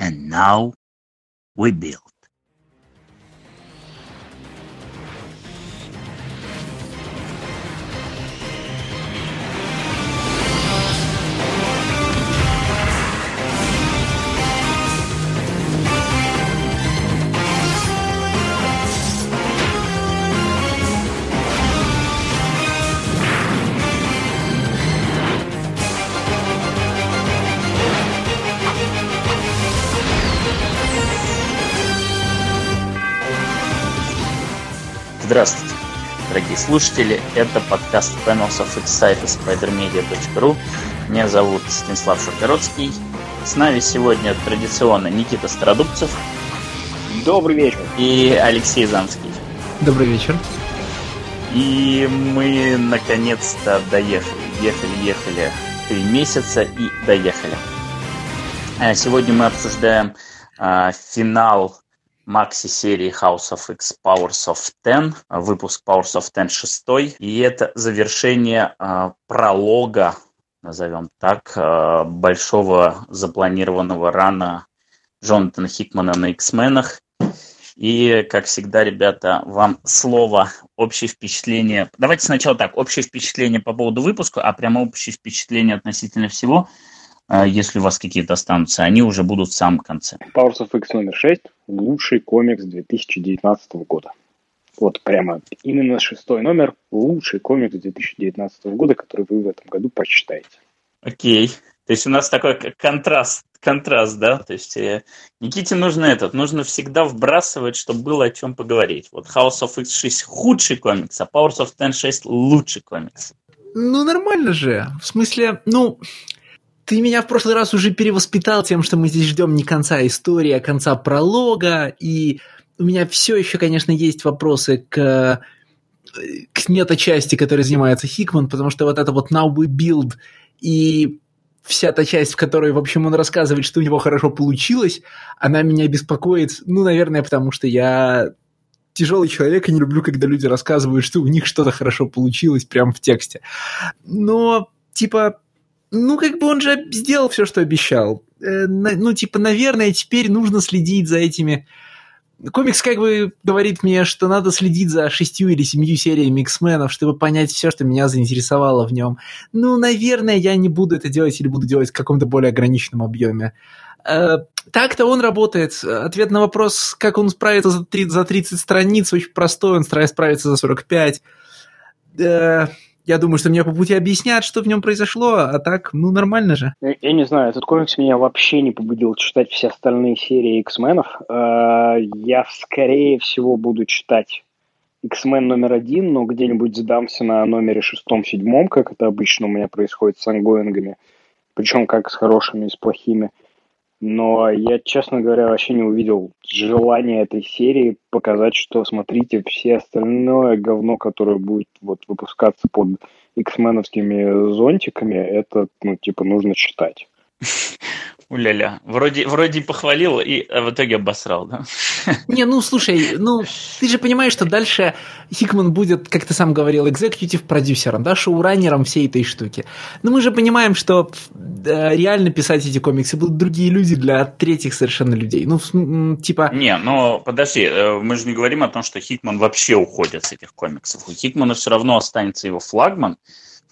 and now we build. Здравствуйте, дорогие слушатели. Это подкаст Panels of X сайта spidermedia.ru. Меня зовут Станислав Шухородский. С нами сегодня традиционно Никита Стародубцев. Добрый вечер. И Алексей Замский. Добрый вечер. И мы наконец-то доехали. Ехали, ехали три месяца и доехали. А сегодня мы обсуждаем а, финал макси-серии House of X Powers of Ten, выпуск Powers of Ten 6, и это завершение э, пролога, назовем так, э, большого запланированного рана Джонатана Хикмана на X-менах. И, как всегда, ребята, вам слово, общее впечатление. Давайте сначала так, общее впечатление по поводу выпуска, а прямо общее впечатление относительно всего – если у вас какие-то останутся, они уже будут в самом конце. Powers of X номер 6 – лучший комикс 2019 года. Вот прямо именно шестой номер – лучший комикс 2019 года, который вы в этом году прочитаете. Окей. То есть у нас такой контраст, контраст, да? То есть э, Никите нужно этот, нужно всегда вбрасывать, чтобы было о чем поговорить. Вот House of X6 худший комикс, а Powers of Ten 6 лучший комикс. Ну, нормально же. В смысле, ну, ты меня в прошлый раз уже перевоспитал тем, что мы здесь ждем не конца истории, а конца пролога, и у меня все еще, конечно, есть вопросы к, к мета-части, которой занимается Хикман, потому что вот это вот Now We Build и вся та часть, в которой, в общем, он рассказывает, что у него хорошо получилось, она меня беспокоит, ну, наверное, потому что я тяжелый человек и не люблю, когда люди рассказывают, что у них что-то хорошо получилось прямо в тексте. Но, типа, ну, как бы он же сделал все, что обещал. Э, ну, типа, наверное, теперь нужно следить за этими... Комикс как бы говорит мне, что надо следить за шестью или семью сериями X-менов, чтобы понять все, что меня заинтересовало в нем. Ну, наверное, я не буду это делать или буду делать в каком-то более ограниченном объеме. Э, так-то он работает. Ответ на вопрос, как он справится за 30, за 30 страниц, очень простой. Он справится за 45. Я думаю, что мне по пути объяснят, что в нем произошло, а так, ну, нормально же. Я, я не знаю, этот комикс меня вообще не побудил читать все остальные серии X-менов. Э, я, скорее всего, буду читать X-Men номер один, но где-нибудь сдамся на номере шестом-седьмом, как это обычно у меня происходит с ангоингами. Причем как с хорошими и с плохими. Но я, честно говоря, вообще не увидел желания этой серии показать, что, смотрите, все остальное говно, которое будет вот выпускаться под X-меновскими зонтиками, это, ну, типа, нужно читать. Уля-ля. Вроде, вроде похвалил и а в итоге обосрал, да? Не, ну слушай, ну ты же понимаешь, что дальше Хикман будет, как ты сам говорил, экзекутив продюсером, да, шоураннером всей этой штуки. Но мы же понимаем, что э, реально писать эти комиксы будут другие люди для третьих совершенно людей. Ну, типа... Не, но подожди, э, мы же не говорим о том, что Хикман вообще уходит с этих комиксов. У Хикмана все равно останется его флагман,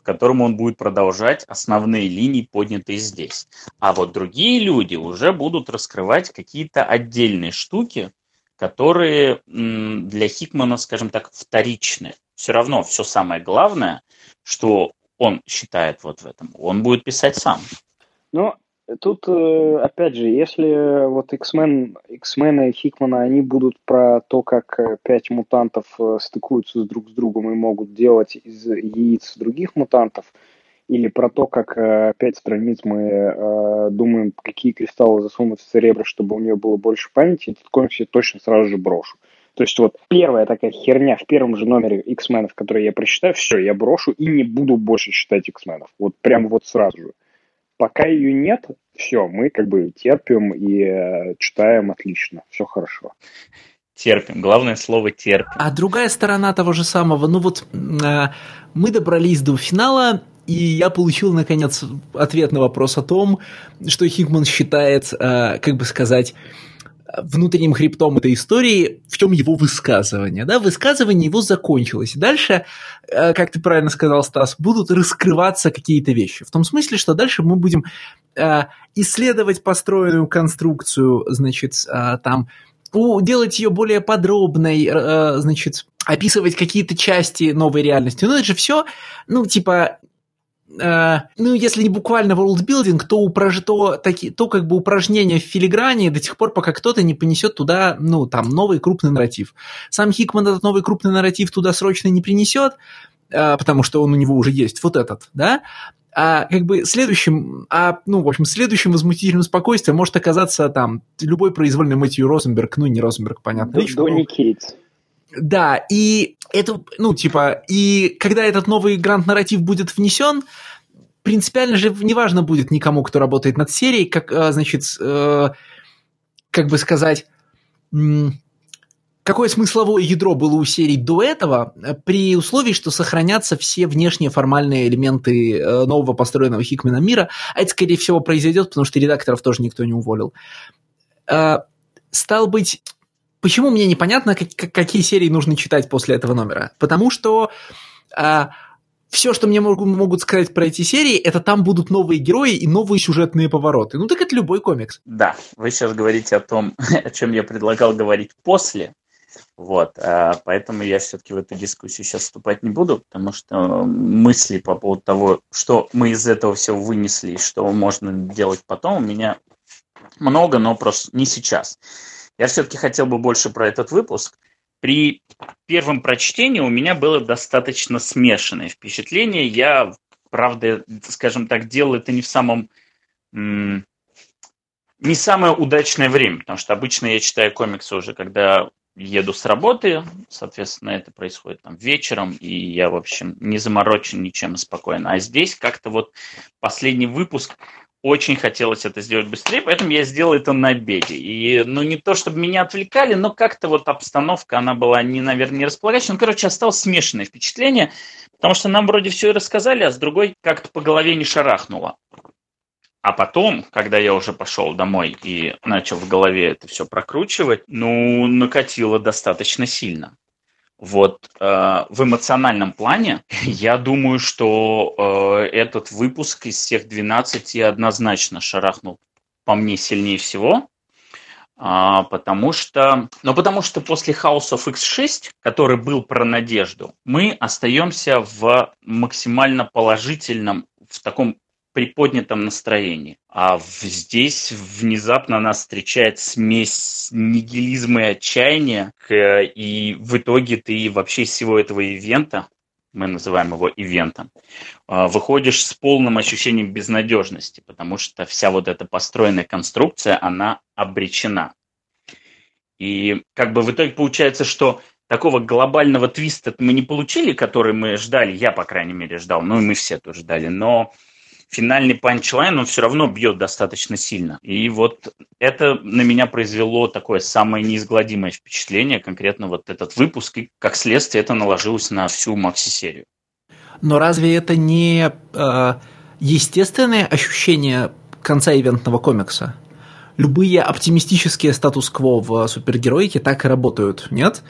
которому он будет продолжать основные линии, поднятые здесь. А вот другие люди уже будут раскрывать какие-то отдельные штуки, которые для Хикмана, скажем так, вторичны. Все равно все самое главное, что он считает вот в этом, он будет писать сам. Ну, Тут, э, опять же, если вот X-Men, X-Men и Хикмана, они будут про то, как э, пять мутантов э, стыкуются друг с другом и могут делать из яиц других мутантов, или про то, как пять страниц мы э, думаем, какие кристаллы засунуть в церебро, чтобы у нее было больше памяти, этот комикс я точно сразу же брошу. То есть вот первая такая херня в первом же номере X-менов, который я прочитаю, все, я брошу и не буду больше читать X-менов. Вот прямо вот сразу же. Пока ее нет, все, мы как бы терпим и э, читаем отлично, все хорошо. Терпим. Главное слово терпим. А другая сторона того же самого, ну вот э, мы добрались до финала, и я получил, наконец, ответ на вопрос о том, что Хигман считает, э, как бы сказать, внутренним хребтом этой истории, в чем его высказывание. Да? Высказывание его закончилось. Дальше, э, как ты правильно сказал, Стас, будут раскрываться какие-то вещи. В том смысле, что дальше мы будем э, исследовать построенную конструкцию, значит, э, там, делать ее более подробной, значит, описывать какие-то части новой реальности. Ну, это же все, ну, типа, э, ну, если не буквально worldbuilding, то, упраж... то, таки... то как бы упражнение в филиграни до тех пор, пока кто-то не понесет туда, ну, там, новый крупный нарратив. Сам Хикман этот новый крупный нарратив туда срочно не принесет, э, потому что он у него уже есть, вот этот, да, а как бы следующим, а, ну, в общем, следующим возмутительным спокойствием может оказаться там любой произвольный Мэтью Розенберг, ну, не Розенберг, понятно. Донни Кейтс. Да, и это, ну, типа, и когда этот новый грант-нарратив будет внесен, принципиально же неважно будет никому, кто работает над серией, как, э, значит, э, как бы сказать, какое смысловое ядро было у серии до этого, при условии, что сохранятся все внешние формальные элементы э, нового построенного Хикмена мира, а это, скорее всего, произойдет, потому что редакторов тоже никто не уволил. Стал быть, Почему мне непонятно, как, какие серии нужно читать после этого номера? Потому что а, все, что мне могут, могут сказать про эти серии, это там будут новые герои и новые сюжетные повороты. Ну так это любой комикс. Да, вы сейчас говорите о том, о чем я предлагал говорить после. Вот, а, поэтому я все-таки в эту дискуссию сейчас вступать не буду, потому что мысли по поводу того, что мы из этого всего вынесли что можно делать потом, у меня много, но просто не сейчас. Я все-таки хотел бы больше про этот выпуск. При первом прочтении у меня было достаточно смешанное впечатление. Я, правда, скажем так, делал это не в самом... не самое удачное время, потому что обычно я читаю комиксы уже, когда еду с работы, соответственно, это происходит там вечером, и я, в общем, не заморочен ничем спокойно. А здесь как-то вот последний выпуск очень хотелось это сделать быстрее, поэтому я сделал это на обеде. И, ну, не то, чтобы меня отвлекали, но как-то вот обстановка, она была, не, наверное, не располагающая. Ну, короче, осталось смешанное впечатление, потому что нам вроде все и рассказали, а с другой как-то по голове не шарахнуло. А потом, когда я уже пошел домой и начал в голове это все прокручивать, ну, накатило достаточно сильно. Вот э, в эмоциональном плане я думаю, что э, этот выпуск из всех 12 однозначно шарахнул по мне сильнее всего. А, потому что, ну, потому что после House of X6, который был про надежду, мы остаемся в максимально положительном, в таком приподнятом настроении. А здесь внезапно нас встречает смесь нигилизма и отчаяния, и в итоге ты вообще из всего этого ивента, мы называем его ивентом, а, выходишь с полным ощущением безнадежности, потому что вся вот эта построенная конструкция, она обречена. И как бы в итоге получается, что такого глобального твиста мы не получили, который мы ждали, я, по крайней мере, ждал, ну и мы все тоже ждали, но финальный панчлайн, он все равно бьет достаточно сильно. И вот это на меня произвело такое самое неизгладимое впечатление, конкретно вот этот выпуск, и как следствие это наложилось на всю Макси-серию. Но разве это не э, естественное ощущение конца ивентного комикса? Любые оптимистические статус-кво в супергероике так и работают, нет?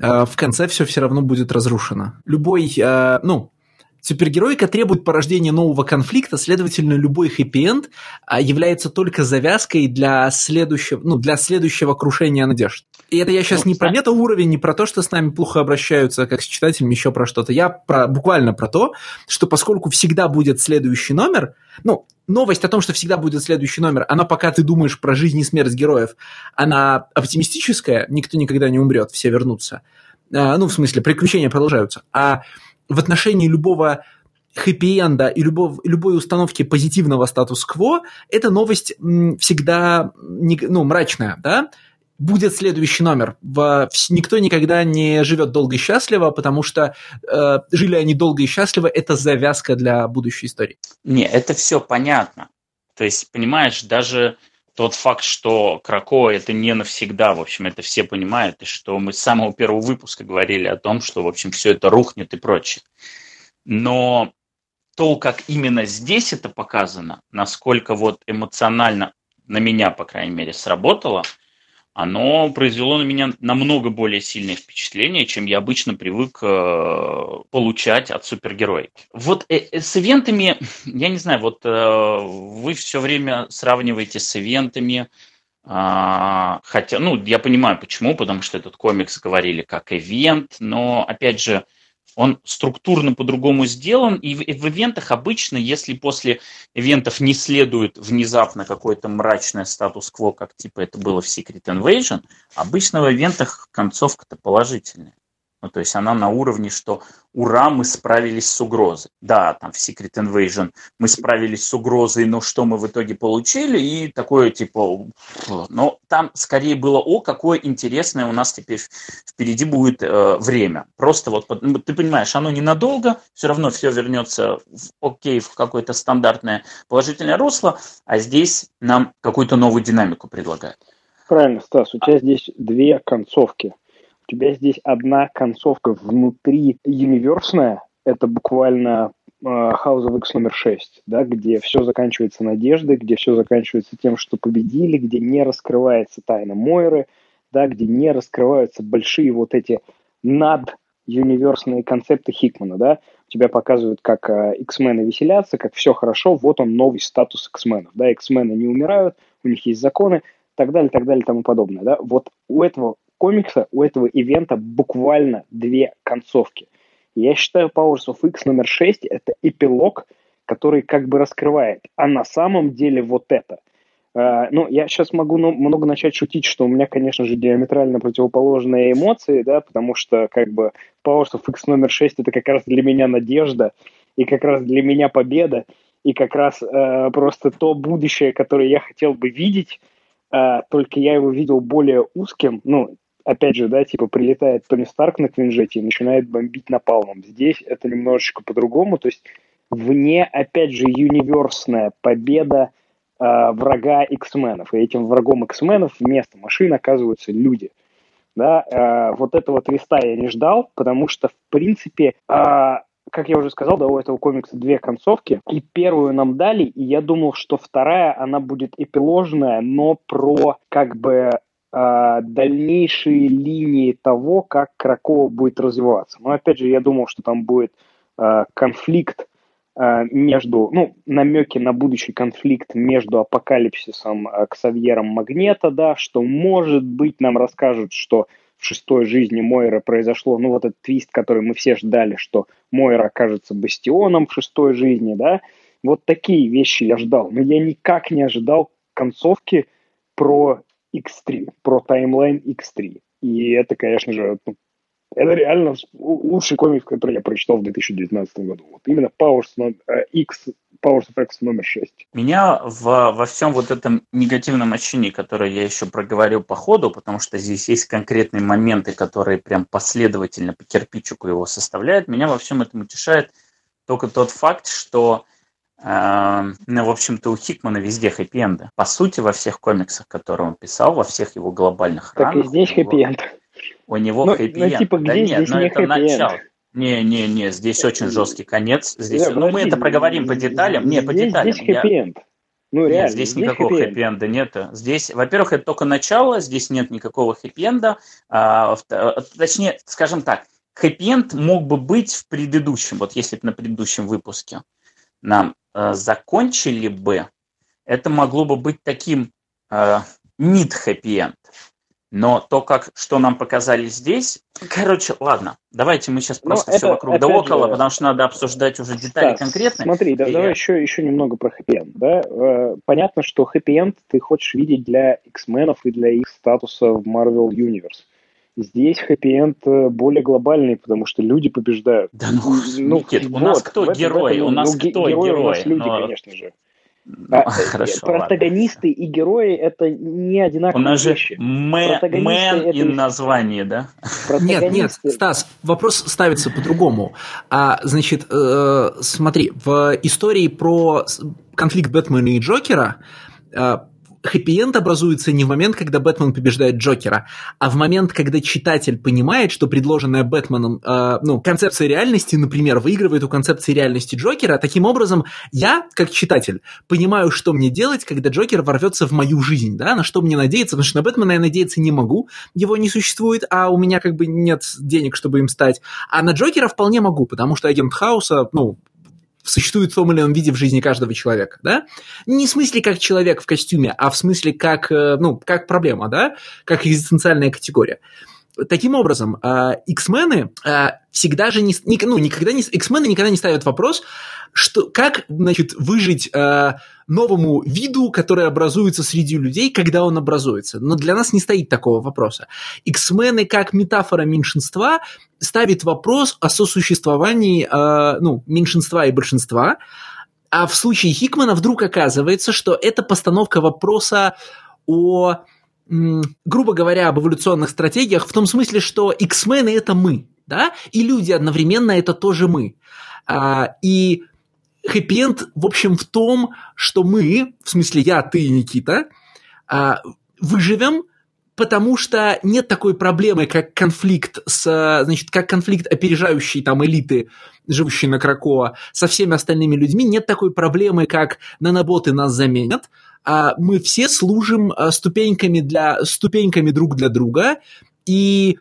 Э, в конце все все равно будет разрушено. Любой, э, ну, Супергероика требует порождения нового конфликта, следовательно, любой хэппи-энд а, является только завязкой для следующего, ну, для следующего крушения надежд. И это я сейчас ну, не про мета-уровень, не про то, что с нами плохо обращаются, как с читателями, еще про что-то. Я про, буквально про то, что поскольку всегда будет следующий номер, ну, новость о том, что всегда будет следующий номер, она пока ты думаешь про жизнь и смерть героев, она оптимистическая, никто никогда не умрет, все вернутся. А, ну, в смысле, приключения продолжаются. А в отношении любого хэппи-энда и любов, любой установки позитивного статус-кво, эта новость всегда ну, мрачная, да? Будет следующий номер. В, никто никогда не живет долго и счастливо, потому что э, жили они долго и счастливо, это завязка для будущей истории. Не, это все понятно. То есть, понимаешь, даже тот факт, что Крако это не навсегда, в общем, это все понимают, и что мы с самого первого выпуска говорили о том, что, в общем, все это рухнет и прочее. Но то, как именно здесь это показано, насколько вот эмоционально на меня, по крайней мере, сработало, оно произвело на меня намного более сильное впечатление, чем я обычно привык э, получать от супергероики. Вот э, э, с ивентами, я не знаю, вот вы все время сравниваете с ивентами, э, хотя, ну, я понимаю почему, потому что этот комикс говорили как ивент, но, опять же, он структурно по-другому сделан, и в, в ивентах обычно, если после ивентов не следует внезапно какой-то мрачный статус-кво, как типа это было в Secret Invasion, обычно в ивентах концовка-то положительная. Ну, то есть она на уровне, что ура, мы справились с угрозой. Да, там в Secret Invasion мы справились с угрозой, но что мы в итоге получили? И такое типа, но там скорее было, о, какое интересное у нас теперь впереди будет э, время. Просто вот, ну, ты понимаешь, оно ненадолго, все равно все вернется в окей, в какое-то стандартное положительное русло, а здесь нам какую-то новую динамику предлагают. Правильно, Стас, у тебя здесь две концовки – у тебя здесь одна концовка внутри универсная, это буквально э, House of X номер 6, да, где все заканчивается надеждой, где все заканчивается тем, что победили, где не раскрывается тайна Мойры, да, где не раскрываются большие вот эти над универсные концепты Хикмана, да, тебя показывают, как э, X-мены веселятся, как все хорошо, вот он новый статус X-менов, да, X-мены не умирают, у них есть законы, так далее, так далее, тому подобное, да, вот у этого комикса у этого ивента буквально две концовки. Я считаю Powers of X номер 6 это эпилог, который как бы раскрывает, а на самом деле вот это. Uh, ну, я сейчас могу ну, много начать шутить, что у меня, конечно же, диаметрально противоположные эмоции, да, потому что как бы Powers of X номер 6 это как раз для меня надежда, и как раз для меня победа, и как раз uh, просто то будущее, которое я хотел бы видеть, uh, только я его видел более узким, ну, опять же, да, типа прилетает Тони Старк на Квинжете и начинает бомбить напалмом. Здесь это немножечко по-другому, то есть вне, опять же, юниверсная победа э, врага X-менов. И этим врагом X-менов вместо машин оказываются люди. Да, э, вот этого твиста я не ждал, потому что, в принципе, э, как я уже сказал, да, у этого комикса две концовки, и первую нам дали, и я думал, что вторая, она будет эпиложная, но про, как бы, дальнейшие линии того, как Кракова будет развиваться. Но опять же, я думал, что там будет э, конфликт э, между, ну, намеки на будущий конфликт между апокалипсисом э, Ксавьером Магнета, да, что, может быть, нам расскажут, что в шестой жизни Мойра произошло, ну, вот этот твист, который мы все ждали, что Мойра окажется бастионом в шестой жизни, да, вот такие вещи я ждал. Но я никак не ожидал концовки про X3, про таймлайн X3. И это, конечно же, ну, это реально лучший комикс, который я прочитал в 2019 году. Вот именно Powers э, X, Powers of X номер 6. Меня в, во всем вот этом негативном ощущении, которое я еще проговорил по ходу, потому что здесь есть конкретные моменты, которые прям последовательно по кирпичику его составляют, меня во всем этом утешает только тот факт, что ну, в общем-то, у Хикмана везде хэппи-энды. По сути, во всех комиксах, которые он писал, во всех его глобальных так ранах... Так и здесь хэппи-энд. У него ну, хэппи-энд. Ну, типа, где да нет, здесь но не это начало. Не-не-не, здесь очень жесткий конец. Здесь, да, ну, мы это проговорим по деталям. Не, по деталям. Здесь хэппи-энд. Ну, реально, нет, здесь, здесь никакого хэппи-энда нет. Здесь, во-первых, это только начало, здесь нет никакого хэппи-энда. А, точнее, скажем так, хэппи-энд мог бы быть в предыдущем, вот если бы на предыдущем выпуске нам э, закончили бы, это могло бы быть таким э, mid happy end. Но то, как, что нам показали здесь... Короче, ладно, давайте мы сейчас ну, просто это, все вокруг да около, же, потому что надо обсуждать уже детали Стас, конкретные. Смотри, да, и... давай еще, еще немного про хэппи-энд. Да? Э, понятно, что хэппи-энд ты хочешь видеть для X-менов и для их статуса в Marvel Universe. Здесь хэппи-энд более глобальный, потому что люди побеждают. Да ну, ну Никит, вот, у нас кто в герой? Этом, у нас ну, кто герой? герой? У нас люди, но... конечно же. Ну, а, хорошо, протагонисты ладно. и герои это не одинаковые У нас же мэн и название, да? Нет, нет, Стас, вопрос ставится по-другому. А, значит, э, смотри, в истории про конфликт Бэтмена и Джокера э, хэппи-энд образуется не в момент, когда Бэтмен побеждает Джокера, а в момент, когда читатель понимает, что предложенная Бэтменом э, ну, концепция реальности, например, выигрывает у концепции реальности Джокера. Таким образом, я, как читатель, понимаю, что мне делать, когда Джокер ворвется в мою жизнь, да, на что мне надеяться, потому что на Бэтмена я надеяться не могу, его не существует, а у меня как бы нет денег, чтобы им стать. А на Джокера вполне могу, потому что агент Хауса, ну, существует в том или ином виде в жизни каждого человека, да? Не в смысле как человек в костюме, а в смысле как, э, ну, как проблема, да? Как экзистенциальная категория. Таким образом, X-мены э, э, всегда же не, ну, никогда не, X-мены никогда не ставят вопрос, что, как, значит, выжить э, новому виду, который образуется среди людей, когда он образуется. Но для нас не стоит такого вопроса. X-мены как метафора меньшинства ставит вопрос о сосуществовании э, ну, меньшинства и большинства, а в случае Хикмана вдруг оказывается, что это постановка вопроса о грубо говоря, об эволюционных стратегиях в том смысле, что X-мены это мы, да, и люди одновременно это тоже мы. А, и хэппи в общем, в том, что мы, в смысле я, ты и Никита, а, выживем, потому что нет такой проблемы, как конфликт с, значит, как конфликт опережающий там элиты, живущие на Кракоа, со всеми остальными людьми, нет такой проблемы, как наноботы нас заменят, а мы все служим а, ступеньками, для, ступеньками друг для друга, и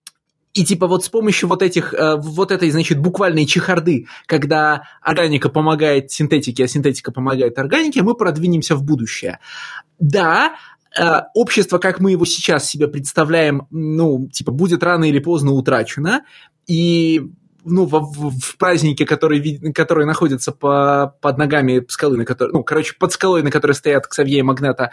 и типа вот с помощью вот этих, э, вот этой, значит, буквальной чехарды, когда органика помогает синтетике, а синтетика помогает органике, мы продвинемся в будущее. Да, э, общество, как мы его сейчас себе представляем, ну, типа, будет рано или поздно утрачено, и ну, в, в, празднике, который, который находится по, под ногами скалы, на которой, ну, короче, под скалой, на которой стоят Ксавье и Магната,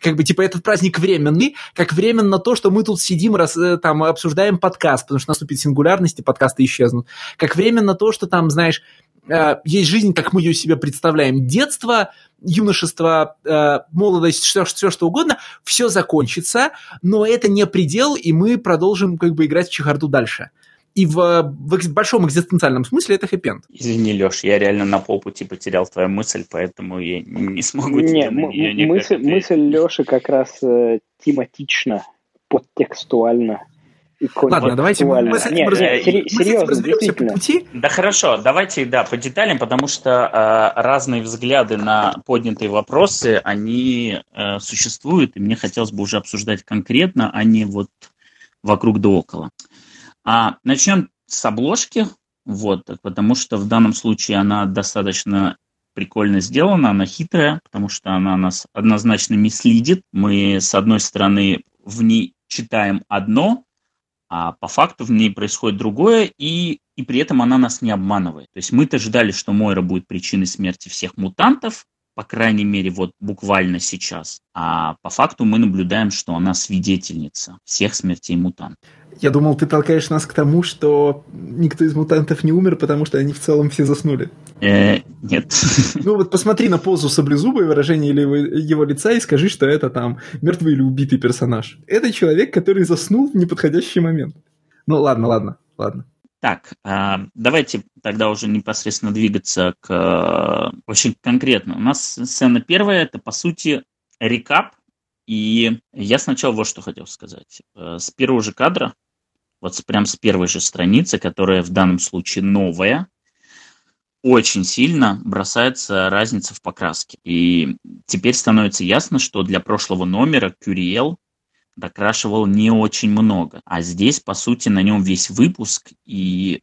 как бы, типа, этот праздник временный, как временно то, что мы тут сидим, раз, э, там, обсуждаем подкаст, потому что наступит сингулярность, и подкасты исчезнут. Как временно то, что там, знаешь, э, есть жизнь, как мы ее себе представляем. Детство, юношество, э, молодость, все, все что угодно, все закончится, но это не предел, и мы продолжим как бы играть в чехарду дальше и в, в большом экзистенциальном смысле это хэппи -энд. Извини, Леш, я реально на полпути потерял твою мысль, поэтому я не смогу не, тебе ее мысль, мысль Леши как раз э, тематична, подтекстуально. Ладно, давайте мы, мы с этим, Нет, раз... э, серьезно, действительно. по пути. Да хорошо, давайте, да, по деталям, потому что э, разные взгляды на поднятые вопросы, они э, существуют, и мне хотелось бы уже обсуждать конкретно, а не вот вокруг да около. А начнем с обложки, вот, потому что в данном случае она достаточно прикольно сделана, она хитрая, потому что она нас однозначно мислидит. Мы, с одной стороны, в ней читаем одно, а по факту в ней происходит другое, и, и при этом она нас не обманывает. То есть мы-то ждали, что Мойра будет причиной смерти всех мутантов, по крайней мере, вот буквально сейчас. А по факту мы наблюдаем, что она свидетельница всех смертей мутантов. Я думал, ты толкаешь нас к тому, что никто из мутантов не умер, потому что они в целом все заснули. Э, нет. Ну вот посмотри на позу саблезуба и выражение его лица и скажи, что это там мертвый или убитый персонаж. Это человек, который заснул в неподходящий момент. Ну ладно, ладно, ладно. Так, а, давайте тогда уже непосредственно двигаться к очень конкретно. У нас сцена первая, это по сути рекап, и я сначала вот что хотел сказать. Э, с первого же кадра вот прям с первой же страницы, которая в данном случае новая, очень сильно бросается разница в покраске. И теперь становится ясно, что для прошлого номера Кюриел докрашивал не очень много. А здесь, по сути, на нем весь выпуск, и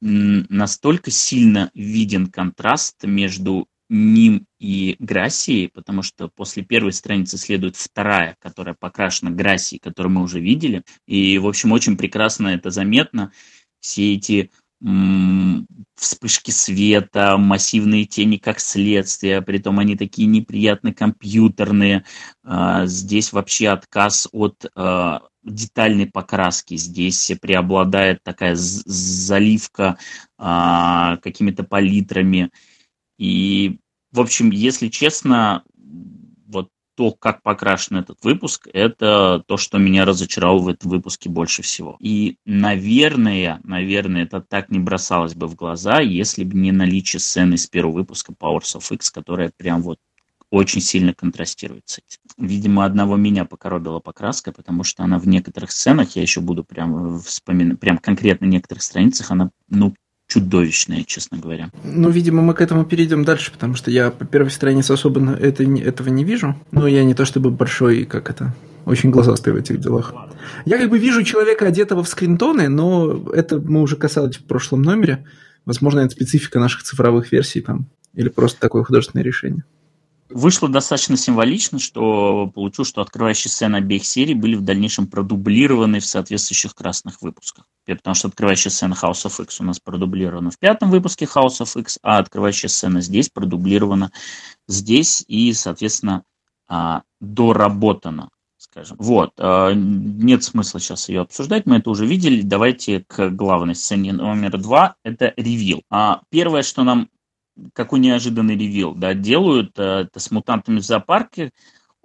настолько сильно виден контраст между ним и Грассией, потому что после первой страницы следует вторая, которая покрашена Грассией, которую мы уже видели. И, в общем, очень прекрасно это заметно. Все эти вспышки света, массивные тени как следствие, притом они такие неприятно компьютерные. А, здесь вообще отказ от а, детальной покраски. Здесь преобладает такая заливка а, какими-то палитрами. И, в общем, если честно, то, как покрашен этот выпуск, это то, что меня разочаровало в выпуске больше всего. И, наверное, наверное, это так не бросалось бы в глаза, если бы не наличие сцены из первого выпуска Powers of X, которая прям вот очень сильно контрастирует с этим. Видимо, одного меня покоробила покраска, потому что она в некоторых сценах, я еще буду прям вспоминать, прям конкретно в некоторых страницах, она, ну, чудовищная, честно говоря. Ну, видимо, мы к этому перейдем дальше, потому что я по первой странице особо это, этого не вижу. Но я не то чтобы большой, как это, очень глазастый в этих делах. Я как бы вижу человека, одетого в скринтоны, но это мы уже касались в прошлом номере. Возможно, это специфика наших цифровых версий там, или просто такое художественное решение. Вышло достаточно символично, что получилось, что открывающие сцены обеих серий были в дальнейшем продублированы в соответствующих красных выпусках. Потому что открывающая сцена House of X у нас продублирована в пятом выпуске House of X, а открывающая сцена здесь продублирована здесь и, соответственно, а, доработана скажем. Вот. А, нет смысла сейчас ее обсуждать, мы это уже видели. Давайте к главной сцене номер два. Это ревил. А первое, что нам какой неожиданный ревил, да, делают э, это с мутантами в зоопарке,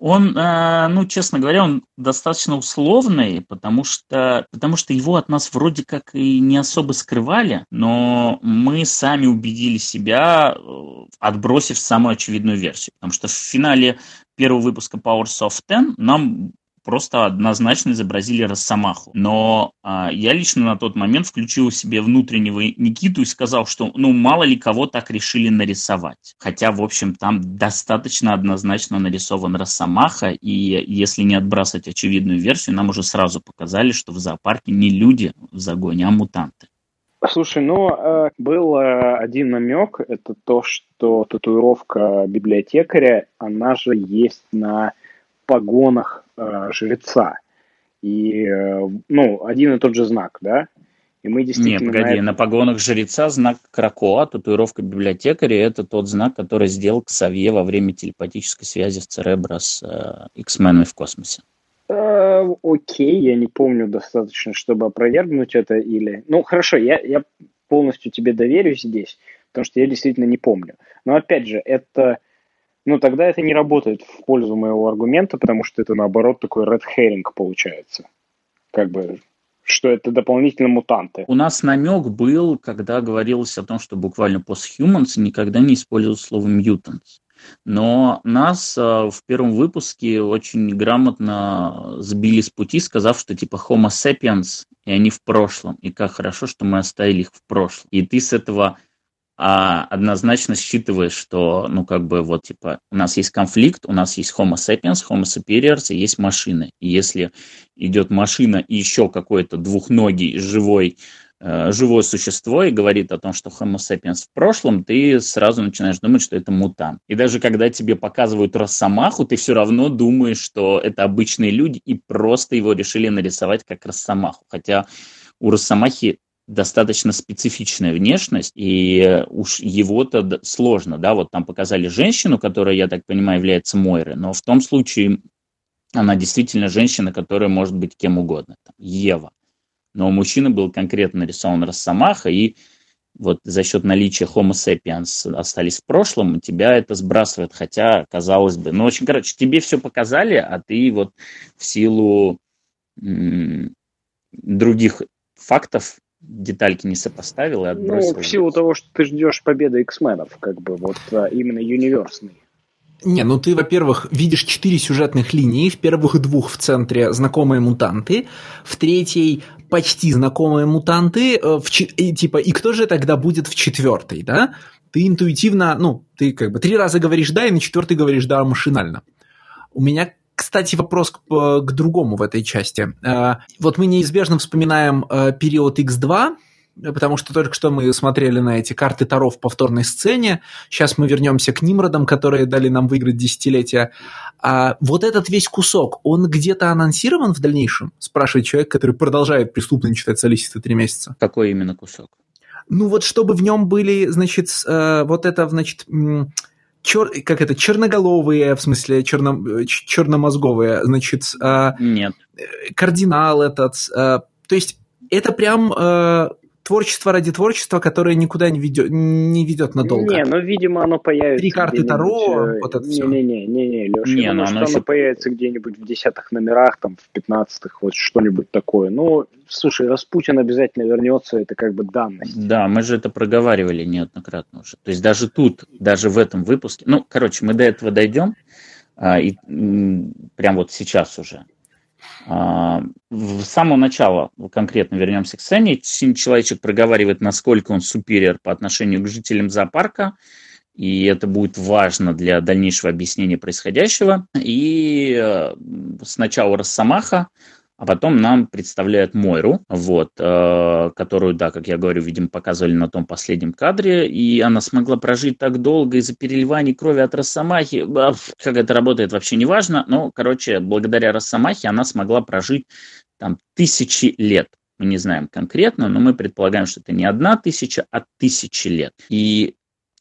он, э, ну, честно говоря, он достаточно условный, потому что, потому что его от нас вроде как и не особо скрывали, но мы сами убедили себя, э, отбросив самую очевидную версию. Потому что в финале первого выпуска Powers of Ten нам просто однозначно изобразили Росомаху. Но а, я лично на тот момент включил себе внутреннего Никиту и сказал, что ну мало ли кого так решили нарисовать. Хотя, в общем, там достаточно однозначно нарисован Росомаха, и если не отбрасывать очевидную версию, нам уже сразу показали, что в зоопарке не люди в загоне, а мутанты. Слушай, ну, э, был э, один намек, это то, что татуировка библиотекаря, она же есть на погонах э, жреца. И, э, ну, один и тот же знак, да? И мы действительно... Не, погоди, на, это... на погонах жреца знак Кракоа, татуировка библиотекаря, это тот знак, который сделал Ксавье во время телепатической связи с Церебро с э, X-менами в космосе. Э, окей, я не помню достаточно, чтобы опровергнуть это или... Ну, хорошо, я, я полностью тебе доверюсь здесь, потому что я действительно не помню. Но, опять же, это ну, тогда это не работает в пользу моего аргумента, потому что это, наоборот, такой red herring получается. Как бы, что это дополнительно мутанты. У нас намек был, когда говорилось о том, что буквально post-humans никогда не используют слово mutants. Но нас э, в первом выпуске очень грамотно сбили с пути, сказав, что типа Homo sapiens, и они в прошлом, и как хорошо, что мы оставили их в прошлом. И ты с этого а однозначно считываешь, что, ну, как бы, вот, типа, у нас есть конфликт, у нас есть Homo sapiens, Homo superiors, и есть машины. И если идет машина и еще какой-то двухногий живой э, живое существо и говорит о том, что Homo sapiens в прошлом, ты сразу начинаешь думать, что это мутант. И даже когда тебе показывают Росомаху, ты все равно думаешь, что это обычные люди, и просто его решили нарисовать как Росомаху. Хотя у Росомахи достаточно специфичная внешность, и уж его-то сложно, да, вот там показали женщину, которая, я так понимаю, является Мойрой, но в том случае она действительно женщина, которая может быть кем угодно, там, Ева. Но у мужчины был конкретно нарисован Росомаха, и вот за счет наличия Homo sapiens остались в прошлом, тебя это сбрасывает, хотя, казалось бы, ну, очень, короче, тебе все показали, а ты вот в силу других фактов детальки не сопоставил и ну, отбросил. Ну, в силу того, что ты ждешь победы X-менов, как бы вот а, именно универсный. Не, ну ты, во-первых, видишь четыре сюжетных линии. В первых двух в центре знакомые мутанты, в третьей почти знакомые мутанты, э, в, и, типа, и кто же тогда будет в четвертой, да? Ты интуитивно, ну, ты как бы три раза говоришь «да», и на четвертый говоришь «да» машинально. У меня кстати, вопрос к, э, к другому в этой части. Э, вот мы неизбежно вспоминаем э, период X2, потому что только что мы смотрели на эти карты Таро в повторной сцене. Сейчас мы вернемся к Нимродам, которые дали нам выиграть десятилетия. А вот этот весь кусок, он где-то анонсирован в дальнейшем? Спрашивает человек, который продолжает преступно читать Солисиста три месяца. Какой именно кусок? Ну вот чтобы в нем были, значит, вот это, значит, чер, как это, черноголовые, в смысле черно, черномозговые, значит... Э, Нет. Кардинал этот. Э, то есть это прям э, творчество ради творчества, которое никуда не ведет, не ведет надолго. Не, ну, видимо, оно появится Три карты Таро, э, вот это все. Не-не-не, Леша, не, ну, оно, оно появится где-нибудь в десятых номерах, там, в пятнадцатых, вот что-нибудь такое. Ну, слушай, Распутин обязательно вернется, это как бы данность. Да, мы же это проговаривали неоднократно уже. То есть даже тут, даже в этом выпуске, ну, короче, мы до этого дойдем, а, и прям вот сейчас уже. А, с самого начала, конкретно вернемся к сцене, человечек проговаривает, насколько он супериор по отношению к жителям зоопарка, и это будет важно для дальнейшего объяснения происходящего. И э, сначала Росомаха, а потом нам представляют Мойру, вот, э, которую, да, как я говорю, видимо, показывали на том последнем кадре, и она смогла прожить так долго из-за переливания крови от Росомахи. Как это работает, вообще не важно, но, короче, благодаря Росомахе она смогла прожить там тысячи лет. Мы не знаем конкретно, но мы предполагаем, что это не одна тысяча, а тысячи лет. И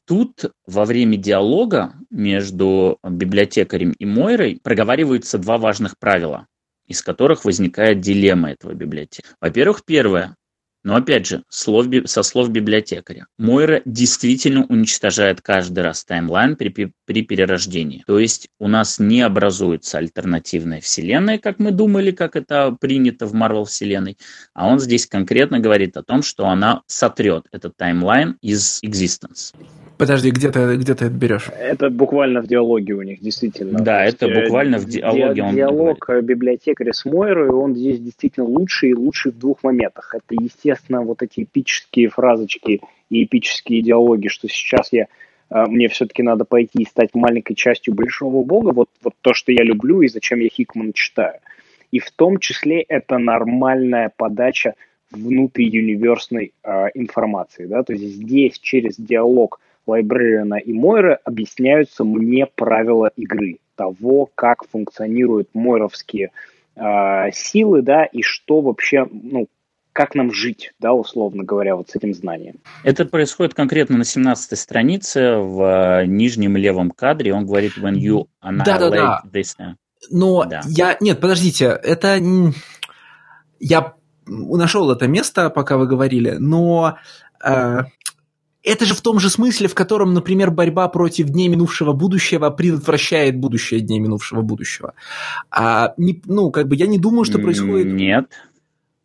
тут во время диалога между библиотекарем и Мойрой проговариваются два важных правила из которых возникает дилемма этого библиотека. Во-первых, первое, но опять же, слов, со слов библиотекаря. Мойра действительно уничтожает каждый раз таймлайн при, при перерождении. То есть у нас не образуется альтернативная вселенная, как мы думали, как это принято в Марвел вселенной, а он здесь конкретно говорит о том, что она сотрет этот таймлайн из existence. Подожди, где ты, где ты это берешь? Это буквально в диалоге у них, действительно. Да, это есть, буквально в диалоге. он диалог говорит. библиотекаря с Мойрой, он здесь действительно лучший и лучший в двух моментах. Это, естественно, вот эти эпические фразочки и эпические диалоги, что сейчас я а, мне все-таки надо пойти и стать маленькой частью большого бога, вот, вот то, что я люблю и зачем я Хикман читаю. И в том числе это нормальная подача внутриюниверсной э, информации. Да? То есть здесь через диалог Лайбрерина и Мойры объясняются мне правила игры, того, как функционируют мойровские э, силы, да, и что вообще, ну, как нам жить, да, условно говоря, вот с этим знанием. Это происходит конкретно на 17 странице в нижнем левом кадре. Он говорит, when you annihilate да, да, да. this. Но да. я... Нет, подождите, это... Я нашел это место, пока вы говорили, но э, это же в том же смысле, в котором, например, борьба против дней минувшего будущего предотвращает будущее дней минувшего будущего. А, не, ну, как бы я не думаю, что происходит... Нет.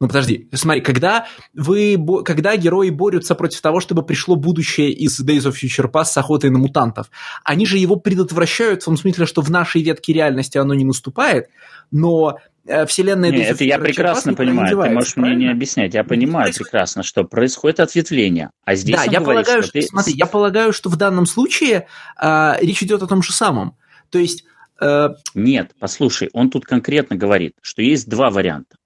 Ну, подожди, смотри, когда, вы, когда герои борются против того, чтобы пришло будущее из Days of Future Past с охотой на мутантов, они же его предотвращают в том смысле, что в нашей ветке реальности оно не наступает, но вселенная Нет, это я прекрасно понимаю. Ты можешь правильно? мне не объяснять. Я понимаю происходит... прекрасно, что происходит ответвление. А здесь да, я говорит, полагаю, что, ты... смотри, я полагаю, что в данном случае э, речь идет о том же самом. То есть э... нет, послушай, он тут конкретно говорит, что есть два варианта.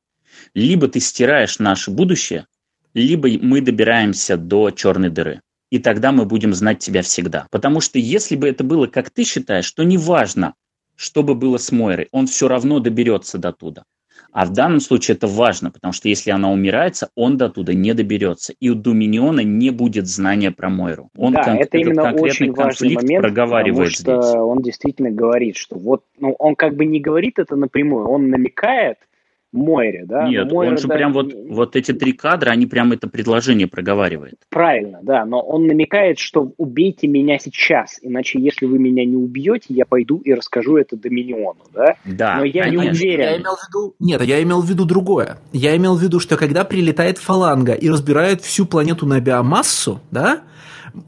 Либо ты стираешь наше будущее, либо мы добираемся до черной дыры. И тогда мы будем знать тебя всегда. Потому что если бы это было, как ты считаешь, то неважно, что бы было с Мойрой, он все равно доберется до туда. А в данном случае это важно, потому что если она умирается, он до туда не доберется. И у Доминиона не будет знания про Мойру. Он да, кон- это именно очень важный момент, проговаривает потому что здесь. он действительно говорит, что вот, ну, он как бы не говорит это напрямую, он намекает, Мойре, да? Нет, Мойра, он же да, прям вот, вот эти три кадра, они прям это предложение проговаривают. Правильно, да, но он намекает, что убейте меня сейчас, иначе если вы меня не убьете, я пойду и расскажу это Доминиону, да? Да, Но я конечно. не уверен. Я имел в виду... Нет, я имел в виду другое. Я имел в виду, что когда прилетает фаланга и разбирает всю планету на биомассу, да,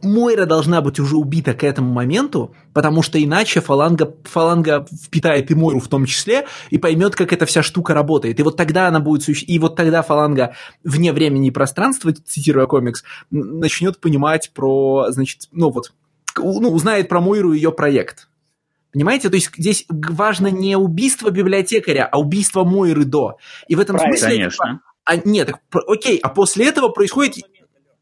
Мойра должна быть уже убита к этому моменту, потому что иначе фаланга, фаланга впитает и Мойру в том числе, и поймет, как эта вся штука работает. И вот тогда она будет и вот тогда фаланга вне времени и пространства, цитируя комикс, начнет понимать про, значит, ну вот, ну, узнает про Мойру и ее проект. Понимаете? То есть здесь важно не убийство библиотекаря, а убийство Мойры до. И в этом Правильно, смысле... Конечно. А, нет, окей, а после этого происходит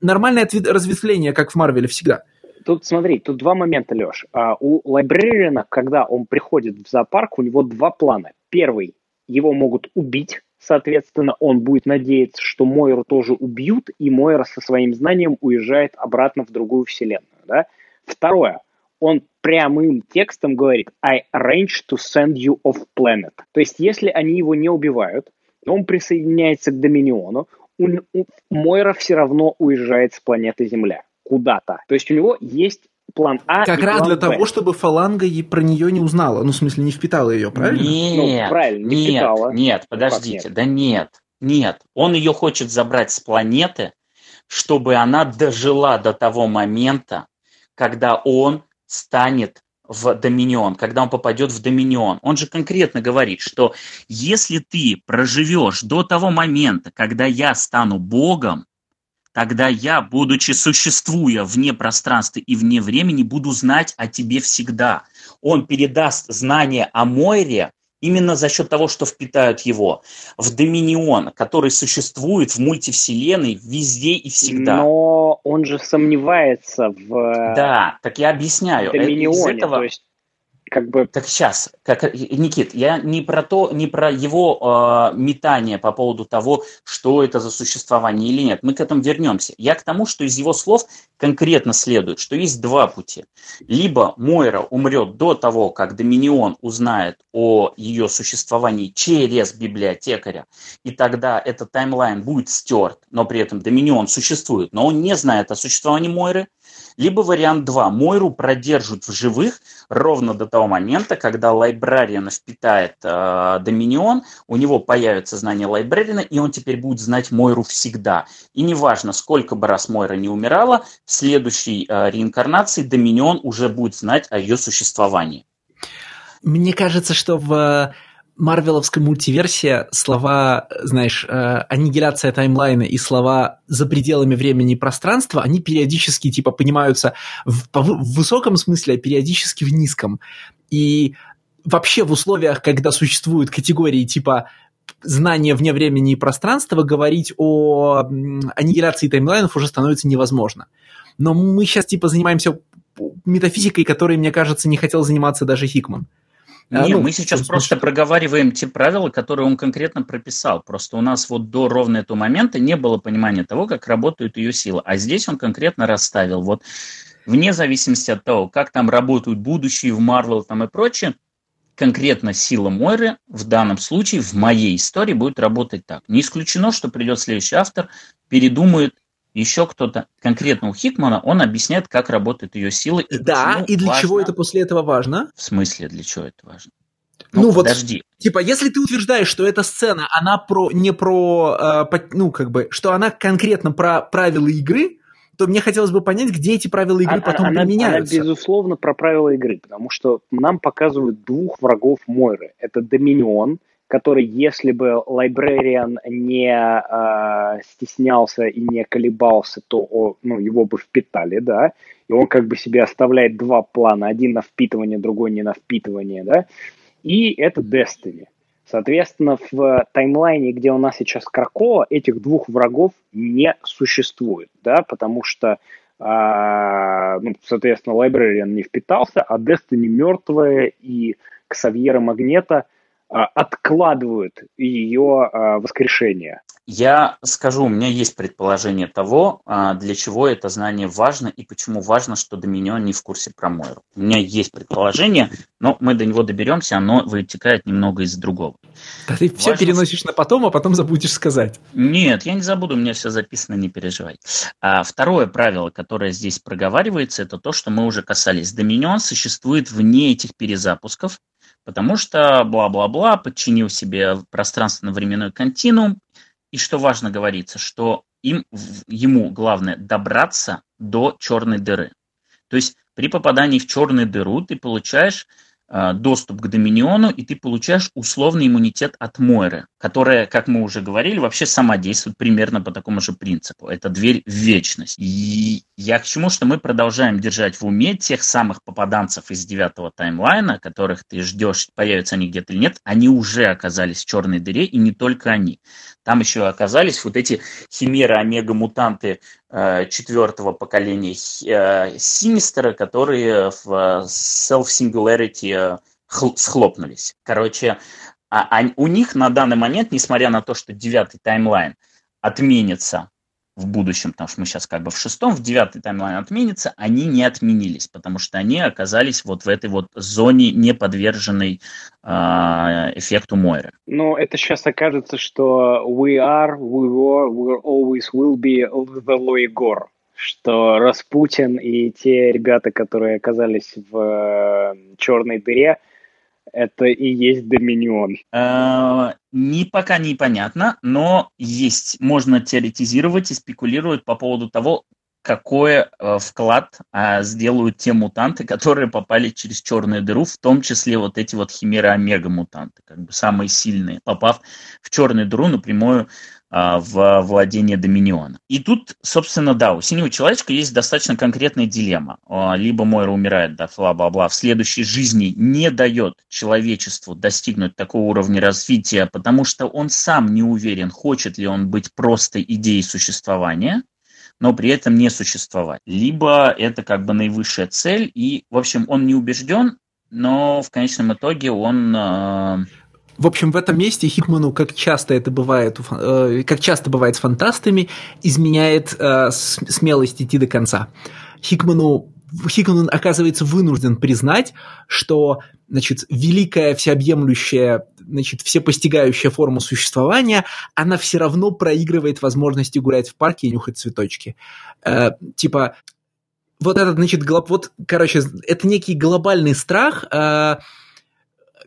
нормальное разветвление, как в Марвеле всегда. Тут смотри, тут два момента, Леш. А, у Лайбрерина, когда он приходит в зоопарк, у него два плана. Первый, его могут убить, соответственно, он будет надеяться, что Мойру тоже убьют, и Мойра со своим знанием уезжает обратно в другую вселенную. Да? Второе, он прямым текстом говорит «I arrange to send you off planet». То есть, если они его не убивают, он присоединяется к Доминиону, у, у Мойра все равно уезжает с планеты Земля куда-то. То есть у него есть план А Как раз для Б. того, чтобы фаланга и про нее не узнала. Ну, в смысле, не впитала ее, правильно? Нет, ну, правильно, не нет, впитала. нет, подождите, нет? да нет, нет. Он ее хочет забрать с планеты, чтобы она дожила до того момента, когда он станет в Доминион, когда он попадет в Доминион. Он же конкретно говорит, что если ты проживешь до того момента, когда я стану Богом, тогда я, будучи существуя вне пространства и вне времени, буду знать о тебе всегда. Он передаст знание о Мойре именно за счет того, что впитают его в Доминион, который существует в мультивселенной везде и всегда. Но он же сомневается в... Да, так я объясняю. Доминионе, Из этого... то есть как бы... Так сейчас, как, Никит, я не про то, не про его э, метание по поводу того, что это за существование или нет. Мы к этому вернемся. Я к тому, что из его слов конкретно следует, что есть два пути. Либо Мойра умрет до того, как Доминион узнает о ее существовании через библиотекаря, и тогда этот таймлайн будет стерт, но при этом Доминион существует, но он не знает о существовании Мойры, либо вариант 2. Мойру продержат в живых ровно до того момента, когда лайбрариан впитает э, Доминион, у него появится знание лайбрариана, и он теперь будет знать Мойру всегда. И неважно, сколько бы раз Мойра не умирала, в следующей э, реинкарнации Доминион уже будет знать о ее существовании. Мне кажется, что в марвеловской мультиверсия слова, знаешь, э, аннигиляция таймлайна и слова за пределами времени и пространства, они периодически типа понимаются в, в высоком смысле, а периодически в низком. И вообще в условиях, когда существуют категории типа знания вне времени и пространства, говорить о аннигиляции таймлайнов уже становится невозможно. Но мы сейчас типа занимаемся метафизикой, которой, мне кажется, не хотел заниматься даже Хикман. А, Нет, ну, мы сейчас просто что... проговариваем те правила, которые он конкретно прописал. Просто у нас вот до ровно этого момента не было понимания того, как работают ее силы. А здесь он конкретно расставил. Вот вне зависимости от того, как там работают будущие в Марвел там и прочее, конкретно сила Мойры в данном случае, в моей истории, будет работать так. Не исключено, что придет следующий автор, передумает еще кто-то, конкретно у Хикмана, он объясняет, как работает ее сила. И да, и для важно... чего это после этого важно? В смысле, для чего это важно? Ну, ну подожди. Вот, типа, если ты утверждаешь, что эта сцена, она про не про, э, ну, как бы, что она конкретно про правила игры, то мне хотелось бы понять, где эти правила игры а, потом она, применяются. Она, безусловно, про правила игры, потому что нам показывают двух врагов Мойры. Это Доминион, который, если бы Librarian не э, стеснялся и не колебался, то о, ну, его бы впитали, да, и он как бы себе оставляет два плана, один на впитывание, другой не на впитывание, да, и это Destiny. Соответственно, в таймлайне, где у нас сейчас Кракова, этих двух врагов не существует, да, потому что, э, ну, соответственно, Librarian не впитался, а Destiny мертвая, и Ксавьера Магнета – откладывают ее а, воскрешение. Я скажу, у меня есть предположение того, а, для чего это знание важно и почему важно, что Доминион не в курсе про Мойру. У меня есть предположение, но мы до него доберемся, оно вытекает немного из другого. Да ты важно... все переносишь на потом, а потом забудешь сказать. Нет, я не забуду, у меня все записано, не переживай. А второе правило, которое здесь проговаривается, это то, что мы уже касались. Доминион существует вне этих перезапусков, потому что бла-бла-бла подчинил себе пространственно-временной континуум. И что важно говорится, что им, ему главное добраться до черной дыры. То есть при попадании в черную дыру ты получаешь доступ к Доминиону, и ты получаешь условный иммунитет от Мойры, которая, как мы уже говорили, вообще сама действует примерно по такому же принципу. Это дверь в вечность. И я к чему, что мы продолжаем держать в уме тех самых попаданцев из девятого таймлайна, которых ты ждешь, появятся они где-то или нет, они уже оказались в черной дыре, и не только они. Там еще оказались вот эти химеры, омега-мутанты э, четвертого поколения э, Синистера, которые в э, Self-Singularity схлопнулись. Короче, а, а у них на данный момент, несмотря на то, что девятый таймлайн отменится в будущем, потому что мы сейчас как бы в шестом, в девятый таймлайн отменится, они не отменились, потому что они оказались вот в этой вот зоне, не подверженной э, эффекту Мойры. Но это сейчас окажется, что we are, we were, we always will be the Loigor что Распутин и те ребята, которые оказались в э, черной дыре, это и есть Доминион? Э, не пока непонятно, но есть, можно теоретизировать и спекулировать по поводу того, какой э, вклад э, сделают те мутанты, которые попали через черную дыру, в том числе вот эти вот химеры омега мутанты, как бы самые сильные, попав в черную дыру напрямую в владение Доминиона. И тут, собственно, да, у синего человечка есть достаточно конкретная дилемма. А, либо Мойра умирает, да, бла-бла-бла, в следующей жизни не дает человечеству достигнуть такого уровня развития, потому что он сам не уверен, хочет ли он быть просто идеей существования, но при этом не существовать. Либо это как бы наивысшая цель, и, в общем, он не убежден, но в конечном итоге он а, в общем, в этом месте Хикману, как часто это бывает, э, как часто бывает с фантастами, изменяет э, смелость идти до конца. Хикману Хикман оказывается вынужден признать, что значит, великая, всеобъемлющая, значит, всепостигающая форма существования, она все равно проигрывает возможности гулять в парке и нюхать цветочки. Э, типа, вот этот, значит, глоб, вот, короче, это некий глобальный страх, э,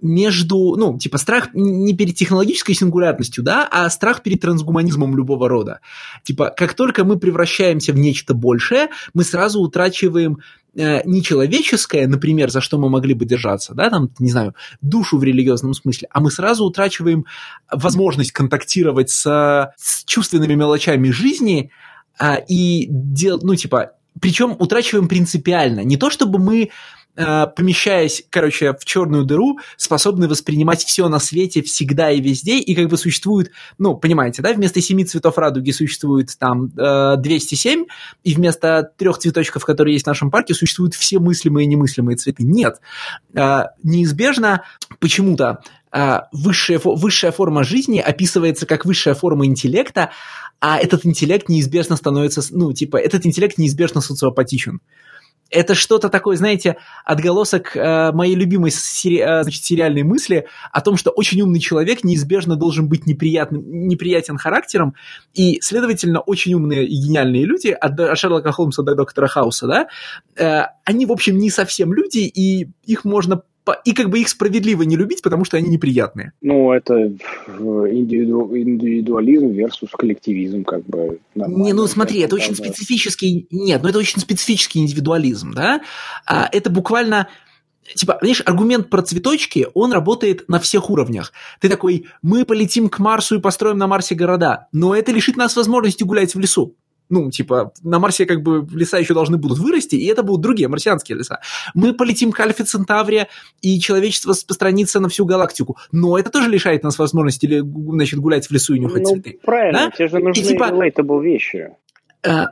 между, ну, типа страх не перед технологической сингулярностью, да, а страх перед трансгуманизмом любого рода. Типа, как только мы превращаемся в нечто большее, мы сразу утрачиваем э, нечеловеческое, например, за что мы могли бы держаться, да, там, не знаю, душу в религиозном смысле, а мы сразу утрачиваем возможность контактировать с, с чувственными мелочами жизни а, и делать, ну, типа, причем утрачиваем принципиально. Не то, чтобы мы Э, помещаясь, короче, в черную дыру, способны воспринимать все на свете всегда и везде, и как бы существует, ну, понимаете, да, вместо семи цветов радуги существует там 207, э, и вместо трех цветочков, которые есть в нашем парке, существуют все мыслимые и немыслимые цветы. Нет. Э, неизбежно почему-то высшая, высшая форма жизни описывается как высшая форма интеллекта, а этот интеллект неизбежно становится, ну, типа, этот интеллект неизбежно социопатичен это что-то такое, знаете, отголосок э, моей любимой сери, э, значит, сериальной мысли о том, что очень умный человек неизбежно должен быть неприятным, неприятен характером, и, следовательно, очень умные и гениальные люди, от, от Шерлока Холмса до доктора Хауса, да, э, они, в общем, не совсем люди, и их можно и как бы их справедливо не любить, потому что они неприятные. Ну, это индивиду, индивидуализм versus коллективизм, как бы. Не, ну смотри, это очень специфический, нет, ну это очень специфический индивидуализм, да? А, это буквально типа, понимаешь, аргумент про цветочки, он работает на всех уровнях. Ты такой, мы полетим к Марсу и построим на Марсе города, но это лишит нас возможности гулять в лесу ну, типа, на Марсе как бы леса еще должны будут вырасти, и это будут другие марсианские леса. Мы полетим к Альфе Центавре, и человечество распространится на всю галактику. Но это тоже лишает нас возможности, значит, гулять в лесу и нюхать ну, цветы. правильно, да? тебе же нужны и, типа, relatable вещи. Э,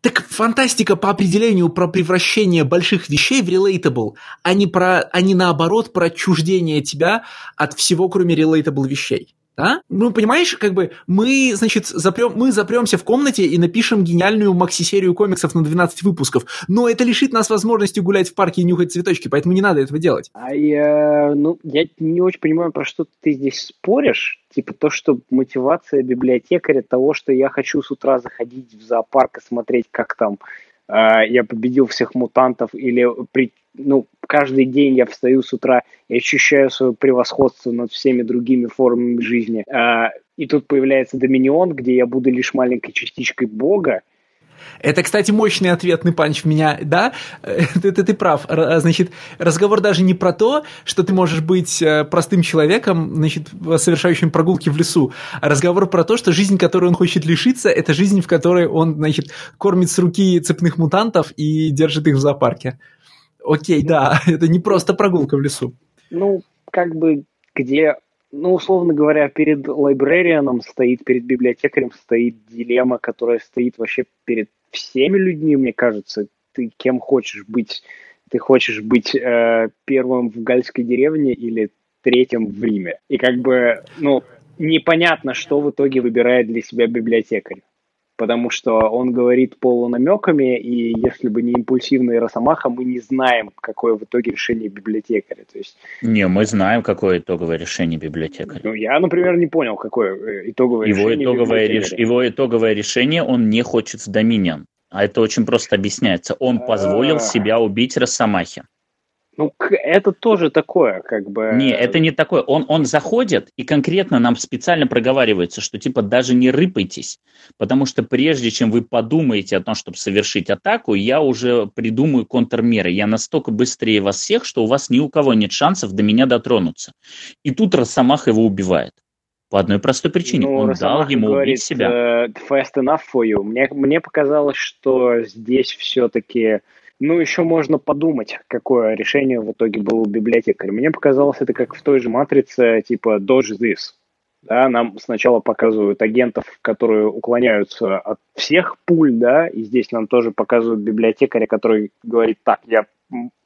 так фантастика по определению про превращение больших вещей в relatable, а не, про, а не наоборот про отчуждение тебя от всего, кроме relatable вещей. Да? Ну, понимаешь, как бы мы, значит, запрем, мы запремся в комнате и напишем гениальную макси-серию комиксов на 12 выпусков, но это лишит нас возможности гулять в парке и нюхать цветочки, поэтому не надо этого делать. А я, ну, я не очень понимаю, про что ты здесь споришь. Типа то, что мотивация библиотекаря того, что я хочу с утра заходить в зоопарк и смотреть, как там я победил всех мутантов, или при, ну, каждый день я встаю с утра и ощущаю свое превосходство над всеми другими формами жизни. А, и тут появляется Доминион, где я буду лишь маленькой частичкой Бога, это, кстати, мощный ответный панч в меня, да? Ты, ты, ты прав. Значит, разговор даже не про то, что ты можешь быть э, простым человеком, значит, совершающим прогулки в лесу, а разговор про то, что жизнь, которой он хочет лишиться, это жизнь, в которой он, значит, кормит с руки цепных мутантов и держит их в зоопарке. Окей, да, это не просто прогулка в лесу. Ну, как бы где, ну, условно говоря, перед лайбрерианом стоит, перед библиотекарем стоит дилемма, которая стоит вообще перед всеми людьми, мне кажется. Ты кем хочешь быть? Ты хочешь быть э, первым в гальской деревне или третьим в Риме? И как бы, ну, непонятно, что в итоге выбирает для себя библиотекарь потому что он говорит полунамеками, и если бы не импульсивный Росомаха, мы не знаем, какое в итоге решение библиотекаря. То есть... Не, мы знаем, какое итоговое решение библиотекаря. Ну, я, например, не понял, какое э, итоговое его решение итоговое реш... Его итоговое решение, он не хочет в Доминион. А это очень просто объясняется. Он позволил А. себя убить Росомахе. Ну, это тоже такое, как бы... Не, это не такое. Он, он заходит, и конкретно нам специально проговаривается, что типа даже не рыпайтесь, потому что прежде чем вы подумаете о том, чтобы совершить атаку, я уже придумаю контрмеры. Я настолько быстрее вас всех, что у вас ни у кого нет шансов до меня дотронуться. И тут Росомаха его убивает. По одной простой причине. Ну, он Росомаха дал ему говорит, убить себя. э, fast enough for you. Мне, мне показалось, что здесь все-таки, ну, еще можно подумать, какое решение в итоге было у библиотекаря. Мне показалось это как в той же матрице, типа dodge this. Да, нам сначала показывают агентов, которые уклоняются от всех пуль, да, и здесь нам тоже показывают библиотекаря, который говорит, так, я,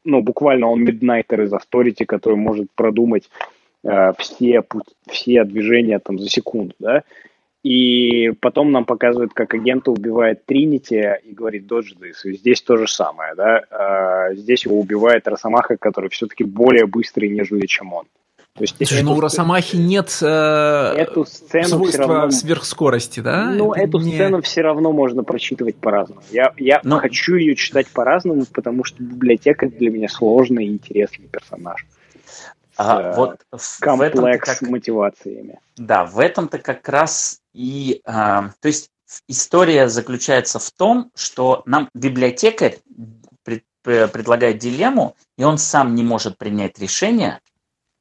ну, буквально он миднайтер из Авторити, который может продумать э, все, путь, все движения там за секунду, да, и потом нам показывают, как агента убивает Тринити и говорит dodge this. И здесь то же самое, да. А, здесь его убивает Росомаха, который все-таки более быстрый, нежели чем он. То есть Слушай, ну у эту- Росомахи нет э, эту сцену все свойства равно... сверхскорости, да? Ну, Это эту не- сцену все равно можно прочитывать по-разному. Я, я Ну. хочу ее читать по-разному, потому что библиотека для меня сложный и интересный персонаж. А, э, вот в, в этом Комплекс как, с мотивациями. Да, в этом-то как раз и... а, то есть история заключается в том, что нам библиотекарь пред- пре- предлагает дилемму, и он сам не может принять решение,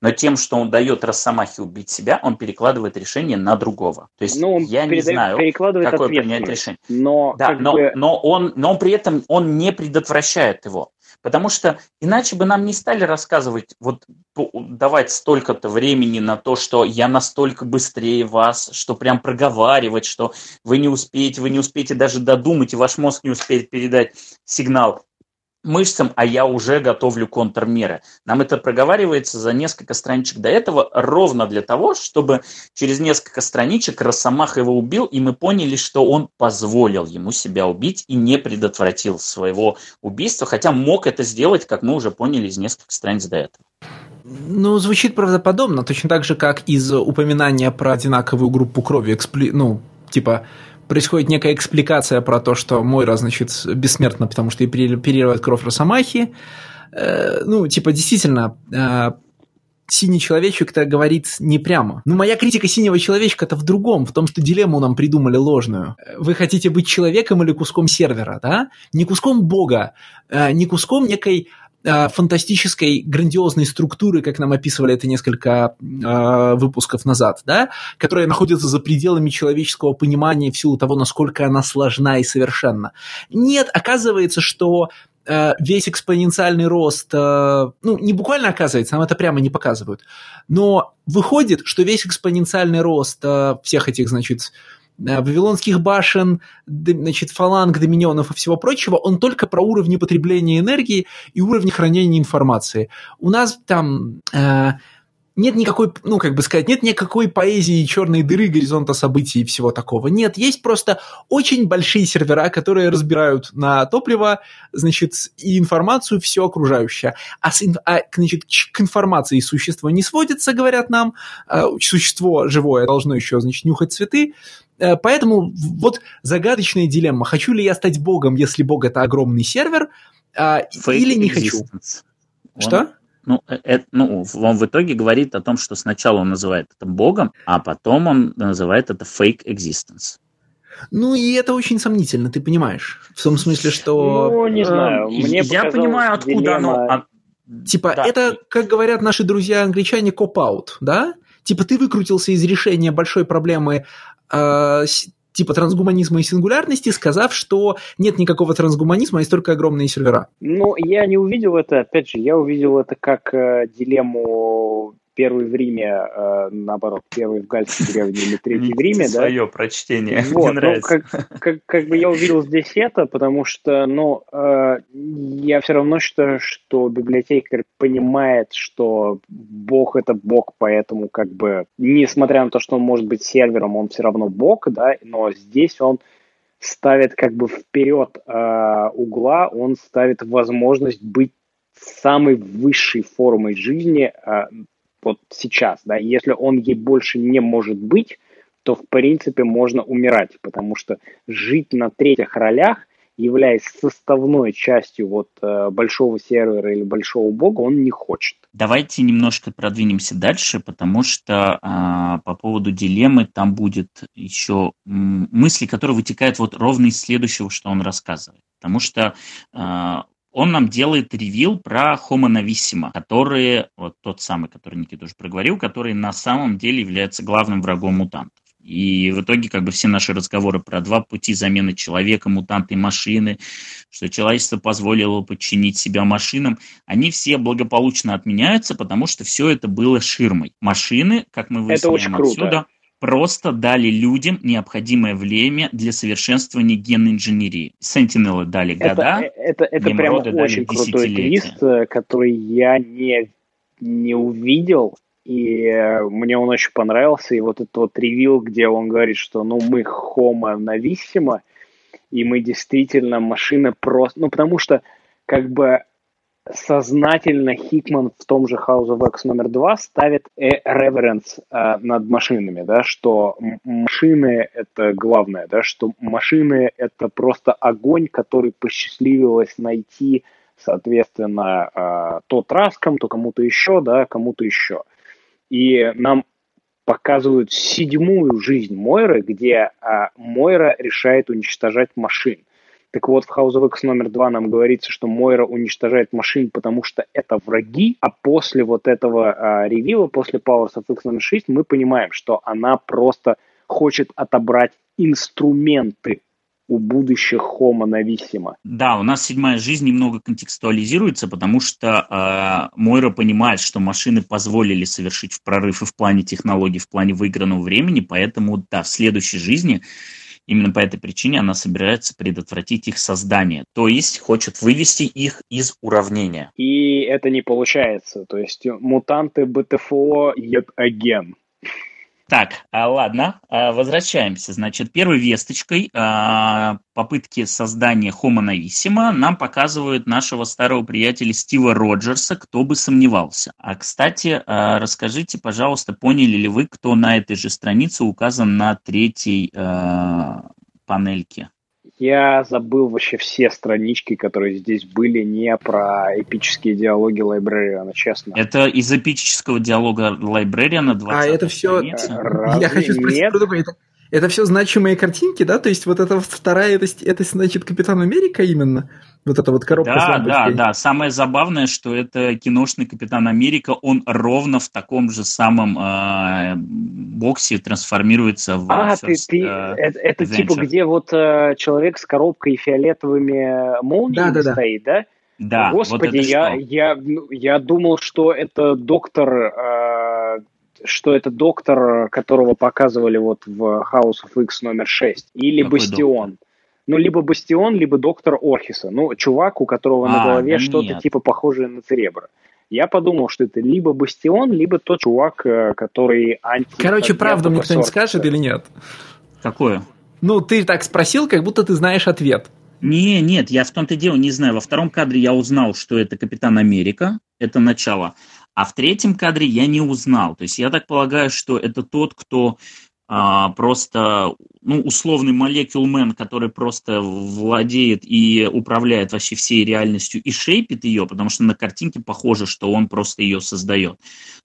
но тем, что он дает Росомахе убить себя, он перекладывает решение на другого. То есть Ну, он я не знаю, перекладывает какое принять решение. Но, Да, но, бы- но, он, но при этом он не предотвращает его. Потому что иначе бы нам не стали рассказывать, вот давать столько-то времени на то, что я настолько быстрее вас, что прям проговаривать, что вы не успеете, вы не успеете даже додумать, и ваш мозг не успеет передать сигнал мышцам, а я уже готовлю контрмеры. Нам это проговаривается за несколько страничек до этого, ровно для того, чтобы через несколько страничек Росомаха его убил, и мы поняли, что он позволил ему себя убить и не предотвратил своего убийства, хотя мог это сделать, как мы уже поняли из нескольких страниц до этого. Ну, звучит правдоподобно, точно так же, как из упоминания про одинаковую группу крови, экспли... ну, типа, происходит некая экспликация про то, что Мойра, значит, бессмертна, потому что ей пере- переливает кровь Росомахи. Э, ну, типа, действительно, э, синий человечек это говорит не прямо. Ну, моя критика синего человечка-то в другом, в том, что дилемму нам придумали ложную. Вы хотите быть человеком или куском сервера, да? Не куском бога, э, не куском некой фантастической, грандиозной структуры, как нам описывали это несколько э, выпусков назад, да, которая находится за пределами человеческого понимания в силу того, насколько она сложна и совершенна. Нет, оказывается, что э, весь экспоненциальный рост, э, ну, не буквально оказывается, нам это прямо не показывают, но выходит, что весь экспоненциальный рост э, всех этих, значит, э, вавилонских башен, значит, фаланг, доминионов и всего прочего, он только про уровни потребления энергии и уровни хранения информации. У нас там э, нет никакой, ну, как бы сказать, нет никакой поэзии черной дыры, горизонта событий и всего такого. Нет, есть просто очень большие сервера, которые разбирают на топливо, значит, и информацию все окружающее. А, с а, значит, к информации существо не сводится, говорят нам. А, Существо живое должно еще, значит, нюхать цветы. Э, Поэтому вот загадочная дилемма. Хочу ли я стать богом, если бог это огромный сервер, а, Fake или не хочу? existence. Он- Что? Ну, э- э- ну, он в итоге говорит о том, что сначала он называет это богом, а потом он называет это fake existence. Ну, и это очень сомнительно, ты понимаешь. В том смысле, что... Ну, не знаю. Э, Мне я понимаю, откуда оно. дилемма- а- Типа, да. это, как говорят наши друзья-англичане, коп-аут, да? Типа, ты выкрутился из решения большой проблемы э, типа трансгуманизма и сингулярности, сказав, что нет никакого трансгуманизма, есть только огромные сервера. Ну, я не увидел это, опять же, я увидел это как э, дилемму первый в Риме, э, наоборот, первый в Гальской деревне или третий в Риме, да? Свое прочтение. Вот, Мне ну, нравится. как, как, как бы я увидел здесь это, потому что, ну, э, я все равно считаю, что библиотекарь понимает, что Бог это Бог, поэтому как бы, несмотря на то, что он может быть сервером, он все равно Бог, да, но здесь он ставит как бы вперед э, угла, он ставит возможность быть самой высшей формой жизни э, вот сейчас, да, если он ей больше не может быть, то в принципе можно умирать, потому что жить на третьих ролях являясь составной частью вот э, большого сервера или большого бога, он не хочет. Давайте немножко продвинемся дальше, потому что а, по поводу дилеммы там будет еще мысли, которые вытекают вот ровно из следующего, что он рассказывает. Потому что а, он нам делает ревил про Homo Novissima, который, вот тот самый, который Никита уже проговорил, который на самом деле является главным врагом мутантов. И в итоге как бы все наши разговоры про два пути замены человека, мутанты машины, что человечество позволило подчинить себя машинам, они все благополучно отменяются, потому что все это было ширмой. Машины, как мы выясняем отсюда, просто дали людям необходимое время для совершенствования генной инженерии. Сентинелы дали года, это, это, это прям очень крутой твист, э, который я не, не увидел, и э, мне он очень понравился. И вот этот вот ревил, где он говорит, что ну мы homo novissima, и мы действительно машина просто... Ну, потому что как бы сознательно Хикман в том же House of X номер два ставит реверенс э, над машинами, да, что машины это главное, да, что машины это просто огонь, который посчастливилось найти, соответственно, э, то Траском, то кому-то еще, да, кому-то еще. И нам показывают седьмую жизнь Мойры, где а, Мойра решает уничтожать машин. Так вот, в House of X номер два нам говорится, что Мойра уничтожает машин, потому что это враги, а после вот этого а, ревила, после Powers of X номер 6, мы понимаем, что она просто хочет отобрать инструменты у будущих Homo Novissima. Да, у нас седьмая жизнь немного контекстуализируется, потому что э, Мойра понимает, что машины позволили совершить прорыв и в плане технологий, в плане выигранного времени, поэтому, да, в следующей жизни именно по этой причине она собирается предотвратить их создание, то есть хочет вывести их из уравнения. И это не получается, то есть мутанты БТФО yet again. Так, а, ладно, а, возвращаемся. Значит, первой весточкой а, попытки создания Homo Novissima нам показывают нашего старого приятеля Стива Роджерса, кто бы сомневался. А, кстати, расскажите, пожалуйста, поняли ли вы, кто на этой же странице указан на третьей панельке? Я забыл вообще все странички, которые здесь были, не про эпические диалоги Лайбрериана, честно. Это из эпического диалога Лайбрериана 20 А это все... Разве Я хочу спросить нет? про другое. Это, это все значимые картинки, да? То есть вот эта вторая, это, это значит Капитан Америка именно? Вот эта вот коробка да, с Да, да, Самое забавное, что это киношный Капитан Америка, он ровно в таком же самом э, боксе трансформируется в А, first, ты, ты, э, это, это типа где вот э, человек с коробкой и фиолетовыми молниями да, да, стоит, да? Да. Господи, вот я, я, ну, я думал, что это доктор, э, что это доктор, которого показывали вот в House of X номер 6, или Какой Бастион. Доктор? ну, либо Бастион, либо доктор Орхиса. Ну, чувак, у которого а, на голове да что-то типа похожее на Церебро. Я подумал, что это либо Бастион, либо тот чувак, э, который анти... Короче, правду мне кто-нибудь скажет или нет? Какое? Ну, ты так спросил, как будто ты знаешь ответ. Не, нет, я в том-то дело не знаю. Во втором кадре я узнал, что это Капитан Америка, это начало. А в третьем кадре я не узнал. То есть я так полагаю, что это тот, кто а, просто ну, условный молекулмен, который просто владеет и управляет вообще всей реальностью и шейпит ее, потому что на картинке похоже, что он просто ее создает.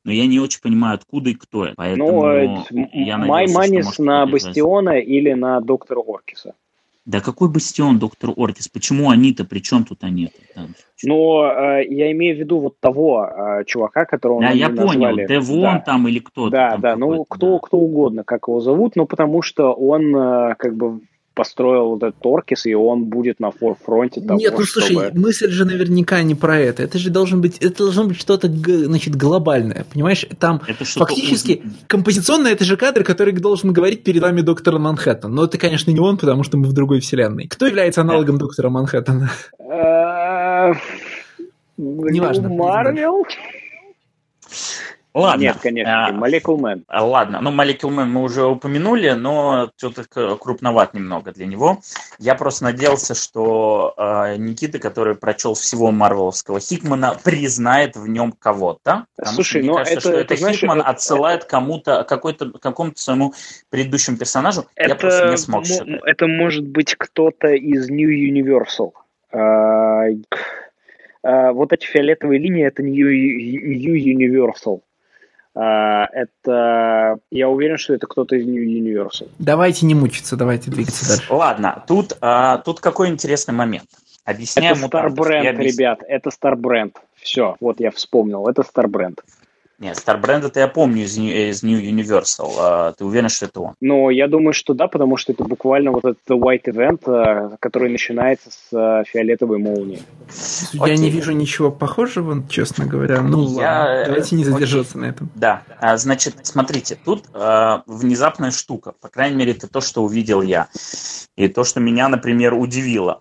Но я не очень понимаю, откуда и кто это. Поэтому ну, я надеюсь, Май на Бастиона или на доктора Оркиса. Да какой бастион, доктор Ортис? Почему они-то? При чем тут они? Там? Ну, э, я имею в виду вот того э, чувака, которого Да, я понял, Девон да. там или кто-то. Да, да, ну кто, да. кто угодно, как его зовут, но потому что он э, как бы построил вот этот Торкис, и он будет на форфронте того, Нет, ну слушай, чтобы... мысль же наверняка не про это. Это же должен быть, это должно быть что-то, значит, глобальное, понимаешь? Там это фактически уз... композиционно это же кадр, который должен говорить перед вами доктор Манхэттен. Но это, конечно, не он, потому что мы в другой вселенной. Кто является аналогом доктора Манхэттена? Неважно. Марвел? Ладно. Нет, конечно, а, Molecule Man. Ладно, ну Molecule Man мы уже упомянули, но что-то крупноват немного для него. Я просто надеялся, что э, Никита, который прочел всего Марвеловского Хикмана, признает в нем кого-то. Слушай, мне ну кажется, это, что это, это знаешь, Хикман это, отсылает кому-то, какой-то, какому-то своему предыдущему персонажу. Это, я просто не смог считать. Это может быть кто-то из New Universal. Uh, uh, вот эти фиолетовые линии это New, New Universal. Uh, это я уверен, что это кто-то из New Universal. Давайте не мучиться, давайте двигаться дальше. Ладно, тут, uh, тут какой интересный момент. Объясняем это Star Brand, ребят, это Star Brand. Все, вот я вспомнил, это Star Brand. Нет, это я помню из New, из New Universal. А, ты уверен, что это он? Ну, я думаю, что да, потому что это буквально вот этот White Event, который начинается с фиолетовой молнии. Я Окей. не вижу ничего похожего, честно говоря. Ну я... ладно, давайте не задерживаться Окей. на этом. Да, а, значит, смотрите, тут а, внезапная штука. По крайней мере, это то, что увидел я. И то, что меня, например, удивило.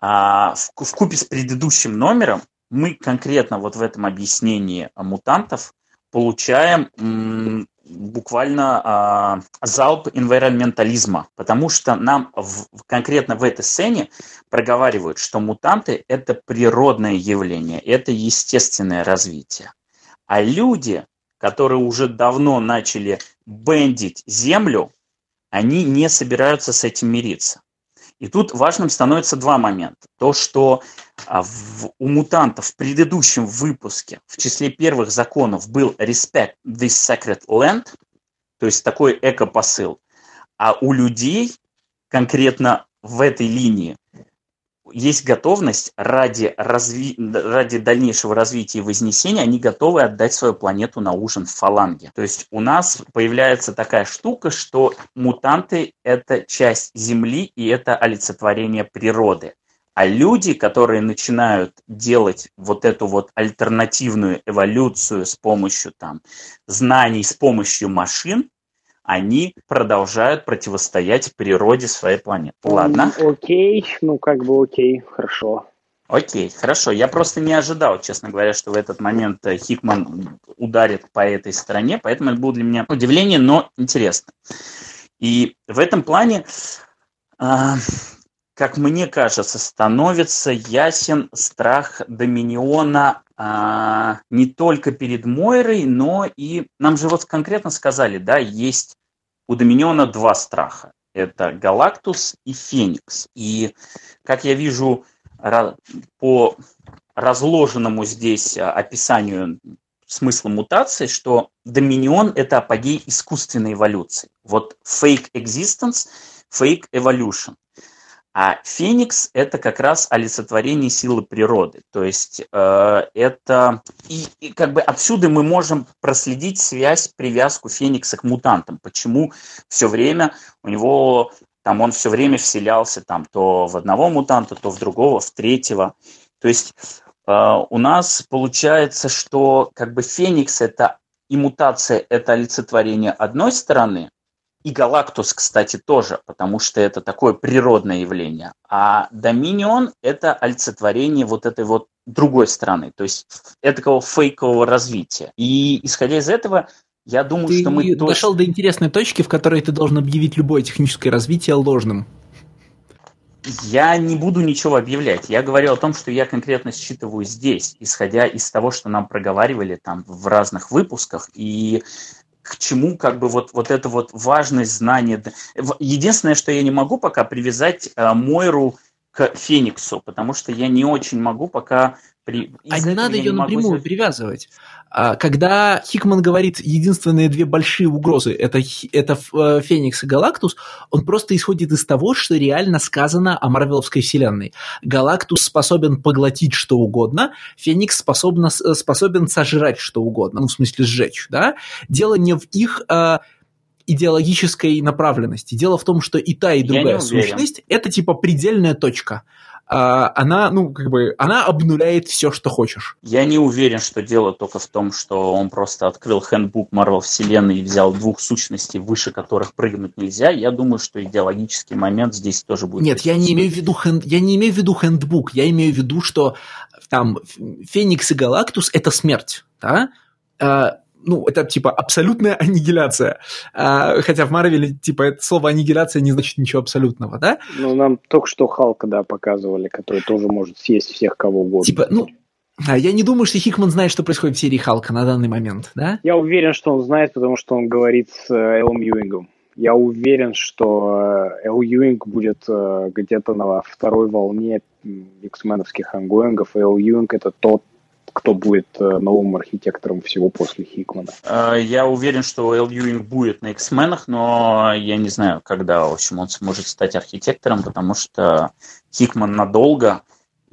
А, в, в купе с предыдущим номером мы конкретно вот в этом объяснении мутантов получаем буквально а, залп инвайроментализма, потому что нам в, конкретно в этой сцене проговаривают, что мутанты – это природное явление, это естественное развитие. А люди, которые уже давно начали бендить Землю, они не собираются с этим мириться. И тут важным становится два момента. То, что а, в, у мутантов в предыдущем выпуске в числе первых законов был respect this sacred land, то есть такой эко-посыл, а у людей конкретно в этой линии есть готовность ради, разви... ради дальнейшего развития и вознесения, они готовы отдать свою планету на ужин в фаланге. То есть у нас появляется такая штука, что мутанты – это часть Земли, и это олицетворение природы. А люди, которые начинают делать вот эту вот альтернативную эволюцию с помощью там, знаний, с помощью машин, они продолжают противостоять природе своей планеты. Ладно? Окей, ну как бы окей, хорошо. Окей, хорошо. Я просто не ожидал, честно говоря, что в этот момент э, Хикман ударит по этой стороне, поэтому это было для меня удивление, но интересно. И в этом плане, а, как мне кажется, становится ясен страх Доминиона а, не только перед Мойрой, но и нам же вот конкретно сказали, да, есть у Доминиона два страха. Это Галактус и Феникс. И, как я вижу по разложенному здесь а, описанию смысла мутации, что Доминион – это апогей искусственной эволюции. Вот fake existence, fake evolution. А Феникс – это как раз олицетворение силы природы. То есть э, это… И, и как бы отсюда мы можем проследить связь, привязку Феникса к мутантам. Почему все время у него… Там он все время вселялся там то в одного мутанта, то в другого, в третьего. То есть э, у нас получается, что как бы Феникс – это и мутация – это олицетворение одной стороны, и Галактус, кстати, тоже, потому что это такое природное явление. А Доминион – это олицетворение вот этой вот другой стороны, то есть этого фейкового развития. И исходя из этого, я думаю, ты что мы дошел точно... до интересной точки, в которой ты должен объявить любое техническое развитие ложным. Я не буду ничего объявлять. Я говорю о том, что я конкретно считываю здесь, исходя из того, что нам проговаривали там в разных выпусках. И к чему как бы вот, вот эта вот важность знания. Единственное, что я не могу пока привязать э, Мойру к Фениксу, потому что я не очень могу пока... При... А не надо ее напрямую сделать... привязывать. А, когда Хикман говорит, единственные две большие угрозы это, это э, Феникс и Галактус, он просто исходит из того, что реально сказано о Марвеловской вселенной. Галактус способен поглотить что угодно, Феникс способна, способен сожрать что угодно, ну, в смысле сжечь, да? Дело не в их э, идеологической направленности. Дело в том, что и та, и другая сущность – это типа предельная точка. А, она, ну, как бы, она обнуляет все, что хочешь. Я не уверен, что дело только в том, что он просто открыл хендбук Марвел Вселенной и взял двух сущностей, выше которых прыгнуть нельзя. Я думаю, что идеологический момент здесь тоже будет. Нет, я не имею в виду хенд, я не имею в виду хендбук, я имею в виду, что там Феникс и Галактус – это смерть, да? Ну, это типа абсолютная аннигиляция. А, хотя в Марвеле, типа, это слово аннигиляция не значит ничего абсолютного, да? Ну, нам только что Халка, да, показывали, который тоже может съесть всех кого угодно. Типа, ну, а я не думаю, что Хикман знает, что происходит в серии Халка на данный момент, да? Я уверен, что он знает, потому что он говорит с э, Элом Юингом. Я уверен, что э, Эл Юинг будет э, где-то на второй волне X-Men овских ongoing ов. Эл Юинг — это тот кто будет э, новым архитектором всего после Хикмана. Э, я уверен, что Эл Юинг будет на X-Men ах, но я не знаю, когда, в общем, он сможет стать архитектором, потому что Хикман надолго,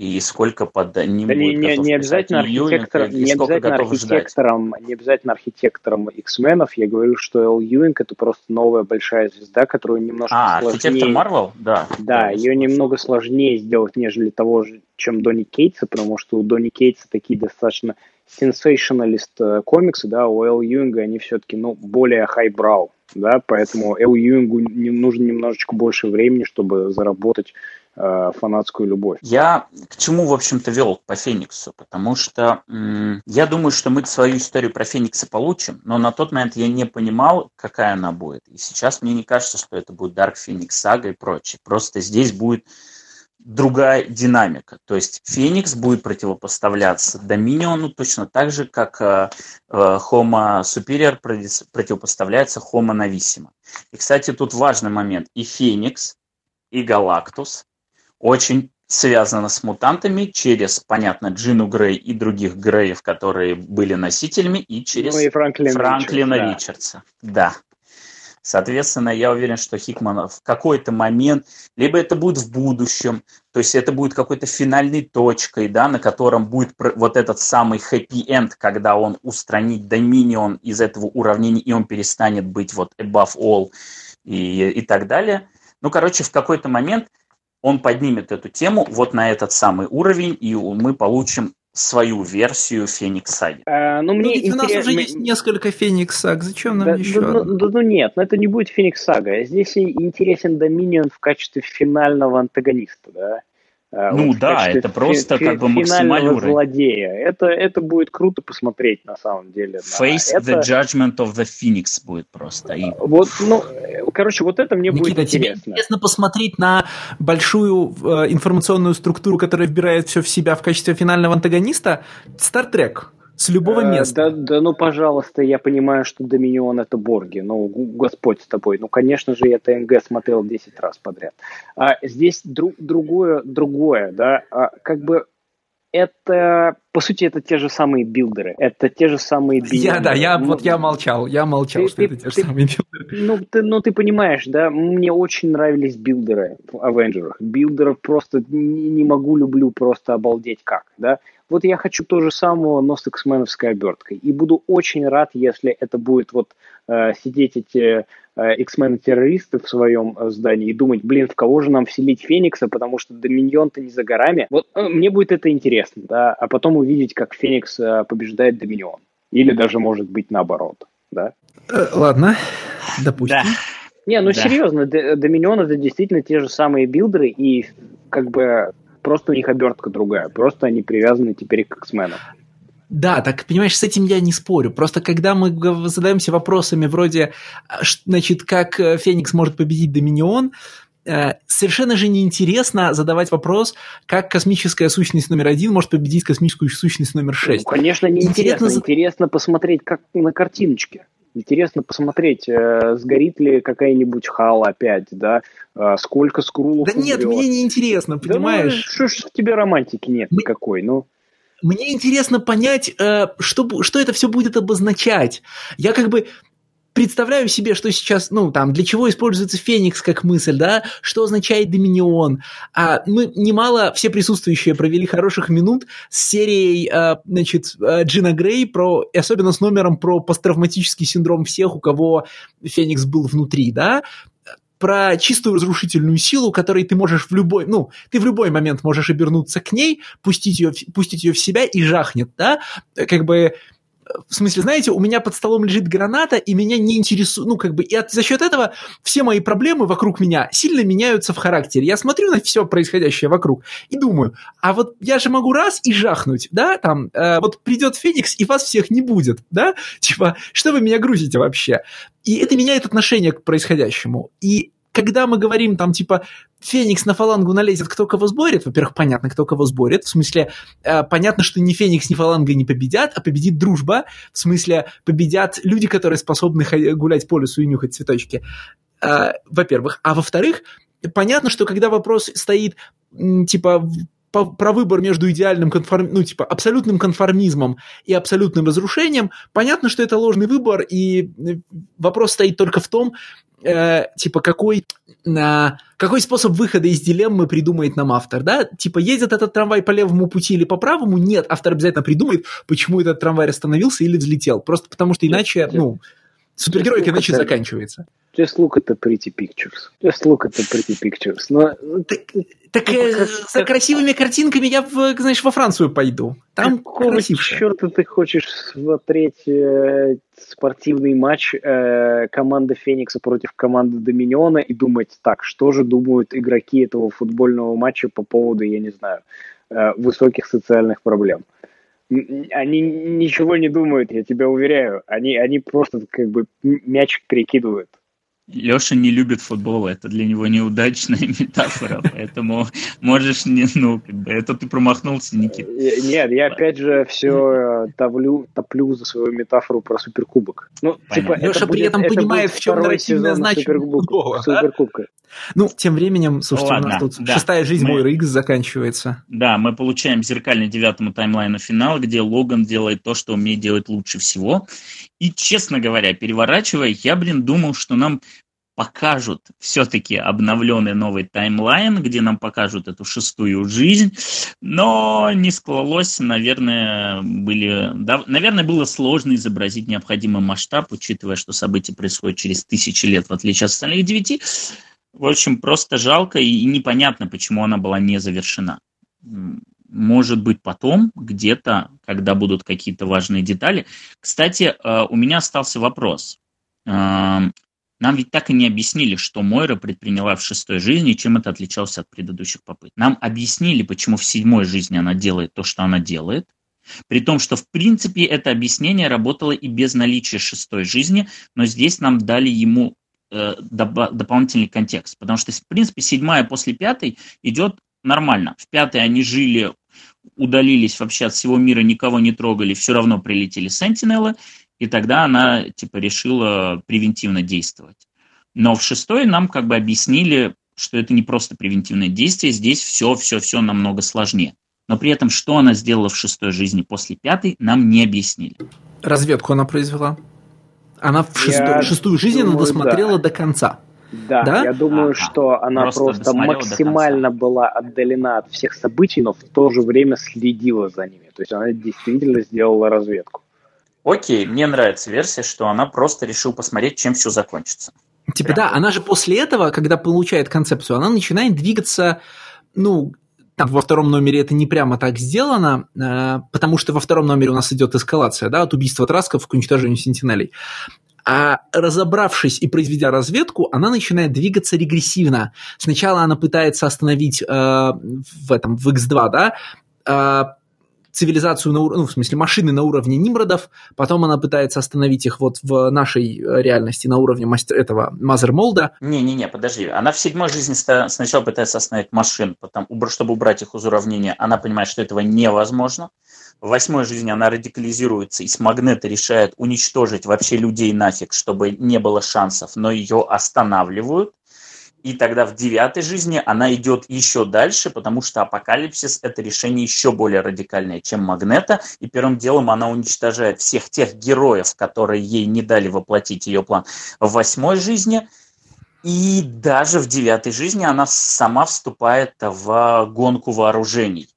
и сколько под ним да будет не, не обязательно архитектор, Юинг, не обязательно архитектором, ждать. не обязательно архитектором X-Men ов. Я говорю, что Эл Юинг это просто новая большая звезда, которую немножко а, сложнее. архитектор Марвел, да. Да, ее немного сложнее сделать, нежели того же, чем Донни Кейтса, потому что у Донни Кейтса такие достаточно sensationalist э, комиксы, да, у Эл Юинга они все-таки, ну, более highbrow, да, поэтому Эл Юингу не, нужно немножечко больше времени, чтобы заработать фанатскую любовь. Я к чему, в общем-то, вел по Фениксу? Потому что м- я думаю, что мы свою историю про Феникса получим, но на тот момент я не понимал, какая она будет. И сейчас мне не кажется, что это будет Dark Phoenix Saga и прочее. Просто здесь будет другая динамика. То есть Феникс будет противопоставляться Доминиону точно так же, как э, э, Homo Superior противопоставляется Homo Novissima. И, кстати, тут важный момент. И Феникс, и Галактус очень связано с мутантами через, понятно, Джину Грей и других Греев, которые были носителями, и через ну и Франклина, Франклина Ричардса. Ричардса. Да. Соответственно, я уверен, что Хикман в какой-то момент, либо это будет в будущем, то есть это будет какой-то финальной точкой, да, на котором будет вот этот самый хэппи-энд, когда он устранит Доминион из этого уравнения, и он перестанет быть вот above all и, и так далее. Ну, короче, в какой-то момент он поднимет эту тему вот на этот самый уровень, и мы получим свою версию Феникс Саги. А, ну, мне ну, интерес... у нас уже есть несколько Феникс Саг, зачем нам да, еще? Да, да, ну нет, но это не будет Феникс Сага. Здесь интересен Доминион в качестве финального антагониста, да. А, ну вот да, это просто как бы максимальный уровень. злодея. Это, это будет круто посмотреть на самом деле. Face это... the Judgment of the Phoenix будет просто. И... Вот, ну, короче, вот это мне Никита, будет тебе интересно. интересно посмотреть на большую э, информационную структуру, которая вбирает все в себя в качестве финального антагониста? Star Trek с любого э, места. Да, да, ну, пожалуйста, я понимаю, что Доминион это Борги. Ну, Господь с тобой. Ну, конечно же, я ТНГ смотрел 10 раз подряд. А здесь друг, другое, другое, да, а, как бы это, по сути, это те же самые builder ы, это те же самые builder ы. Я, да, я, ну, вот я молчал, я молчал, ты, что ты, это те же ты, самые builder ы. Ну ты, ну, ты понимаешь, да, мне очень нравились builder ы в Avenger ах. Builder ов просто не, не могу, люблю просто обалдеть как, да. Вот я хочу то же самое, но с X-Men овской оберткой. И буду очень рад, если это будет вот э, сидеть эти э, X-Men-террористы в своем э, здании и думать, блин, в кого же нам вселить Феникса, потому что Доминион-то не за горами. Вот э, мне будет это интересно, да, а потом увидеть, как Феникс э, побеждает Доминион. Или даже, может быть, наоборот, да. Э, ладно, допустим. Да. Не, ну да. серьезно, Доминион это действительно те же самые билдеры, и как бы просто у них обертка другая, просто они привязаны теперь к X-менам. Да, так понимаешь, с этим я не спорю. Просто когда мы задаемся вопросами вроде, а, значит, как э, Феникс может победить Доминион, э, совершенно же неинтересно задавать вопрос, как космическая сущность номер один может победить космическую сущность номер шесть. Ну, конечно, неинтересно. Интересно, интересно посмотреть, как на картиночке. Интересно посмотреть, э, сгорит ли какая-нибудь хала опять, да, э, сколько скрулов Да умрет. нет, мне не интересно, понимаешь? Да, ну, что ж в тебе романтики нет мы... никакой, ну... Мне интересно понять, э, что, что это все будет обозначать. Я как бы представляю себе, что сейчас, ну, там, для чего используется Феникс как мысль, да, что означает Доминион. А мы немало, все присутствующие провели хороших минут с серией, а, значит, а, Джина Грей, про, и особенно с номером про посттравматический синдром всех, у кого Феникс был внутри, да, про чистую разрушительную силу, которой ты можешь в любой, ну, ты в любой момент можешь обернуться к ней, пустить ее, пустить ее в себя и жахнет, да, как бы в смысле, знаете, у меня под столом лежит граната, и меня не интересует, ну, как бы, и от, за счет этого все мои проблемы вокруг меня сильно меняются в характере. Я смотрю на все происходящее вокруг и думаю, а вот я же могу раз и жахнуть, да, там, э, вот придет Феникс, и вас всех не будет, да, типа, что вы меня грузите вообще? И это меняет отношение к происходящему. И когда мы говорим там типа Феникс на фалангу налезет, кто кого сборит, во-первых, понятно, кто кого сборит, в смысле, э, понятно, что ни Феникс, ни фаланга не победят, а победит дружба, в смысле, победят люди, которые способны гулять по лесу и нюхать цветочки, э, во-первых. А во-вторых, понятно, что когда вопрос стоит, типа, по, про выбор между идеальным конформ... ну, типа, абсолютным конформизмом и абсолютным разрушением, понятно, что это ложный выбор, и э, вопрос стоит только в том, э, типа, какой, э, какой способ выхода из дилеммы придумает нам автор, да? Типа, едет этот трамвай по левому пути или по правому? Нет, автор обязательно придумает, почему этот трамвай остановился или взлетел. Просто потому что иначе, ну, супергеройка иначе заканчивается. Just look at the pretty pictures. Just look at the pretty pictures. Но... Так, так ну, э, с красивыми картинками я, в, знаешь, во Францию пойду. Там Какого красивше. черта ты хочешь смотреть э, спортивный матч э, команды Феникса против команды Доминиона и думать, так, что же думают игроки этого футбольного матча по поводу, я не знаю, э, высоких социальных проблем? Они ничего не думают, я тебя уверяю. Они, они просто как бы мяч перекидывают. Леша не любит футбол, это для него неудачная метафора, поэтому можешь не, ну, как бы, это ты промахнулся, Никит. Э, нет, я опять же все э, топлю, топлю за свою метафору про Суперкубок. Ну, типа, Леша при этом понимает, в чем нарративное значение футбола. Суперкубка. Ну, тем временем, слушайте, Ладно, у нас тут да. шестая жизнь мы... Мойры Икс заканчивается. Да, мы получаем зеркальный девятому таймлайну финал, где Логан делает то, что умеет делать лучше всего. И, честно говоря, переворачивая, я, блин, думал, что нам покажут все-таки обновленный новый таймлайн, где нам покажут эту шестую жизнь, но не склалось, наверное, были, да, наверное, было сложно изобразить необходимый масштаб, учитывая, что события происходят через тысячи лет, в отличие от остальных девяти. В общем, просто жалко и непонятно, почему она была не завершена. Может быть, потом, где-то, когда будут какие-то важные детали. Кстати, э, у меня остался вопрос. Нам ведь так и не объяснили, что Мойра предприняла в шестой жизни, чем это отличалось от предыдущих попыток. Нам объяснили, почему в седьмой жизни она делает то, что она делает, при том, что в принципе это объяснение работало и без наличия шестой жизни, но здесь нам дали ему э, доп- дополнительный контекст, потому что в принципе седьмая после пятой идет нормально. В пятой они жили, удалились вообще от всего мира, никого не трогали, все равно прилетели сентинелы, и тогда она типа решила превентивно действовать. Но в шестой нам как бы объяснили, что это не просто превентивное действие, здесь все, все, все намного сложнее. Но при этом, что она сделала в шестой жизни после пятой, нам не объяснили. Разведку она произвела. Она в шестой, шестую жизнь думаю, она досмотрела да. до конца. Да, да? я думаю, а, что она просто, просто максимально была отдалена от всех событий, но в то же время следила за ними. То есть она действительно сделала разведку. Окей, мне нравится версия, что она просто решила посмотреть, чем все закончится. Типа, Прям. да, она же после этого, когда получает концепцию, она начинает двигаться, ну, там во втором номере это не прямо так сделано, э, потому что во втором номере у нас идет эскалация, да, от убийства Трасков к уничтожению Сентинелей. А разобравшись и произведя разведку, она начинает двигаться регрессивно. Сначала она пытается остановить э, в этом в X2, да, э, цивилизацию, на, ну, в смысле, машины на уровне Нимродов, потом она пытается остановить их вот в нашей э, реальности на уровне мастер, этого Мазермолда. Не-не-не, подожди, она в седьмой жизни сначала пытается остановить машин, потом, чтобы убрать их из уравнения, она понимает, что этого невозможно. В восьмой жизни она радикализируется и с магнета решает уничтожить вообще людей нафиг, чтобы не было шансов, но ее останавливают. И тогда в девятой жизни она идет еще дальше, потому что апокалипсис – это решение еще более радикальное, чем Магнета. И первым делом она уничтожает всех тех героев, которые ей не дали воплотить ее план в восьмой жизни. И даже в девятой жизни она сама вступает в гонку вооружений.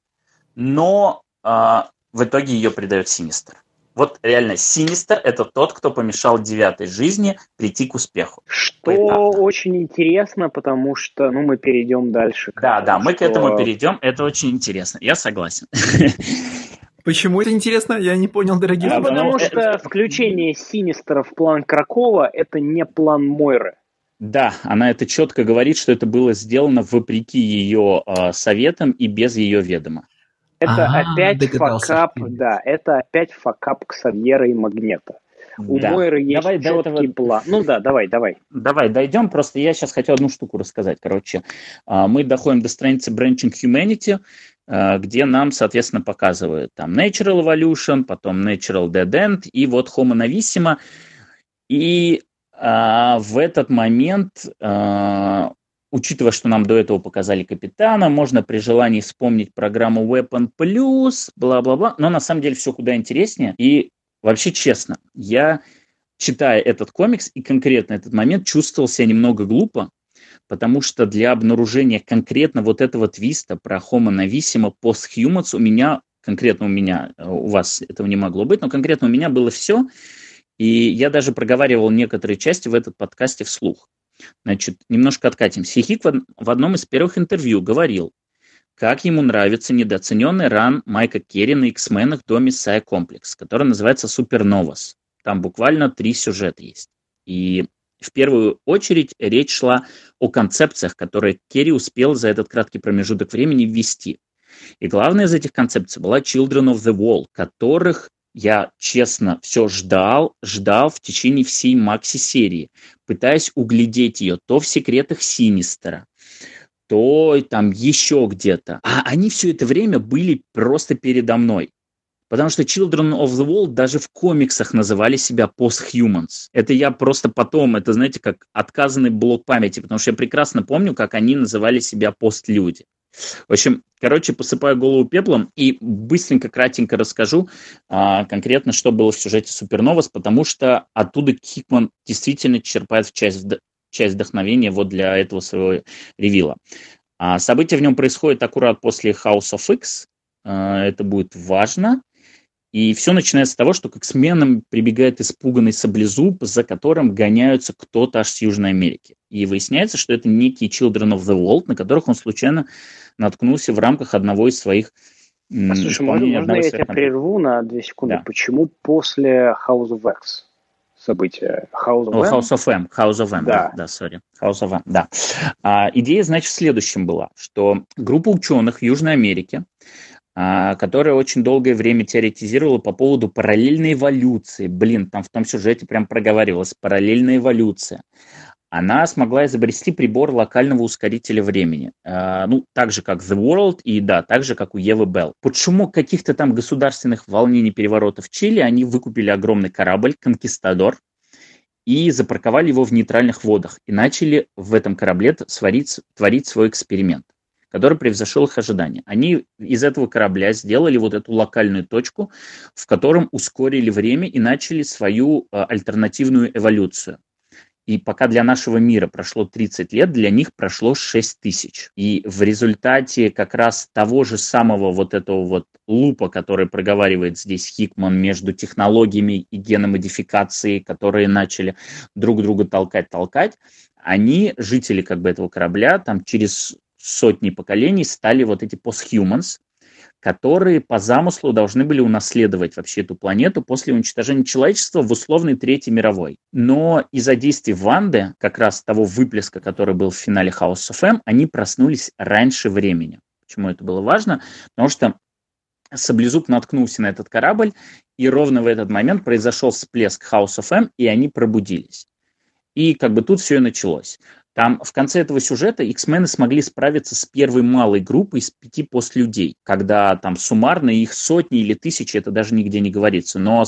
Но э, в итоге ее предает Синистер. Вот реально, Синистер – это тот, кто помешал девятой жизни прийти к успеху. Что Поэтапно. очень интересно, потому что, ну, мы перейдем дальше. Да, да, мы что... к этому перейдем, это очень интересно, я согласен. Почему это интересно? Я не понял, дорогие. А, потому что включение Синистера в план Кракова – это не план Мойры. Да, она это четко говорит, что это было сделано вопреки ее э, советам и без ее ведома. Это а, опять факап, да, это опять факап Ксавьера и Магнета. У да. Мойры есть давай четкий этого... план. Ну да, давай, давай. Давай, дойдем. Просто я сейчас хотел одну штуку рассказать. Короче, а, мы доходим до страницы Branching Humanity, а, где нам, соответственно, показывают там Natural Evolution, потом Natural Dead End и вот Homo Novissima. И а, в этот момент, а, учитывая, что нам до этого показали капитана, можно при желании вспомнить программу Weapon Plus, бла-бла-бла, но на самом деле все куда интереснее. И вообще честно, я, читая этот комикс и конкретно этот момент, чувствовал себя немного глупо, потому что для обнаружения конкретно вот этого твиста про Homo Novissima Posthumans у меня, конкретно у меня, у вас этого не могло быть, но конкретно у меня было все, и я даже проговаривал некоторые части в этот подкасте вслух. Значит, немножко откатимся. Хик в одном из первых интервью говорил, как ему нравится недооцененный ран Майка Керри на X-менах до Messiah Комплекс, который называется Суперновас. Там буквально три сюжета есть. И в первую очередь речь шла о концепциях, которые Керри успел за этот краткий промежуток времени ввести. И главная из этих концепций была Children of the Wall, которых я честно все ждал, ждал в течение всей Макси-серии, пытаясь углядеть ее то в секретах Синистера, то там еще где-то. А они все это время были просто передо мной. Потому что Children of the World даже в комиксах называли себя Post-Humans. Это я просто потом, это, знаете, как отказанный блок памяти, потому что я прекрасно помню, как они называли себя пост-люди. В общем, короче, посыпаю голову пеплом и быстренько, кратенько расскажу а, конкретно, что было в сюжете Суперновас, потому что оттуда Кикман действительно черпает часть, часть вдохновения вот для этого своего ревила. А, события в нем происходят аккурат после House of X. А, это будет важно. И все начинается с того, что к X-менам прибегает испуганный саблезуб, за которым гоняются кто-то аж с Южной Америки. И выясняется, что это некие Children of the World, на которых он случайно наткнулся в рамках одного из своих Слушай, можно, можно я тебя прерву на две секунды? Да. Почему после House of X события? House of, oh, M? House of M. House of M, да, да, сори. House of M, да. А, идея, значит, в следующем была, что группа ученых в Южной Америке а, которая очень долгое время теоретизировала по поводу параллельной эволюции. Блин, там в том сюжете прям проговаривалась параллельная эволюция. Она смогла изобрести прибор локального ускорителя времени. А, ну, так же, как The World, и да, так же, как у Евы Белл. Под шумок каких-то там государственных волнений переворотов в Чили они выкупили огромный корабль «Конкистадор», и запарковали его в нейтральных водах и начали в этом корабле сварить, творить свой эксперимент который превзошел их ожидания. Они из этого корабля сделали вот эту локальную точку, в котором ускорили время и начали свою э, альтернативную эволюцию. И пока для нашего мира прошло 30 лет, для них прошло 6 тысяч. И в результате как раз того же самого вот этого вот лупа, который проговаривает здесь Хикман между технологиями и геномодификацией, которые начали друг друга толкать-толкать, они, жители как бы этого корабля, там через сотни поколений стали вот эти постхуманс, которые по замыслу должны были унаследовать вообще эту планету после уничтожения человечества в условной Третьей мировой. Но из-за действий Ванды, как раз того выплеска, который был в финале House of M, они проснулись раньше времени. Почему это было важно? Потому что Саблезуб наткнулся на этот корабль, и ровно в этот момент произошел всплеск House of M, и они пробудились. И как бы тут все и началось. Там в конце этого сюжета X-мены смогли справиться с первой малой группой из пяти постлюдей, когда там суммарно их сотни или тысячи, это даже нигде не говорится. Но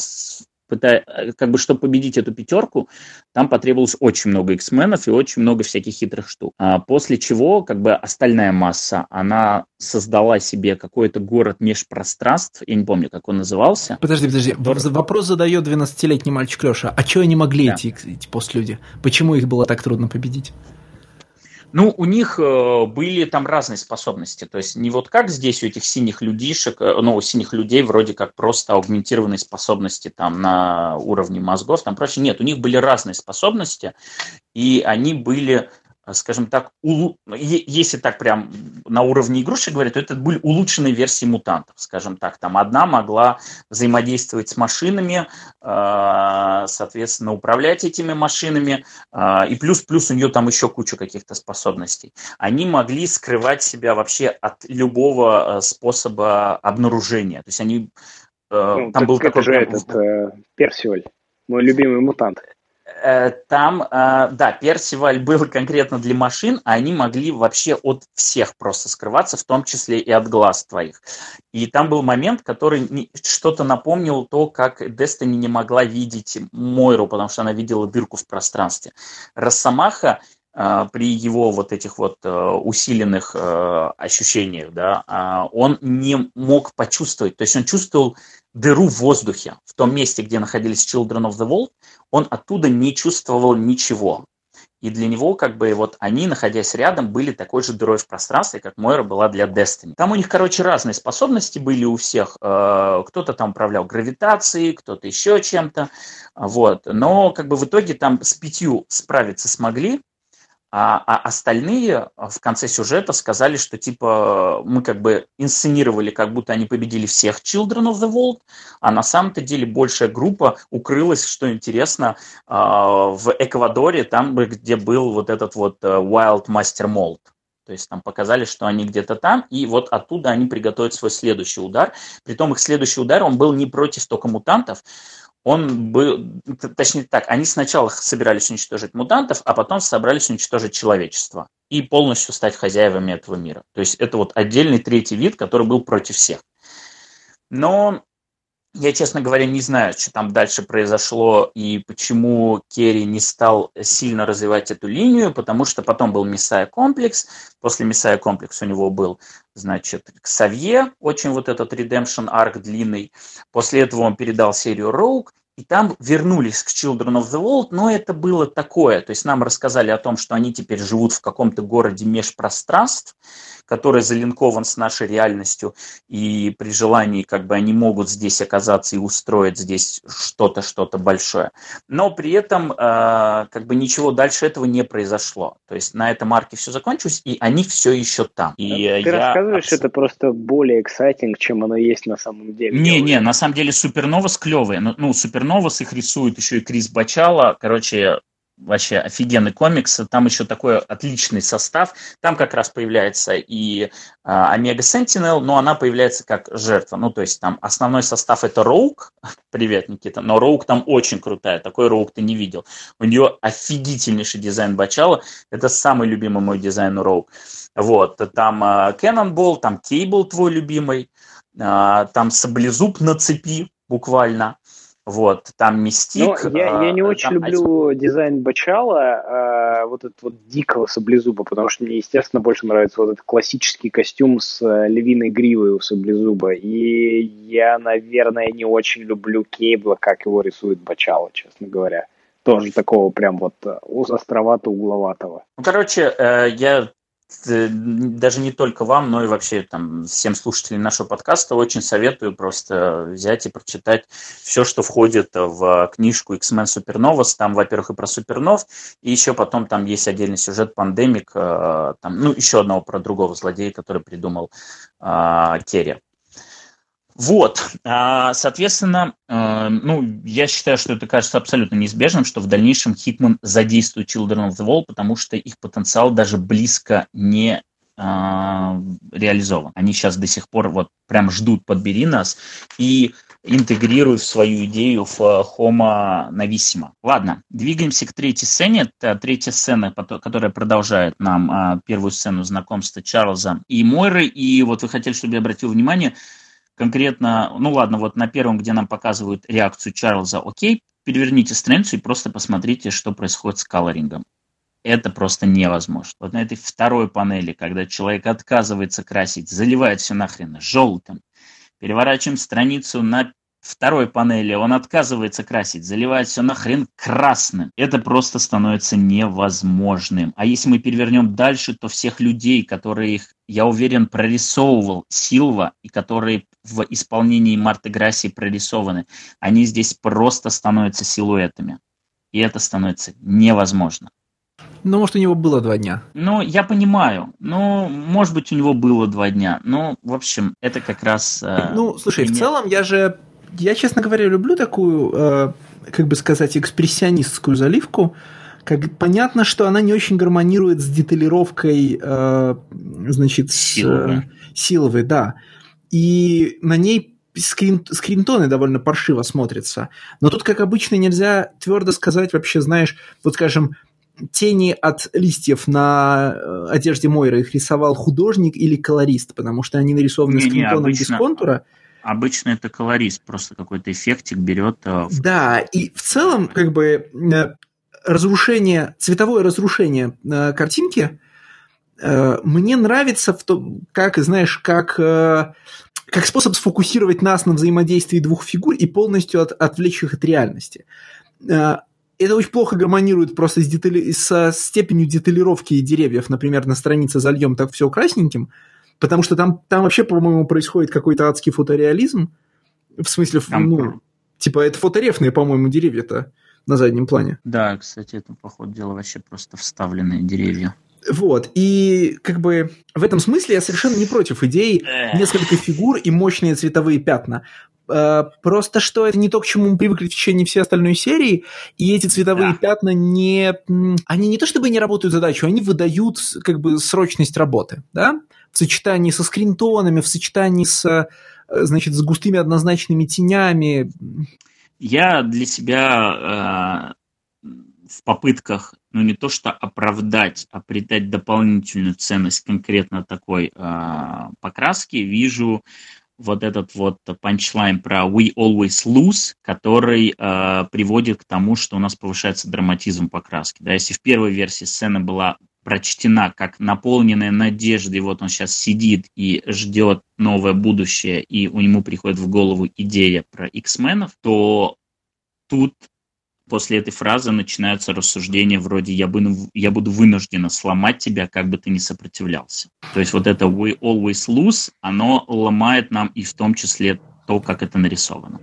пытая, как бы, чтобы победить эту пятерку, там потребовалось очень много X-менов и очень много всяких хитрых штук. А после чего, как бы, остальная масса, она создала себе какой-то город межпространств, я не помню, как он назывался. Подожди, подожди, который... вопрос задает 12-летний мальчик Леша. А что они могли, да. эти, эти постлюди? Почему их было так трудно победить? Ну, у них э, были там разные способности. То есть не вот как здесь у этих синих людишек, э, ну, у синих людей вроде как просто аугментированные способности там на уровне мозгов, там прочее. Нет, у них были разные способности, и они были скажем так, улу... если так прям на уровне игрушек говорить, то это были улучшенные версии мутантов, скажем так. Там одна могла взаимодействовать с машинами, э, соответственно, управлять этими машинами, э, и плюс-плюс у нее там еще куча каких-то способностей. Они могли скрывать себя вообще от любого способа обнаружения. То есть они... Ну, там был такой... же этот э, Персиоль, мой любимый мутант. Э, там, э, да, Персиваль был конкретно для машин, а они могли вообще от всех просто скрываться, в том числе и от глаз твоих. И там был момент, который что-то напомнил то, как Destiny не могла видеть Мойру, потому что она видела дырку в пространстве. Росомаха при его вот этих вот усиленных ощущениях, да, а, он не мог почувствовать, то есть он чувствовал дыру в воздухе, в том месте, где находились Children of the World, он оттуда не чувствовал ничего. И для него, как бы, вот они, находясь рядом, были такой же дырой в пространстве, как Мойра была для Destiny. Там у них, короче, разные способности были у всех. Э, кто-то там управлял гравитацией, кто-то еще чем-то. Вот. Но, как бы, в итоге там с пятью справиться смогли. А, а остальные в конце сюжета сказали, что типа мы как бы инсценировали, как будто они победили всех Children of the World, а на самом-то деле большая группа укрылась, что интересно, а, в Эквадоре, там, где был вот этот вот э, Wild Master Mold. То есть там показали, что они где-то там, и вот оттуда они приготовят свой следующий удар. Притом их следующий удар, он был не против только мутантов, он был, точнее так, они сначала собирались уничтожить мутантов, а потом собрались уничтожить человечество и полностью стать хозяевами этого мира. То есть это вот отдельный третий вид, который был против всех. Но я, честно говоря, не знаю, что там дальше произошло и почему Керри не стал сильно развивать эту линию, потому что потом был Мессая комплекс, после Мессая комплекс у него был, значит, Ксавье, очень вот этот Redemption арк длинный, после этого он передал серию Rogue, и там вернулись к Children of the World, но это было такое, то есть нам рассказали о том, что они теперь живут в каком-то городе межпространств, который залинкован с нашей реальностью, и при желании как бы они могут здесь оказаться и устроить здесь что-то, что-то большое. Но при этом э, как бы ничего дальше этого не произошло. То есть на этом арке все закончилось, и они все еще там. И Ты я рассказываешь абс... это просто более эксайтинг, чем оно есть на самом деле. Не-не, на самом деле Суперновас клевые. Ну, ну Суперновас их рисует еще и Крис Бачала. Короче, вообще офигенный комикс. Там еще такой отличный состав. Там как раз появляется и Омега Сентинел, но она появляется как жертва. Ну, то есть там основной состав это Роук. Привет, Никита. Но Роук там очень крутая. Такой Роук ты не видел. У нее офигительнейший дизайн Бачала. Это самый любимый мой дизайн у Роук. Вот. Там Cannonball, там Кейбл твой любимый. А, там Саблезуб на цепи буквально. Вот, там мистик. Но я, я не э, очень люблю дизайн Бачала, а, вот этот вот дикого саблезуба, потому что мне, естественно, больше нравится вот этот классический костюм с э, львиной гривой у саблезуба. И я, наверное, не очень люблю Кейбла, как его рисует Бачала, честно говоря тоже такого прям вот э, островато-угловатого. Ну, короче, я Э, даже не только вам, но и вообще там всем слушателям нашего подкаста очень советую просто взять и прочитать все, что входит в книжку X-Men Supernovas. Там, во-первых, и про супернов, и еще потом там есть отдельный сюжет Пандемик, э, там, ну, еще одного про другого злодея, который придумал э, Керри. Вот, а, соответственно, э, ну, я считаю, что это кажется абсолютно неизбежным, что в дальнейшем Хитман задействует Children of the Wall, потому что их потенциал даже близко не а, реализован. Они сейчас до сих пор вот прям ждут «Подбери нас» и интегрируют свою идею в Homo Novissima. Ладно, двигаемся к третьей сцене. Это третья сцена, которая продолжает нам а, первую сцену знакомства Чарльза и Мойры. И вот вы хотели, чтобы я обратил внимание, конкретно, ну ладно, вот на первом, где нам показывают реакцию Чарльза, окей, переверните страницу и просто посмотрите, что происходит с колорингом. Это просто невозможно. Вот на этой второй панели, когда человек отказывается красить, заливает все нахрен желтым, переворачиваем страницу на второй панели он отказывается красить, заливает все нахрен красным. Это просто становится невозможным. А если мы перевернем дальше, то всех людей, которые их, я уверен, прорисовывал Силва, и которые в исполнении Марты Грасси прорисованы, они здесь просто становятся силуэтами. И это становится невозможно. Ну, может, у него было два дня. Ну, я понимаю. Ну, может быть, у него было два дня. Ну, в общем, это как раз... Э, ну, слушай, меня... в целом я же... Я, честно говоря, люблю такую, э, как бы сказать, экспрессионистскую заливку. Как, понятно, что она не очень гармонирует с деталировкой, э, значит, Силовой. С, э, силовой, да. И на ней скрин, скринтоны довольно паршиво смотрятся. Но тут, как обычно, нельзя твердо сказать вообще, знаешь, вот скажем, тени от листьев на э, одежде Мойры их рисовал художник или колорист, потому что они нарисованы не, скринтоном обычно, без контура. Обычно это колорист, просто какой-то эффектик берет. Э, да, и в целом, как бы, э, разрушение, цветовое разрушение картинки мне нравится в том, как, знаешь, как как способ сфокусировать нас на взаимодействии двух фигур и полностью от, отвлечь их от реальности. Э, это очень плохо гармонирует просто с детали... со степенью деталировки деревьев. Например, на странице зальем так все красненьким, потому что там, там вообще, по-моему, происходит какой-то адский фотореализм. В смысле, там... ну, типа, это фоторефные, по-моему, деревья-то на заднем плане. Да, кстати, это, по ходу дела, вообще просто вставленные деревья. Вот, и как бы в этом смысле я совершенно не против идеи несколько фигур и мощные цветовые пятна. Э, просто что это не то, к чему мы привыкли в течение всей остальной серии, и эти цветовые да. пятна не... Они не то чтобы не работают задачу, они выдают как бы срочность работы, да? В сочетании со скринтонами, в сочетании с, э, значит, с густыми однозначными тенями. Я для себя э, в попытках ну не то что оправдать, а придать дополнительную ценность конкретно такой э, покраске, вижу вот этот вот панчлайн про we always lose, который э, приводит к тому, что у нас повышается драматизм покраски. Да, если в первой версии сцена была прочтена как наполненная надеждой, вот он сейчас сидит и ждет новое будущее, и у него приходит в голову идея про X-менов, то тут после этой фразы начинаются рассуждения вроде «я, бы, «я буду вынуждена сломать тебя, как бы ты ни сопротивлялся». То есть вот это «we always lose», оно ломает нам и в том числе то, как это нарисовано.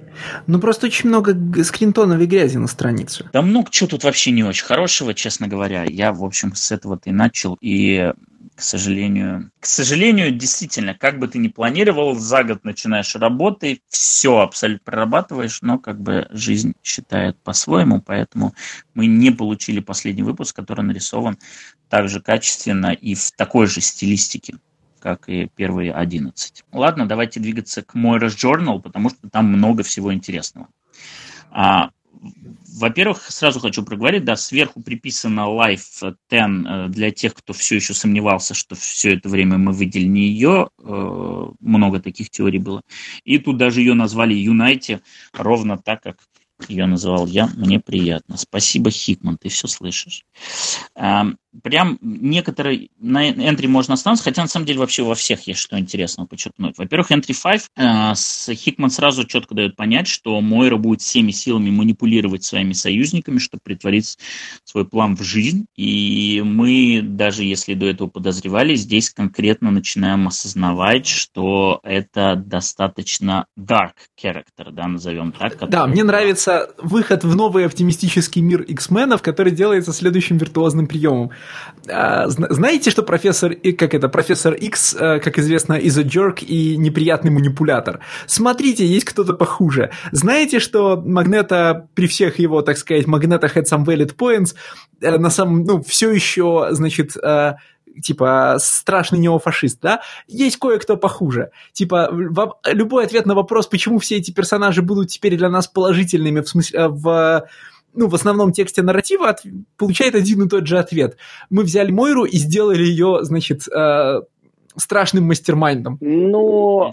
Ну, просто очень много скринтоновой грязи на странице. Да много чего тут вообще не очень хорошего, честно говоря. Я, в общем, с этого-то и начал. И к сожалению. К сожалению, действительно, как бы ты ни планировал, за год начинаешь работы, все абсолютно прорабатываешь, но как бы жизнь считает по-своему, поэтому мы не получили последний выпуск, который нарисован так же качественно и в такой же стилистике как и первые 11. Ладно, давайте двигаться к Moira's Journal, потому что там много всего интересного. Во-первых, сразу хочу проговорить, да, сверху приписано Life 10 э, для тех, кто все еще сомневался, что все это время мы видели не ее, э, много таких теорий было. И тут даже ее назвали Unite, ровно так, как ее называл я, мне приятно. Спасибо, Хикман, ты все слышишь. Прям некоторые на entry можно остановиться, хотя на самом деле вообще во всех есть что интересного подчеркнуть. Во-первых, entry 5 э, с Хикман сразу четко дает понять, что Мойра будет всеми силами манипулировать своими союзниками, чтобы притворить свой план в жизнь. И мы, даже если до этого подозревали, здесь конкретно начинаем осознавать, что это достаточно dark character, да, назовем так. Который... Да, мне нравится выход в новый оптимистический мир X-менов, который делается следующим виртуозным приемом. А, знаете, что профессор, как это, профессор X, э, как известно, is a jerk и неприятный манипулятор? Смотрите, есть кто-то похуже. Знаете, что Магнета при всех его, так сказать, Магнета had some valid points, э, на самом, ну, все еще, значит, э, типа страшный неофашист, да, есть кое-кто похуже. Типа любой ответ на вопрос, почему все эти персонажи будут теперь для нас положительными в смысле в ну, в основном тексте нарратива от, получает один и тот же ответ. Мы взяли Мойру и сделали ее, значит, э, страшным мастер-майндом. Ну,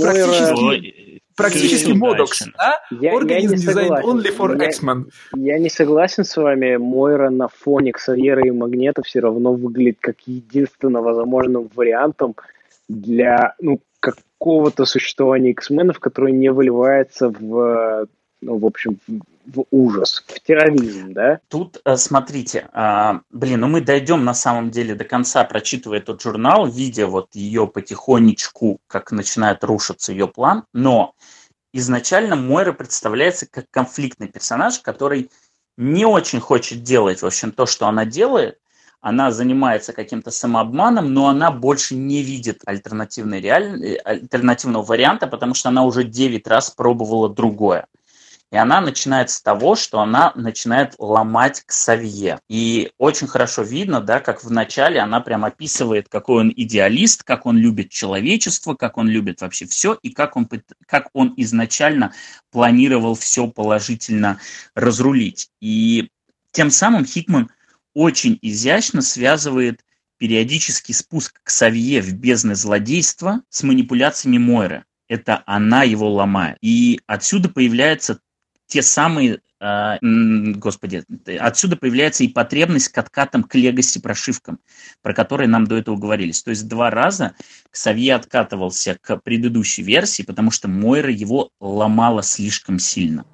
Практически, практически модокс, да? Я, Organism designed only for я, X-Men. Я не согласен с вами. Мойра на фоне Ксавьера и Магнета все равно выглядит как единственно возможным вариантом для, ну, какого-то существования X-менов, которое не выливается в, ну, в общем, в ужас, в терроризм, да? Тут, э, смотрите, а, блин, ну мы дойдем на самом деле до конца, прочитывая этот журнал, видя вот ее потихонечку, как начинает рушиться ее план, но изначально Мойра представляется как конфликтный персонаж, который не очень хочет делать, в общем, то, что она делает, она занимается каким-то самообманом, но она больше не видит альтернативной реаль... альтернативного варианта, потому что она уже 9 раз пробовала другое. И она начинает с того, что она начинает ломать Ксавье. И очень хорошо видно, да, как вначале она прям описывает, какой он идеалист, как он любит человечество, как он любит вообще все, и как он, как он изначально планировал все положительно разрулить. И тем самым Хикман очень изящно связывает периодический спуск к Савье в бездны злодейства с манипуляциями Мойры. Это она его ломает. И отсюда появляется те самые, э, господи, отсюда появляется и потребность к откатам к легаси прошивкам, про которые нам до этого говорились. То есть два раза Ксавье откатывался к предыдущей версии, потому что Мойра его ломала слишком сильно.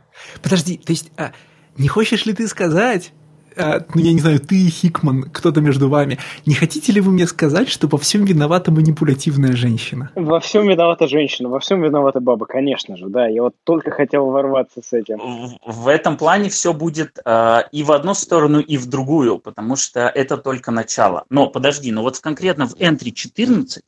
Подожди, то есть а, не хочешь ли ты сказать, я не знаю, ты, Хикман, кто-то между вами, не хотите ли вы мне сказать, что во всем виновата манипулятивная женщина? Во всем виновата женщина, во всем виновата баба, конечно же, да. Я вот только хотел ворваться с этим. В, в этом плане все будет э, и в одну сторону, и в другую, потому что это только начало. Но подожди, но вот конкретно в Entry 14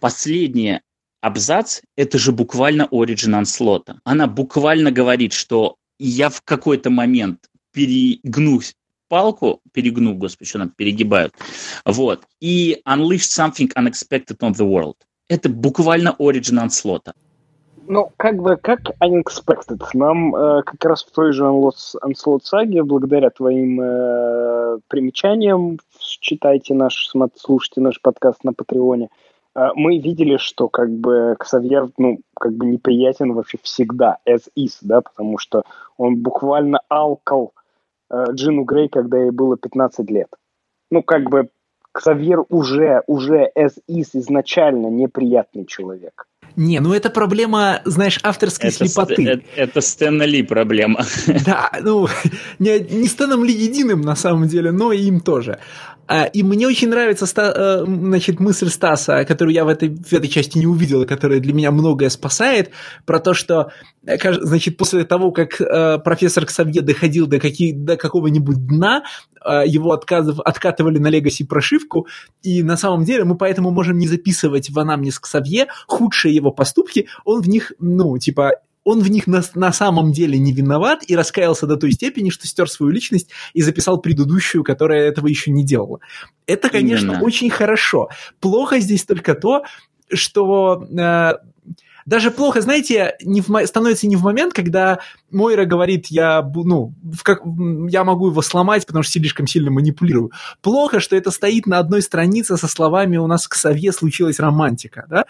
последняя абзац – это же буквально Origin Onslaught. Она буквально говорит, что я в какой-то момент перегнусь палку, перегну, господи, что нам перегибают, вот, и unleash something unexpected on the world. Это буквально origin Onslaught. Ну, как бы, как unexpected. Нам э, как раз в той же Onslaught саге, благодаря твоим э, примечаниям, читайте наш, слушайте наш подкаст на Патреоне, э, мы видели, что как бы Ксавьер, ну, как бы неприятен вообще всегда, as is, да, потому что он буквально алкал Джину Грей, когда ей было 15 лет. Ну, как бы Ксавьер уже, уже as is изначально неприятный человек. Не, ну это проблема, знаешь, авторской это слепоты. Это, это Стэна Ли проблема. Да, ну, не, не Стэном Ли единым на самом деле, но и им тоже. А, и мне очень нравится э, значит, мысль Стаса, которую я в этой, в этой части не увидел, которая для меня многое спасает, про то, что э, значит, после того, как э, профессор Ксавье доходил до, каких, до какого-нибудь дна, его отказ, откатывали на Legacy прошивку, и на самом деле мы поэтому можем не записывать в анамнез Ксавье худшие его поступки, он в них, ну, типа, он в них на, на самом деле не виноват и раскаялся до той степени, что стер свою личность и записал предыдущую, которая этого еще не делала. Это, конечно, Именно. очень хорошо. Плохо здесь только то, что э, даже плохо, знаете, не в, становится не в момент, когда Мойра говорит, я, ну, в как, я могу его сломать, потому что слишком сильно манипулирую. Плохо, что это стоит на одной странице со словами «у нас к Сове случилась романтика», да?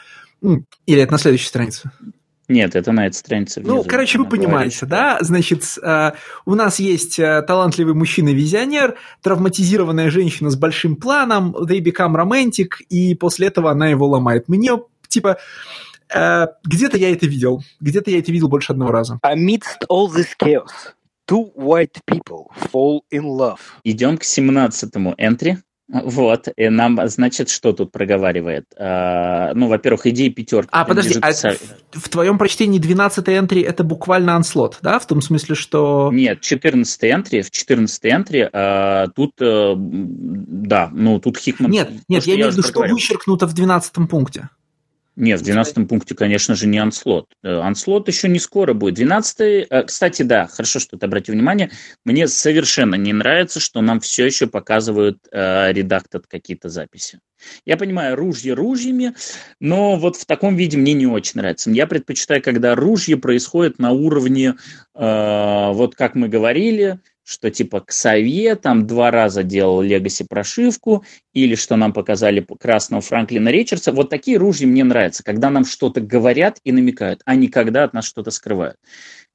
Или это на следующей странице? Нет, это на этой странице. Внизу, ну, короче, вы понимаете, да? Значит, э, у нас есть э, талантливый мужчина-визионер, травматизированная женщина с большим планом, they become romantic, и после этого она его ломает. Мне, типа, э, где-то я это видел. Где-то я это видел больше одного раза. Amidst all this chaos, two white people fall in love. Идем к 17-му entry. Вот, и нам, значит, что тут проговаривает? А, ну, во-первых, идеи пятерки. А, подожди, а в твоем прочтении 12 энтри это буквально анслот, да? В том смысле, что... Нет, 14 энтри, в 14 энтри а, тут, а, да, ну, тут Хикман... Нет, нет, я имею в виду, что вычеркнуто в 12 пункте. Нет, в 12 пункте, конечно же, не анслот. Анслот еще не скоро будет. 12 э, кстати, да, хорошо, что ты обратил внимание. Мне совершенно не нравится, что нам все еще показывают э, редактор какие-то записи. Я понимаю, ружья ружьями, но вот в таком виде мне не очень нравится. Я предпочитаю, когда ружье происходит на уровне, э, вот как мы говорили, что типа Ксавье там два раза делал Легаси прошивку, или что нам показали красного Франклина Ричардса. Вот такие ружья мне нравятся, когда нам что-то говорят и намекают, а не когда от нас что-то скрывают.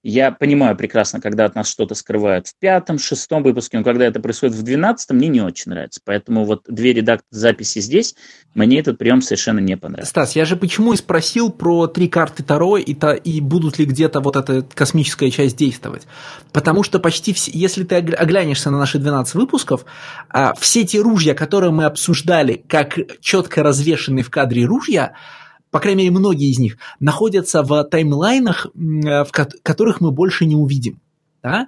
Я понимаю прекрасно, когда от нас что-то скрывают в пятом, шестом выпуске, но когда это происходит в двенадцатом, мне не очень нравится. Поэтому вот две редакции записи здесь, мне этот прием совершенно не понравился. Стас, я же почему и спросил про три карты Таро и, та, и будут ли где-то вот эта космическая часть действовать. Потому что почти все, если ты оглянешься на наши 12 выпусков, а, все те ружья, которые мы обсуждали как четко развешенные в кадре ружья, по крайней мере, многие из них, находятся в таймлайнах, э, в которых мы больше не увидим. Да?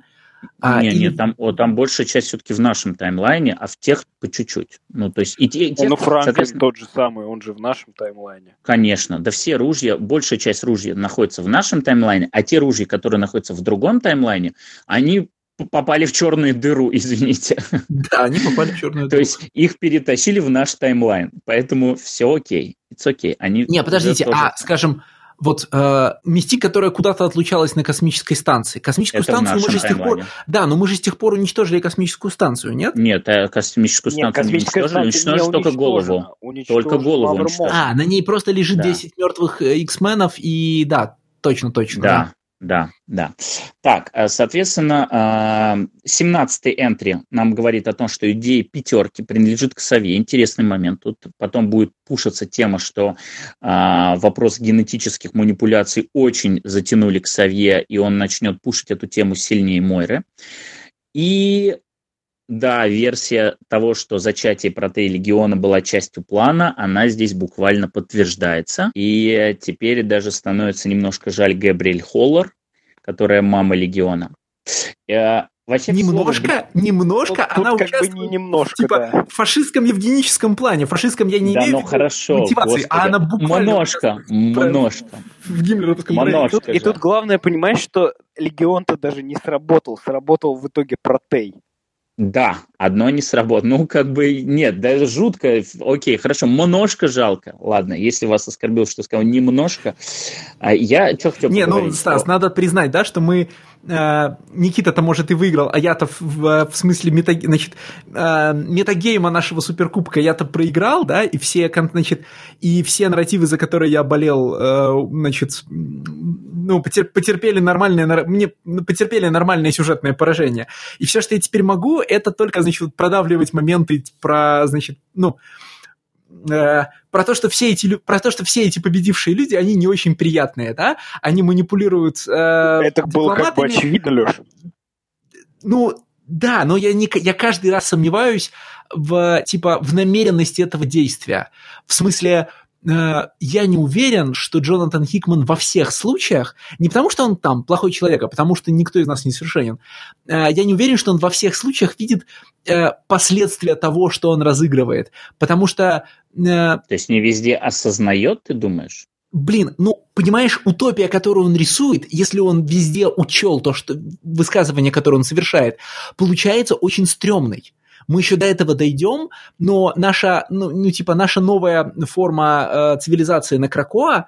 А, нет, и... нет, там, о, там большая часть все-таки в нашем таймлайне, а в тех по чуть-чуть. Ну, то есть и те, и те, ну, Франклин соответственно... тот же самый, он же в нашем таймлайне. Конечно, да все ружья, большая часть ружья находится в нашем таймлайне, а те ружья, которые находятся в другом таймлайне, они попали в черную дыру, извините. Да, они попали в черную дыру. То есть их перетащили в наш таймлайн, поэтому все окей, it's окей. Они Не, подождите, тоже... а, скажем, вот э, Мистик, которая куда-то отлучалась на космической станции. Космическую Это станцию мы же с тех пор... Да, но мы же с тех пор уничтожили космическую станцию, нет? Нет, э, космическую станцию Нет, космическая не уничтожили, уничтожили только голову. Только голову уничтожили. А, на ней просто лежит да. 10 мертвых X-менов, и да, точно, точно. Да, да. Да. Так, э, соответственно, 17-й э, энтри нам говорит о том, что идея пятерки принадлежит к сове. Интересный момент. Тут потом будет пушиться тема, что а, вопрос генетических манипуляций очень затянули к сове, и он начнет пушить эту тему сильнее Мойры. И да, версия того, что зачатие протеи легиона была частью плана, она здесь буквально подтверждается. И теперь даже становится немножко жаль Габриэль Холлер, которая мама легиона. Э, вообще, немножко, слово, немножко тут, она тут участвует не немножко, типа, да. в фашистском евгеническом плане. В фашистском я не да, имею ну, хорошо, мотивации, господи. а она буквально... Множко, множко. В гиммлеровском множко и тут, и тут главное понимать, что легион-то даже не сработал. Сработал в итоге протей. Да, одно не сработало. Ну, как бы, нет, даже жутко. Окей, хорошо, немножко жалко. Ладно, если вас оскорбил, что сказал немножко. А я что хотел Не, ну, Стас, надо признать, да, что мы... Э, Никита-то, может, и выиграл, а я-то в, в, в смысле мета, значит, э, метагейма нашего суперкубка я-то проиграл, да, и все, значит, и все нарративы, за которые я болел, э, значит, ну, потерпели нормальное, мне потерпели нормальное сюжетное поражение. И все, что я теперь могу, это только, значит, продавливать моменты про, значит, ну, э, про то, что все эти про то, что все эти победившие люди, они не очень приятные, да? Они манипулируют. Э, это было как бы очевидно, Леша. Ну, да, но я, не, я каждый раз сомневаюсь в, типа, в намеренности этого действия. В смысле, я не уверен, что Джонатан Хикман во всех случаях, не потому что он там плохой человек, а потому что никто из нас не совершенен, э, я не уверен, что он во всех случаях видит э, последствия того, что он разыгрывает. Потому что... То есть не везде осознает, ты думаешь? Блин, ну, понимаешь, утопия, которую он рисует, если он везде учел то, что высказывание, которое он совершает, получается очень стрёмной. Мы еще до этого дойдем, но наша, ну, ну типа, наша новая форма э, цивилизации на Кракоа,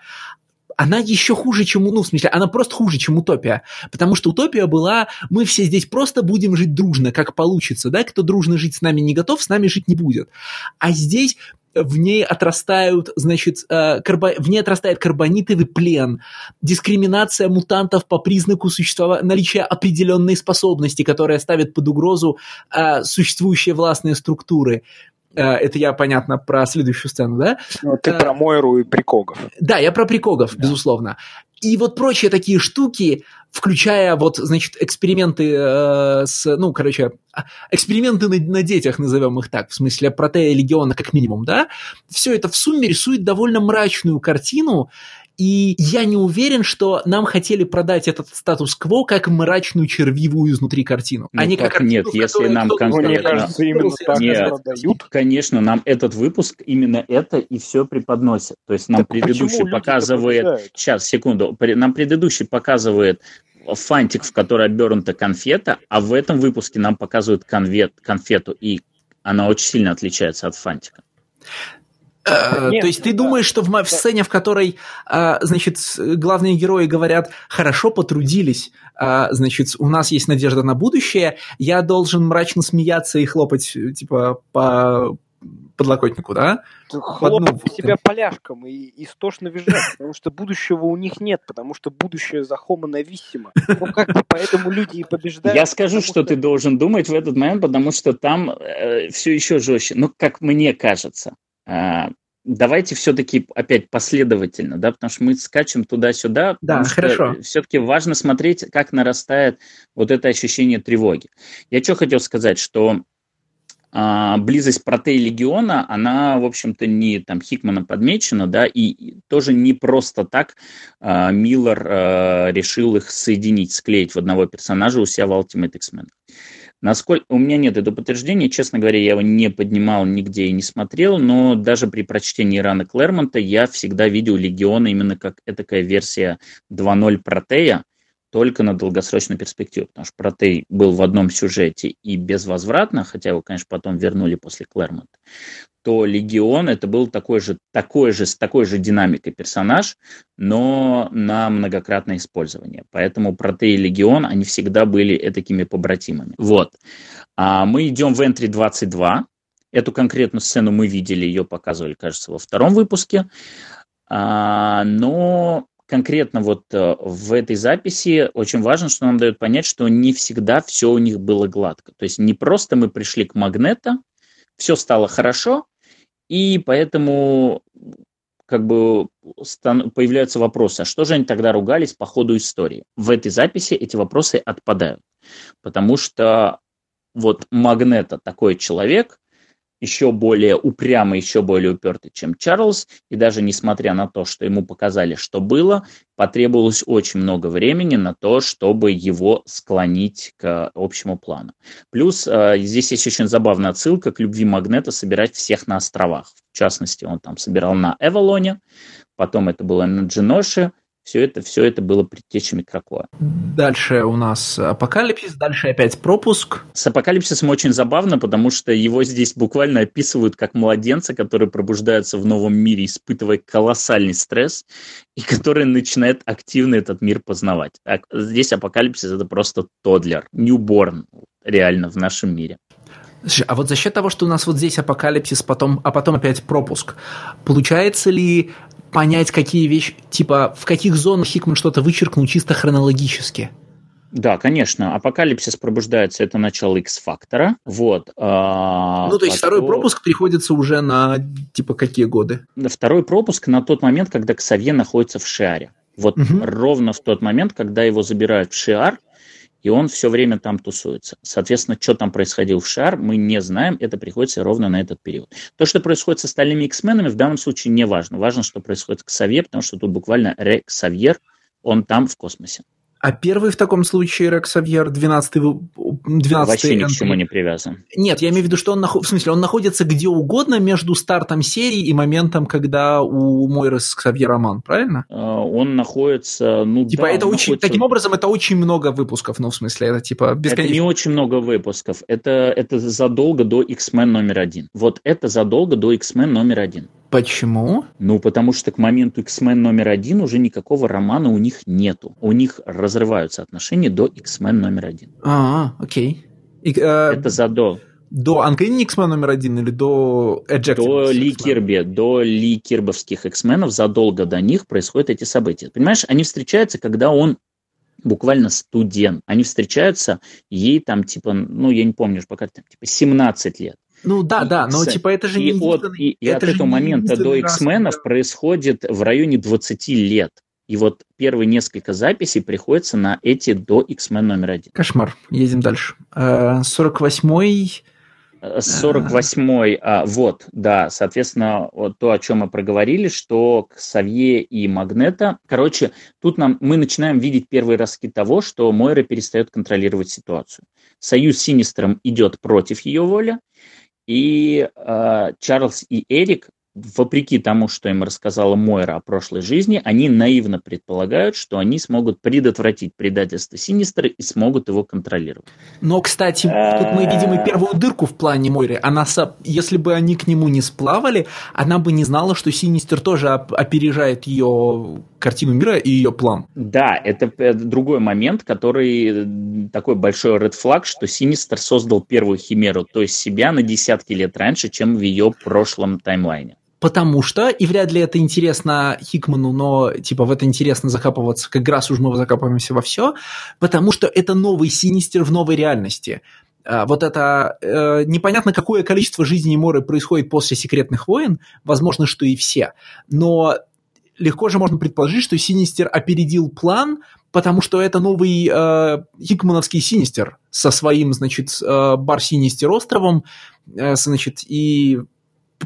она еще хуже, чем, ну, в смысле, она просто хуже, чем утопия. Потому что утопия была, мы все здесь просто будем жить дружно, как получится, да, кто дружно жить с нами не готов, с нами жить не будет. А здесь в ней отрастают, значит, э, карбо... в ней отрастает карбонитовый плен, дискриминация мутантов по признаку существования, наличия определенной способности, которая ставит под угрозу э, существующие властные структуры. Э, это я, понятно, про следующую сцену, да? Ну, ты про Мойру и Прикогов. Да, я про Прикогов, да. безусловно. И вот прочие такие штуки, включая вот, значит, эксперименты э, с, ну, короче, а, эксперименты на, на детях, назовем их так, в смысле протея легиона как минимум, да, все это в сумме рисует довольно мрачную картину, и я не уверен, что нам хотели продать этот статус-кво как мрачную червивую изнутри картину. Ну, а не как картину, нет, если нам конкретно... Мне кажется, именно так нет, продают. Конечно, нам этот выпуск именно это и все преподносит. То есть нам так предыдущий показывает... Сейчас, секунду. Нам предыдущий показывает фантик, в который обернута конфета, а в этом выпуске нам показывают конвет, конфету, и она очень сильно отличается от фантика. Э, Нет, то есть ты да. думаешь, что в, в сцене, в которой, а, значит, главные герои говорят, хорошо потрудились, а, значит, у нас есть надежда на будущее, я должен мрачно смеяться и хлопать, типа, по подлокотнику, да? Хлопать себя поляшком и истошно визжать, потому что будущего у них нет, потому что будущее за homo нависимо. Ну, как бы поэтому люди и побеждают. Я скажу, что, что ты должен думать в этот момент, потому что там э, все еще жестче. Ну, как мне кажется. А, давайте все-таки опять последовательно, да, потому что мы скачем туда-сюда. Да, хорошо. Все-таки важно смотреть, как нарастает вот это ощущение тревоги. Я что хотел сказать, что а, близость Протей Легиона, она, в общем-то, не там Хикманом подмечена, да, и тоже не просто так а, Миллер а, решил их соединить, склеить в одного персонажа у себя в Ultimate X-Men. Насколько у меня нет этого подтверждения, честно говоря, я его не поднимал нигде и не смотрел, но даже при прочтении раны Клэрмонта я всегда видел Легиона именно как такая версия 2.0 Протея, только на долгосрочную перспективу, потому что Протей был в одном сюжете и безвозвратно, хотя его, конечно, потом вернули после Клэрмонта, то Легион это был такой же, такой же, с такой же динамикой персонаж, но на многократное использование. Поэтому Протей и Легион, они всегда были такими побратимами. Вот. А мы идем в Entry 22. Эту конкретную сцену мы видели, ее показывали, кажется, во втором выпуске. А, но конкретно вот э, в этой записи очень важно, что нам дает понять, что не всегда все у них было гладко. То есть не просто мы пришли к Магнета, все стало хорошо, и поэтому как бы появляются вопросы, а что же они тогда ругались по ходу истории? В этой записи эти вопросы отпадают, потому что вот Магнета такой человек, еще более упрямый, еще более упертый, чем Чарльз, и даже несмотря на то, что ему показали, что было, потребовалось очень много времени на то, чтобы его склонить к общему плану. Плюс э, здесь есть очень забавная отсылка к любви Магнета собирать всех на островах. В частности, он там собирал на Эвалоне, потом это было на Джиноше, все это, все это было предтечами Кракоа. Дальше у нас апокалипсис, дальше опять пропуск. С апокалипсисом очень забавно, потому что его здесь буквально описывают как младенца, который пробуждается в новом мире, испытывая колоссальный стресс, и который начинает активно этот мир познавать. А здесь апокалипсис это просто тодлер, ньюборн реально в нашем мире. А вот за счет того, что у нас вот здесь апокалипсис, потом, а потом опять пропуск, получается ли понять, какие вещи, типа, в каких зонах Хикман что-то вычеркнул чисто хронологически. Да, конечно. Апокалипсис пробуждается, это начало X-фактора. Вот. А, ну, то есть потом... второй пропуск приходится уже на, типа, какие годы? Второй пропуск на тот момент, когда Ксавье находится в Шиаре. Вот угу. ровно в тот момент, когда его забирают в Шиар, и он все время там тусуется. Соответственно, что там происходило в Шар, мы не знаем, это приходится ровно на этот период. То, что происходит с остальными X-менами, в данном случае не важно. Важно, что происходит с Ксавье, потому что тут буквально Рексавьер, он там в космосе. А первый в таком случае Рекс Савьер, 12 12 Вообще ни к чему не привязан. Нет, я имею в виду, что он, в смысле, он находится где угодно между стартом серии и моментом, когда у Мойры с Ксавье роман, правильно? А, он находится, ну Типа да, это очень, находится... таким образом это очень много выпусков, ну в смысле, это типа бесконечно. Это не очень много выпусков, это, это задолго до X-Men номер один. Вот это задолго до X-Men номер один. Почему? Ну, потому что к моменту X-Men номер один уже никакого романа у них нету. У них разрываются отношения до X-Men номер один. А, окей. И, э, Это задолго. До Uncanny X-Men номер один или до Ejected До Ли Кирби, до Ли Кирбовских X-менов задолго до них происходят эти события. Понимаешь, они встречаются, когда он буквально студент. Они встречаются, ей там типа, ну, я не помню, пока там, типа 17 лет. Ну да, да, но типа это же и не от, и, и от этого момента до X-менов происходит в районе 20 лет. И вот первые несколько записей приходится на эти до X-Men номер один. Кошмар. Едем дальше. 48-й... Э, 48-й, э, а, вот, да, соответственно, вот то, о чем мы проговорили, что Савье и Магнета, короче, тут нам, мы начинаем видеть первые ростки того, что Мойра перестает контролировать ситуацию. Союз с Синистером идет против ее воли, и э, Чарльз и Эрик вопреки тому, что им рассказала Мойра о прошлой жизни, они наивно предполагают, что они смогут предотвратить предательство Синистера и смогут его контролировать. Но, кстати, тут мы видим и первую дырку в плане Мойры. Она, если бы они к нему не сплавали, она бы не знала, что Синистер тоже опережает ее картину мира и ее план. Да, это другой момент, который такой большой red flag, что Синистер создал первую химеру, то есть себя на десятки лет раньше, чем в ее прошлом таймлайне потому что, и вряд ли это интересно Хикману, но типа в это интересно закапываться, как раз уж мы закапываемся во все, потому что это новый Синистер в новой реальности. А, вот это э, непонятно какое количество жизней Моры происходит после секретных войн, возможно, что и все, но легко же можно предположить, что Синистер опередил план потому что это новый э, Хикмановский Синистер со своим, значит, э, Бар Синистер островом, э, значит, и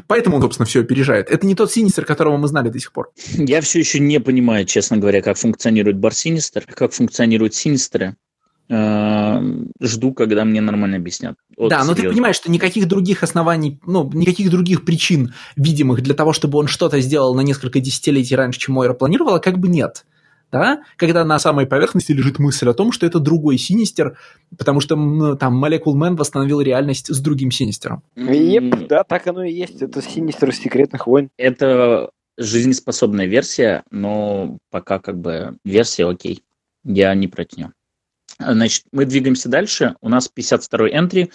поэтому он, собственно, все опережает. Это не тот Синистер, которого мы знали до сих пор. Я все еще не понимаю, честно говоря, как функционирует Бар Синистер, как функционируют Синистеры. Э, жду, когда мне нормально объяснят. Вот да, серьезно. но ты понимаешь, что никаких других оснований, ну, никаких других причин видимых для того, чтобы он что-то сделал на несколько десятилетий раньше, чем Мойра планировала, как бы нет. Да? Когда на самой поверхности лежит мысль о том, что это другой Синистер, потому что ну, там Molecule Man восстановил реальность с другим Синистером. Yep, да, так оно и есть. Это Синистер из Секретных войн. Это жизнеспособная версия, но пока как бы версия окей. Я не против нее. Значит, мы двигаемся дальше. У нас 52-й энтри,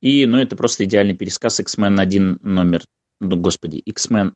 и, ну, это просто идеальный пересказ X-Men 1 номер, ну, господи, X-Men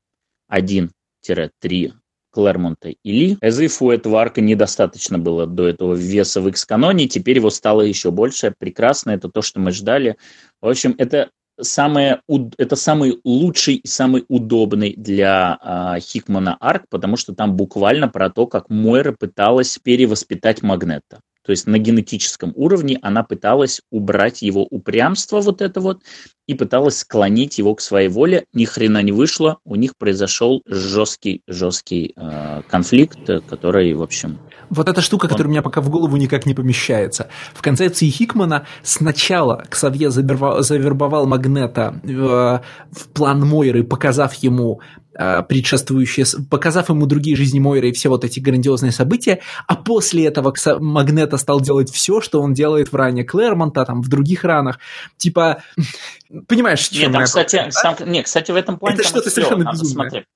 1-3 Клэрмонта и Ли. As у этого арка недостаточно было до этого веса в X-каноне, теперь его стало еще больше. Прекрасно, это то, что мы ждали. В общем, это самое, это самый лучший и самый удобный для э, Хикмана арк, потому что там буквально про то, как Мойра пыталась перевоспитать Магнета. То есть на генетическом уровне она пыталась убрать его упрямство вот это вот и пыталась склонить его к своей воле. Ни хрена не вышло. У них произошел жесткий, жесткий э, конфликт, который, в общем... Вот эта штука, он... которая у меня пока в голову никак не помещается. В концепции Хикмана сначала Ксавье завербовал Магнета в, в план Мойры, показав ему Э, предшествующие, показав ему другие жизни Мойры и все вот эти грандиозные события, а после этого Магнета стал делать все, что он делает в ране Клэрмонта, там, в других ранах. Типа, понимаешь, что Нет, там, кстати, да? сам, нет, кстати, в этом плане... Это что-то совершенно безумное. Смотри.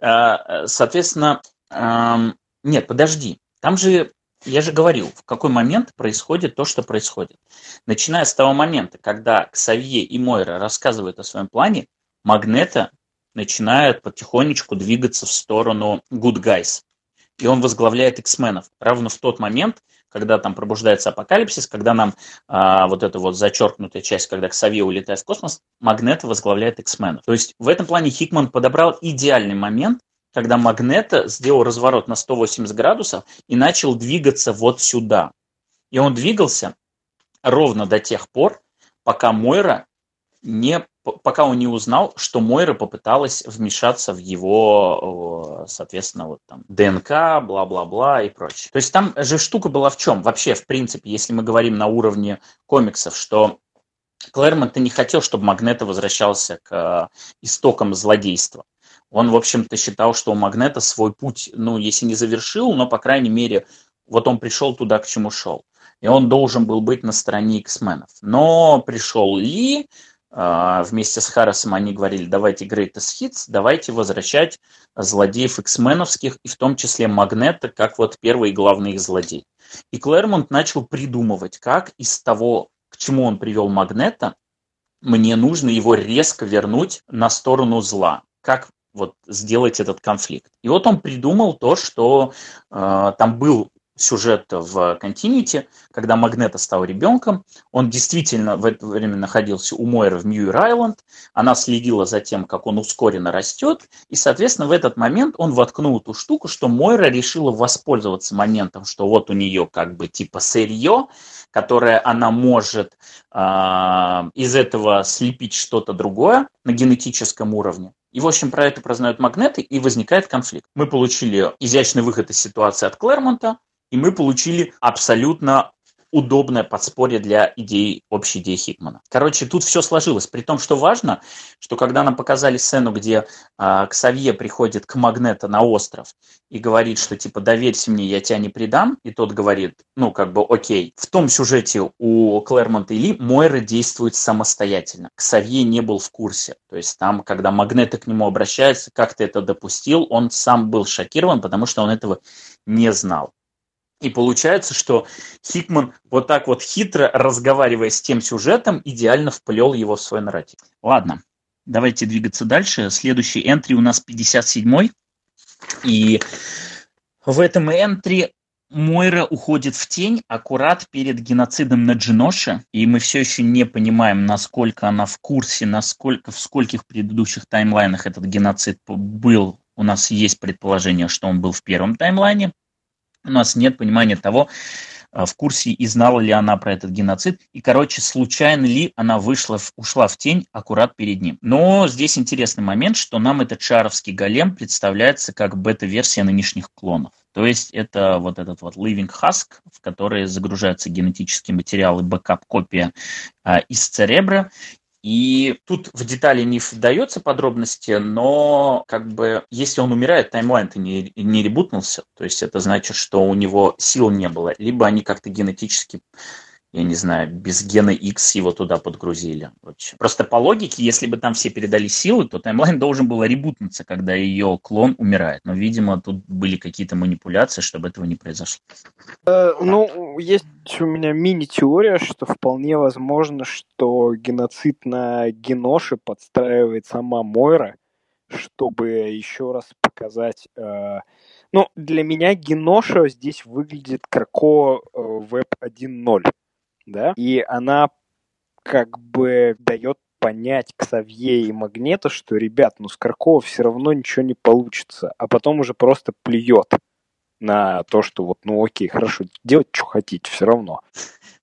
Э, соответственно, эм, нет, подожди. Там же я же говорил, в какой момент происходит то, что происходит. Начиная с того момента, когда Ксавье и Мойра рассказывают о своем плане, Магнета начинает потихонечку двигаться в сторону Good Guys. И он возглавляет X-менов. Равно в тот момент, когда там пробуждается апокалипсис, когда нам а, вот эта вот зачеркнутая часть, когда Ксавье улетает в космос, Магнета возглавляет X-менов. То есть в этом плане Хикман подобрал идеальный момент, когда Магнета сделал разворот на 180 градусов и начал двигаться вот сюда. И он двигался ровно до тех пор, пока Мойра не пока он не узнал, что Мойра попыталась вмешаться в его, соответственно, вот там ДНК, бла-бла-бла и прочее. То есть там же штука была в чем? Вообще, в принципе, если мы говорим на уровне комиксов, что Клэрмонт не хотел, чтобы Магнета возвращался к э, истокам злодейства. Он, в общем-то, считал, что у Магнета свой путь, ну, если не завершил, но, по крайней мере, вот он пришел туда, к чему шел. И он должен был быть на стороне X-менов. Но пришел Ли, вместе с Харрисом они говорили, давайте Greatest Hits, давайте возвращать злодеев X-меновских, и в том числе Магнета, как вот первый главный их злодей. И Клэрмонт начал придумывать, как из того, к чему он привел Магнета, мне нужно его резко вернуть на сторону зла. Как вот сделать этот конфликт. И вот он придумал то, что э, там был сюжет в Continuity, когда Магнета стал ребенком. Он действительно в это время находился у Мойры в Мьюир-Айленд. Она следила за тем, как он ускоренно растет. И, соответственно, в этот момент он воткнул ту штуку, что Мойра решила воспользоваться моментом, что вот у нее как бы типа сырье, которое она может э, из этого слепить что-то другое на генетическом уровне. И, в общем, про это прознают магнеты, и возникает конфликт. Мы получили изящный выход из ситуации от Клэрмонта, и мы получили абсолютно удобное подспорье для идеи, общей идеи Хикмана. Короче, тут все сложилось. При том, что важно, что когда нам показали сцену, где э, Ксавье приходит к Магнета на остров и говорит, что типа доверься мне, я тебя не предам, и тот говорит, ну как бы окей. В том сюжете у Клэрмонта и Ли Мойра действует самостоятельно. Ксавье не был в курсе. То есть там, когда Магнета к нему обращается, как ты это допустил, он сам был шокирован, потому что он этого не знал. И получается, что Хикман вот так вот хитро, разговаривая с тем сюжетом, идеально вплел его в свой нарратив. Ладно, давайте двигаться дальше. Следующий энтри у нас 57-й. И в этом энтри Мойра уходит в тень аккурат перед геноцидом на Джиноше, и мы все еще не понимаем, насколько она в курсе, насколько в скольких предыдущих таймлайнах этот геноцид был. У нас есть предположение, что он был в первом таймлайне. У нас нет понимания того, а, в курсе и знала ли она про этот геноцид, и, короче, случайно ли она вышла, ушла в тень аккурат перед ним. Но здесь интересный момент, что нам этот шаровский голем представляется как бета-версия нынешних клонов. То есть это вот этот вот Living Husk, в который загружаются генетические материалы, backup-копия а, из церебра, и тут в детали не вдается подробности, но как бы если он умирает, timeline-то не, не ребутнулся. То есть это значит, что у него сил не было. Либо они как-то генетически я не знаю, без гена X его туда подгрузили. Просто по логике, если бы там все передали силы, то таймлайн должен был ребутнуться, когда ее клон умирает. Но, видимо, тут были какие-то манипуляции, чтобы этого не произошло. Э, ну, есть у меня мини-теория, что вполне возможно, что геноцид на Геноше подстраивает сама Мойра, чтобы еще раз показать... Э, ну, для меня Геноша здесь выглядит как э, Web 1.0 да, и она как бы дает понять к Савье и Магнету, что, ребят, ну с Каркова все равно ничего не получится, а потом уже просто плюет на то, что вот, ну окей, хорошо, делать, что хотите, все равно.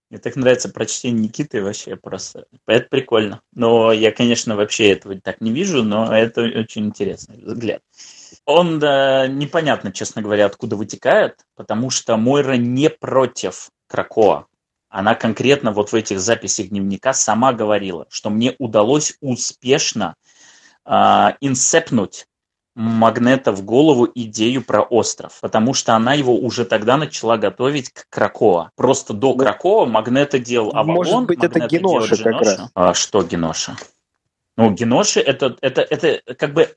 Мне так нравится прочтение Никиты вообще просто. Это прикольно. Но я, конечно, вообще этого так не вижу, но это очень интересный взгляд. Он да, непонятно, честно говоря, откуда вытекает, потому что Мойра не против Кракоа она конкретно вот в этих записях дневника сама говорила, что мне удалось успешно э, инсепнуть Магнета в голову идею про остров, потому что она его уже тогда начала готовить к Кракоа. Просто до Кракоа Магнета делал Авалон, Может быть, Магнета это Геноша как раз. А, что Геноша? Ну, Геноши это, это, это как бы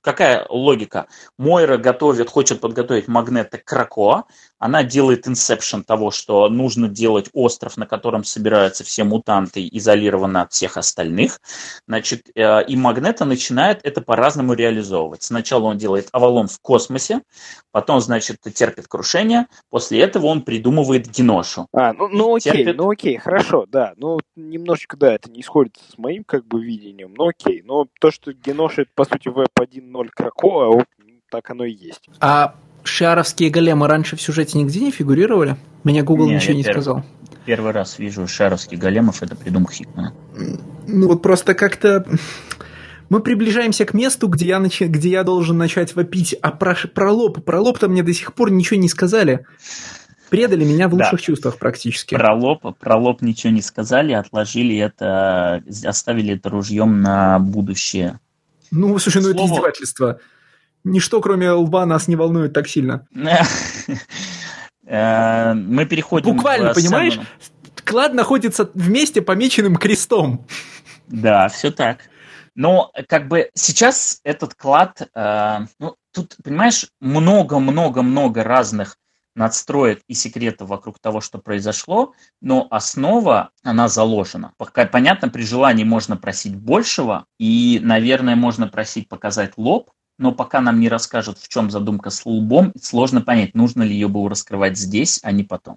какая логика? Мойра готовит, хочет подготовить Магнета к Кракоа, она делает инсепшн того, что нужно делать остров, на котором собираются все мутанты, изолированно от всех остальных. Значит, э, и Магнета начинает это по-разному реализовывать. Сначала он делает Авалон в космосе, потом, значит, терпит крушение, после этого он придумывает Геношу. А, ну, ну окей, терпит... ну окей, хорошо, да. Ну, немножечко, да, это не сходится с моим, как бы, видением, но окей. Но то, что Геноша, это, по сути, веб 1.0 Кракоа, так оно и есть. А шаровские големы раньше в сюжете нигде не фигурировали? Меня Google не, ничего не перв... сказал. Первый раз вижу шаровских големов, это придумал Хикман. Ну вот просто как-то мы приближаемся к месту, где я, нач... где я должен начать вопить, а про, про лоб, про лоб-то мне до сих пор ничего не сказали. Предали меня в лучших да. чувствах практически. Про лоб, про лоб ничего не сказали, отложили это, оставили это ружьем на будущее. Ну, слушай, ну Слово... это издевательство ничто, кроме лба, нас не волнует так сильно. Э, мы переходим Буквально, понимаешь? Клад находится в месте, помеченным крестом. Да, все так. Но как бы сейчас этот клад, э, ну, тут, понимаешь, много-много-много разных надстроек и секретов вокруг того, что произошло, но основа, она заложена. Понятно, при желании можно просить большего, и, наверное, можно просить показать лоб, но пока нам не расскажут, в чем задумка с лбом, сложно понять, нужно ли ее было раскрывать здесь, а не потом.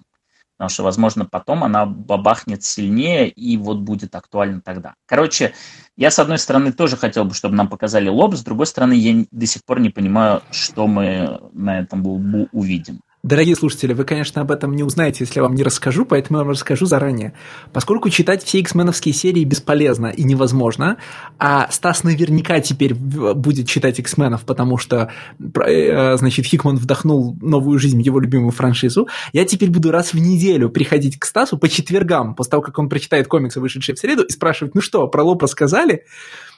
Потому что, возможно, потом она бабахнет сильнее и вот будет актуальна тогда. Короче, я, с одной стороны, тоже хотел бы, чтобы нам показали лоб, с другой стороны, я до сих пор не понимаю, что мы на этом лбу увидим. Дорогие слушатели, вы, конечно, об этом не узнаете, если я вам не расскажу, поэтому я вам расскажу заранее. Поскольку читать все X-меновские серии бесполезно и невозможно, а Стас наверняка теперь будет читать X-менов, потому что, э, значит, Хикман вдохнул новую жизнь в его любимую франшизу, я теперь буду раз в неделю приходить к Стасу по четвергам, после того, как он прочитает комиксы, вышедшие в среду, и спрашивать, ну что, про Лоб рассказали?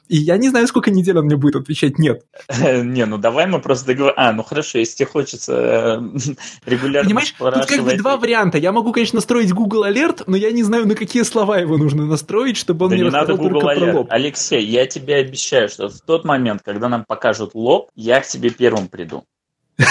И я не знаю, сколько недель он мне будет отвечать «нет». Не, ну давай мы просто договорим. А, ну хорошо, если тебе хочется э, регулярно Понимаешь, тут как бы два варианта. Я могу, конечно, настроить Google Alert, но я не знаю, на какие слова его нужно настроить, чтобы он да не, не надо Google Alert. лоб. Алексей, я тебе обещаю, что в тот момент, когда нам покажут лоб, я к тебе первым приду.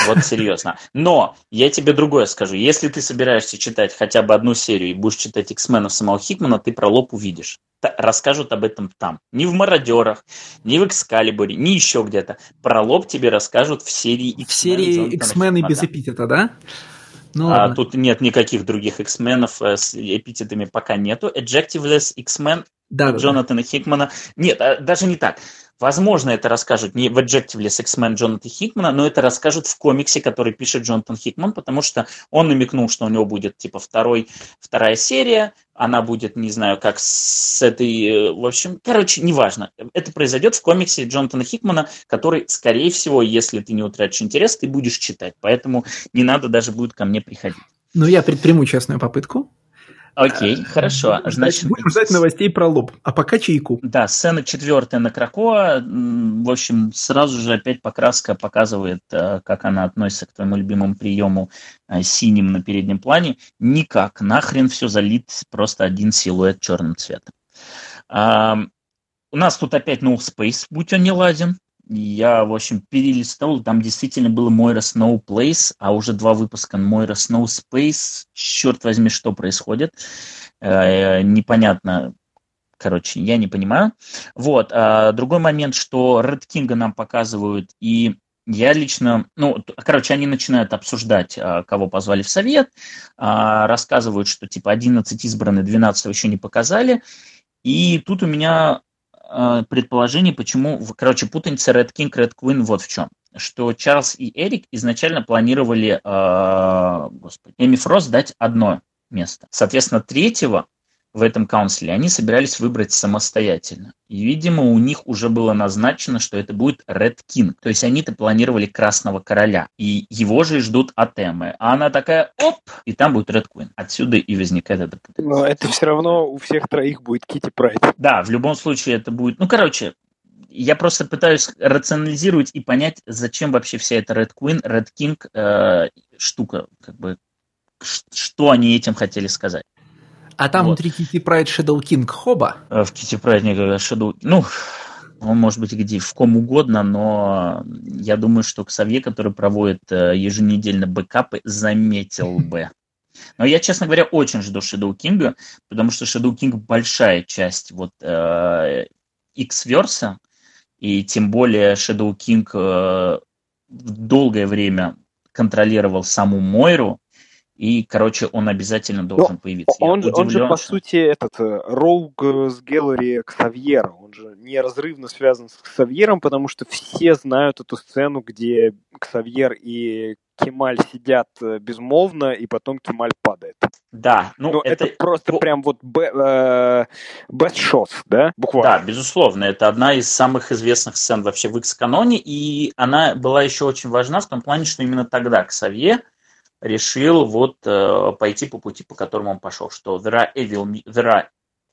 Вот серьезно. Но я тебе другое скажу. Если ты собираешься читать хотя бы одну серию и будешь читать X-менов самого Хикмана, ты про лоб увидишь. расскажут об этом там. Не в «Мародерах», не в «Экскалибуре», не еще где-то. Про лоб тебе расскажут в серии X-Men. В серии X-мены без эпитета, да? Ну, а, тут нет никаких других X-менов э, с эпитетами пока нету. Adjectiveless X-Men да, Джонатана да. Хикмана. Нет, а, даже не так Возможно, это расскажут не в Adjectively с X-Men Джонатана Хикмана, но это расскажут в комиксе, который пишет Джонатан Хикман, потому что он намекнул, что у него будет типа второй, вторая серия, она будет, не знаю, как с этой... Э, в общем, короче, неважно. Это произойдет в комиксе Джонатана Хикмана, который, скорее всего, если ты не утратишь интерес, ты будешь читать. Поэтому не надо даже будет ко мне приходить. Ну, я предприму честную попытку. Окей, okay, хорошо. Значит, будем ждать новостей про лоб. А пока чайку. Да, сцена четвертая на Кракоа. В общем, сразу же опять покраска показывает, э, как она относится к твоему любимому приему э, синим на переднем плане. Никак. Нахрен все залит просто один силуэт черным цветом. У нас тут опять No Space, будь он не лазен я, в общем, перелистал, там действительно было Мойра Snow Place, а уже два выпуска Мойра Snow Space. Черт возьми, что происходит. Э, непонятно, короче, я не понимаю. Вот, а другой момент, что Red King нам показывают, и я лично, ну, короче, они начинают обсуждать, а, кого позвали в совет, а, рассказывают, что типа 11 избранных, 12 еще не показали, и тут у меня Э, предположений, почему, короче, путаница Red King, Red Queen вот в чем. Что Чарльз и Эрик изначально планировали, э, господи, Эми Фрост дать одно место. Соответственно, третьего в этом каунсиле они собирались выбрать самостоятельно. И, видимо, у них уже было назначено, что это будет Red King. То есть они-то планировали Красного Короля. И его же ждут Атемы. А она такая, оп, и там будет Red Queen. Отсюда и возникает это Но это все равно у всех троих будет Кити Прайд. Да, в любом случае это будет... Ну, короче, я просто пытаюсь рационализировать и понять, зачем вообще вся эта Red Queen, Red King э, штука, как бы, что они этим хотели сказать. А там вот. внутри Kitty Pride Shadow King Хоба? Э, в Kitty Pride никогда Shadow... Ну, он может быть где в ком угодно, но я думаю, что Ксавье, который проводит э, еженедельно бэкапы, заметил бы. Но я, честно говоря, очень жду Shadow King, потому что Shadow King большая часть вот э, X-верса, и тем более Shadow King э, долгое время контролировал саму Мойру, и, короче, он обязательно должен Но появиться. Он, удивлен, он же, по сути, этот Роуг с Геллери Ксавьера. Он же неразрывно связан с Ксавьером, потому что все знают эту сцену, где Ксавьер и Кемаль сидят э, безмолвно, и потом Кемаль падает. Да, ну Но это... это просто прям вот best shot, да, буквально. Да, безусловно, это одна из самых известных сцен вообще в X-каноне, и она была еще очень важна в том плане, что именно тогда Ксавье решил вот э, пойти по пути, по которому он пошел, что there are evil, there are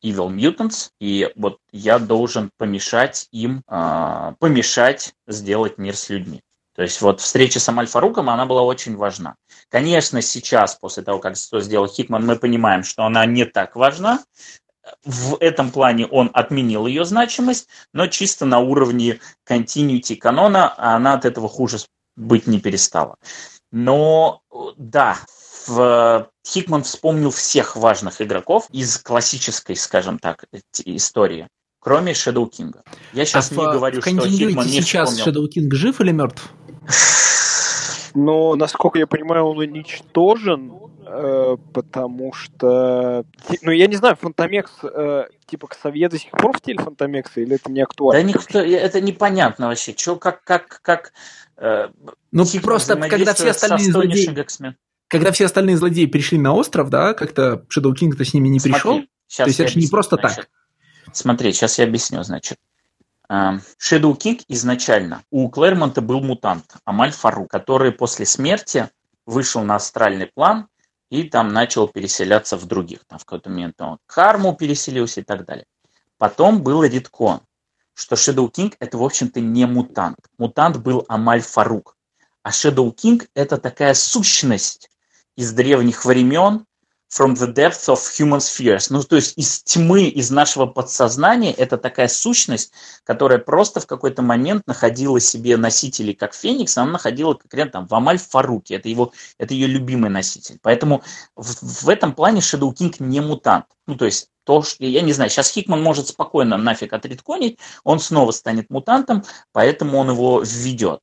evil mutants, и вот я должен помешать им, э, помешать сделать мир с людьми. То есть вот встреча с Амальфаруком, она была очень важна. Конечно, сейчас, после того, как что сделал Хикман, мы понимаем, что она не так важна. В этом плане он отменил ее значимость, но чисто на уровне continuity канона она от этого хуже быть не перестала. Но да, в, Хикман вспомнил всех важных игроков из классической, скажем так, истории, кроме Shadow King. Я сейчас а не в, говорю, в что Хикман не сейчас вспомнил. Shadow King жив или мертв? Но, насколько я понимаю, он уничтожен, э, потому что... Ну, я не знаю, Фантомекс, э, типа, Ксавье до сих пор в теле Фантомекса, или это не актуально? Да никто, это непонятно вообще. Чё, как, как, как... Э, ну, просто, когда все остальные злодеи... Когда все остальные злодеи пришли на остров, да, как-то Shadow King-то с ними не Смотри, пришел. То есть это же не просто значит, так. Смотри, сейчас я объясню, значит. Эм, Shadow King изначально у Клэрмонта был мутант Амаль Фару, который после смерти вышел на астральный план и там начал переселяться в других. Там в какой-то момент он карму переселился и так далее. Потом был редкон, что Shadow King это, в общем-то, не мутант. Мутант был Амаль Фарук. А Shadow King это такая сущность из древних времен, from the depths of human spheres. Ну, то есть из тьмы, из нашего подсознания, это такая сущность, которая просто в какой-то момент находила себе носителей, как Феникс, она находила конкретно там в Амаль Фаруке, это, его, это ее любимый носитель. Поэтому в, в этом плане Shadow King не мутант. Ну, то есть то, что, я не знаю, сейчас Хикман может спокойно нафиг отредконить, он снова станет мутантом, поэтому он его введет.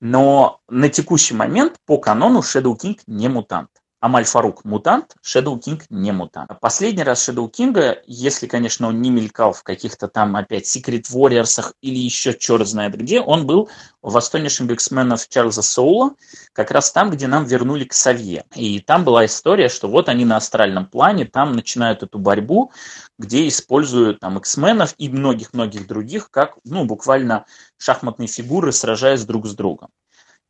Но на текущий момент по канону Shadow King не мутант. Амаль Фарук мутант, Shadow King не мутант. Последний раз Shadow King, если, конечно, он не мелькал в каких-то там опять Secret Warriors или еще черт знает где, он был в Astonishing X-Men Чарльза Соула, как раз там, где нам вернули к Савье. И там была история, что вот они на астральном плане, там начинают эту борьбу, где используют там X-менов и многих-многих других, как, ну, буквально шахматные фигуры, сражаясь друг с другом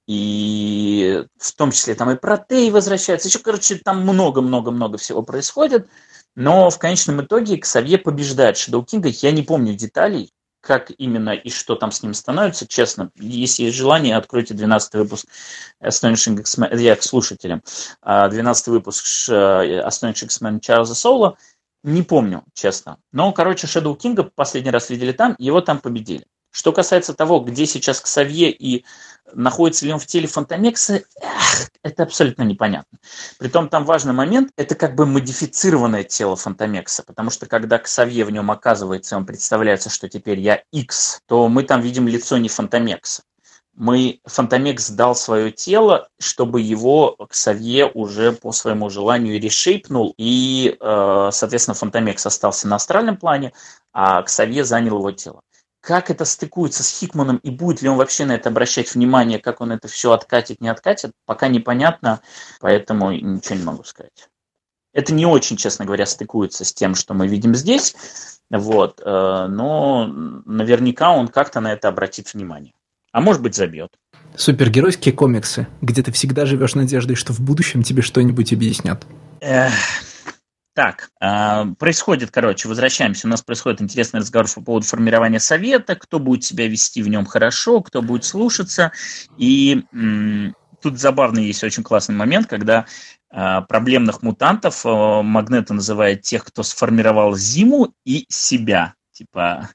и в том числе там и протей возвращается, еще, короче, там много-много-много всего происходит, но в конечном итоге Ксавье побеждает Shadow Кинга, я не помню деталей, как именно и что там с ним становится, честно. Если есть желание, откройте 12 выпуск Astonishing X-Men, я к слушателям, 12 выпуск Astonishing X-Men Чарльза Соула, не помню, честно. Но, короче, Shadow Кинга последний раз видели там, его там победили. Что касается того, где сейчас Ксавье и находится ли он в теле Фантомекса, эх, это абсолютно непонятно. Притом там важный момент, это как бы модифицированное тело Фантомекса, потому что когда Ксавье в нем оказывается, он представляется, что теперь я X, то мы там видим лицо не Фантомекса. Мы, Фантомекс дал свое тело, чтобы его Ксавье уже по своему желанию решейпнул, и, э, соответственно, Фантомекс остался на астральном плане, а Ксавье занял его тело. Как это стыкуется с Хикманом и будет ли он вообще на это обращать внимание, как он это все откатит, не откатит, пока непонятно, поэтому ничего не могу сказать. Это не очень, честно говоря, стыкуется с тем, что мы видим здесь, вот, э, но наверняка он как-то на это обратит внимание. А может быть, забьет. Супергеройские комиксы, где ты всегда живешь надеждой, что в будущем тебе что-нибудь объяснят. Эх, так, а, происходит, короче, возвращаемся. У нас происходит интересный разговор по поводу формирования совета, кто будет себя вести в нем хорошо, кто будет слушаться. И тут забавный есть очень классный момент, когда а, проблемных мутантов а, Магнета называет тех, кто сформировал зиму и себя. Типа,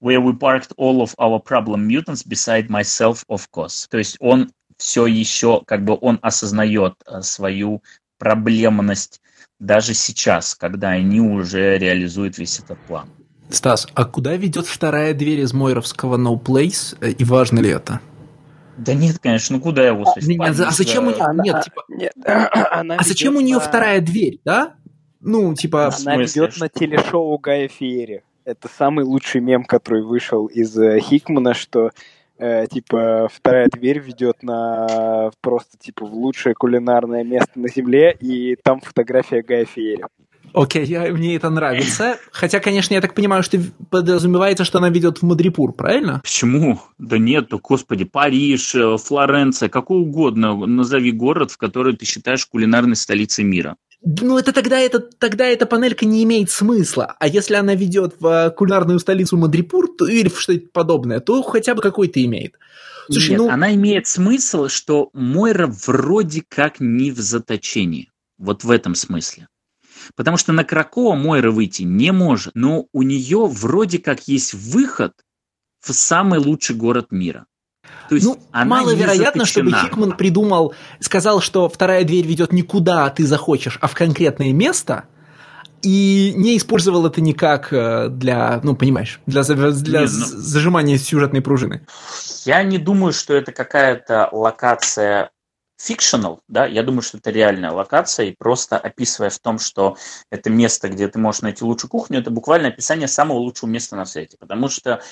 where we parked all of our problem mutants beside myself, of course. То есть он все еще, как бы он осознает свою проблемность даже сейчас, когда они уже реализуют весь этот план. Стас, а куда ведет вторая дверь из Мойровского No Place, э, и важно ли это? Да нет, конечно, ну куда его? А, нет, а зачем у нее, она, нет, типа, нет, она а зачем у нее на... вторая дверь, да? Ну, типа... Она ведет на телешоу Гая Фиери. Это самый лучший мем, который вышел из э, Хикмана, что э, типа вторая дверь ведет на просто типа в лучшее кулинарное место на земле, и там фотография Гая Фиери. Окей, я, мне это нравится. Хотя, конечно, я так понимаю, что подразумевается, что она ведет в Мадрипур, правильно? Почему? Да нет, да, господи, Париж, э, Флоренция, какой угодно. Назови город, в который ты считаешь кулинарной столицей мира. Ну, это тогда, это, тогда эта панелька не имеет смысла. А если она ведет в э, кулинарную столицу Мадрипур то, или в что-то подобное, то хотя бы какой-то имеет. Слушай, Нет, ну... она имеет смысл, что Мойра вроде как не в заточении. Вот в этом смысле. Потому что на Кракова Мойра выйти не может, но у нее вроде как есть выход в самый лучший город мира. То есть ну, маловероятно, чтобы Хикман придумал, сказал, что вторая дверь ведет никуда, а ты захочешь, а в конкретное место, и не использовал это никак э, для, ну, понимаешь, для, для Нет, ну, зажимания сюжетной пружины. Я не думаю, что это какая-то локация fictional, да, я думаю, что это реальная локация, и просто описывая в том, что это место, где ты можешь найти лучшую кухню, это буквально описание самого лучшего места на свете, потому что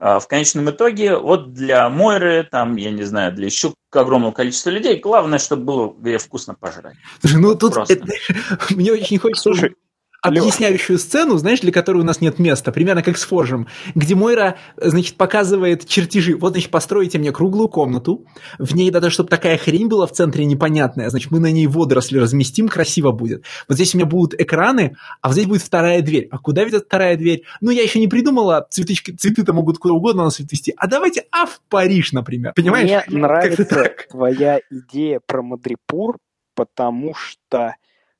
в конечном итоге, вот для Мойры, там, я не знаю, для еще огромного количества людей, главное, чтобы было где вкусно пожрать. Слушай, ну тут это, мне очень хочется... Слушай, объясняющую сцену, знаешь, для которой у нас нет места, примерно как с Форжем, где Мойра, значит, показывает чертежи. Вот, значит, постройте мне круглую комнату, в ней надо, чтобы такая хрень была в центре непонятная, значит, мы на ней водоросли разместим, красиво будет. Вот здесь у меня будут экраны, а вот здесь будет вторая дверь. А куда ведет вторая дверь? Ну, я еще не придумала, цветочки, цветы-то могут куда угодно нас вести. А давайте, а в Париж, например. Понимаешь? Мне нравится твоя идея про Мадрипур, потому что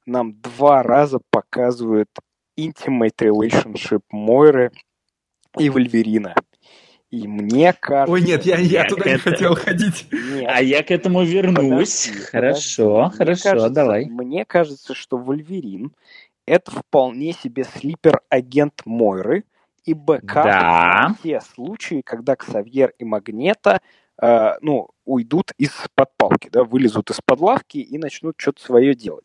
нам два раза показывают intimate relationship Мойры и Вольверина. И мне кажется... Ой, нет, я, я, я туда это... не хотел ходить. Нет. А я к этому вернусь. Подожди, хорошо, подожди. хорошо, кажется, давай. Мне кажется, что Вольверин это вполне себе sleeper-агент Мойры и backup да. те случаи, когда Ксавьер и Магнето э, ну, уйдут из-под палки, да, вылезут из-под лавки и начнут что-то свое делать.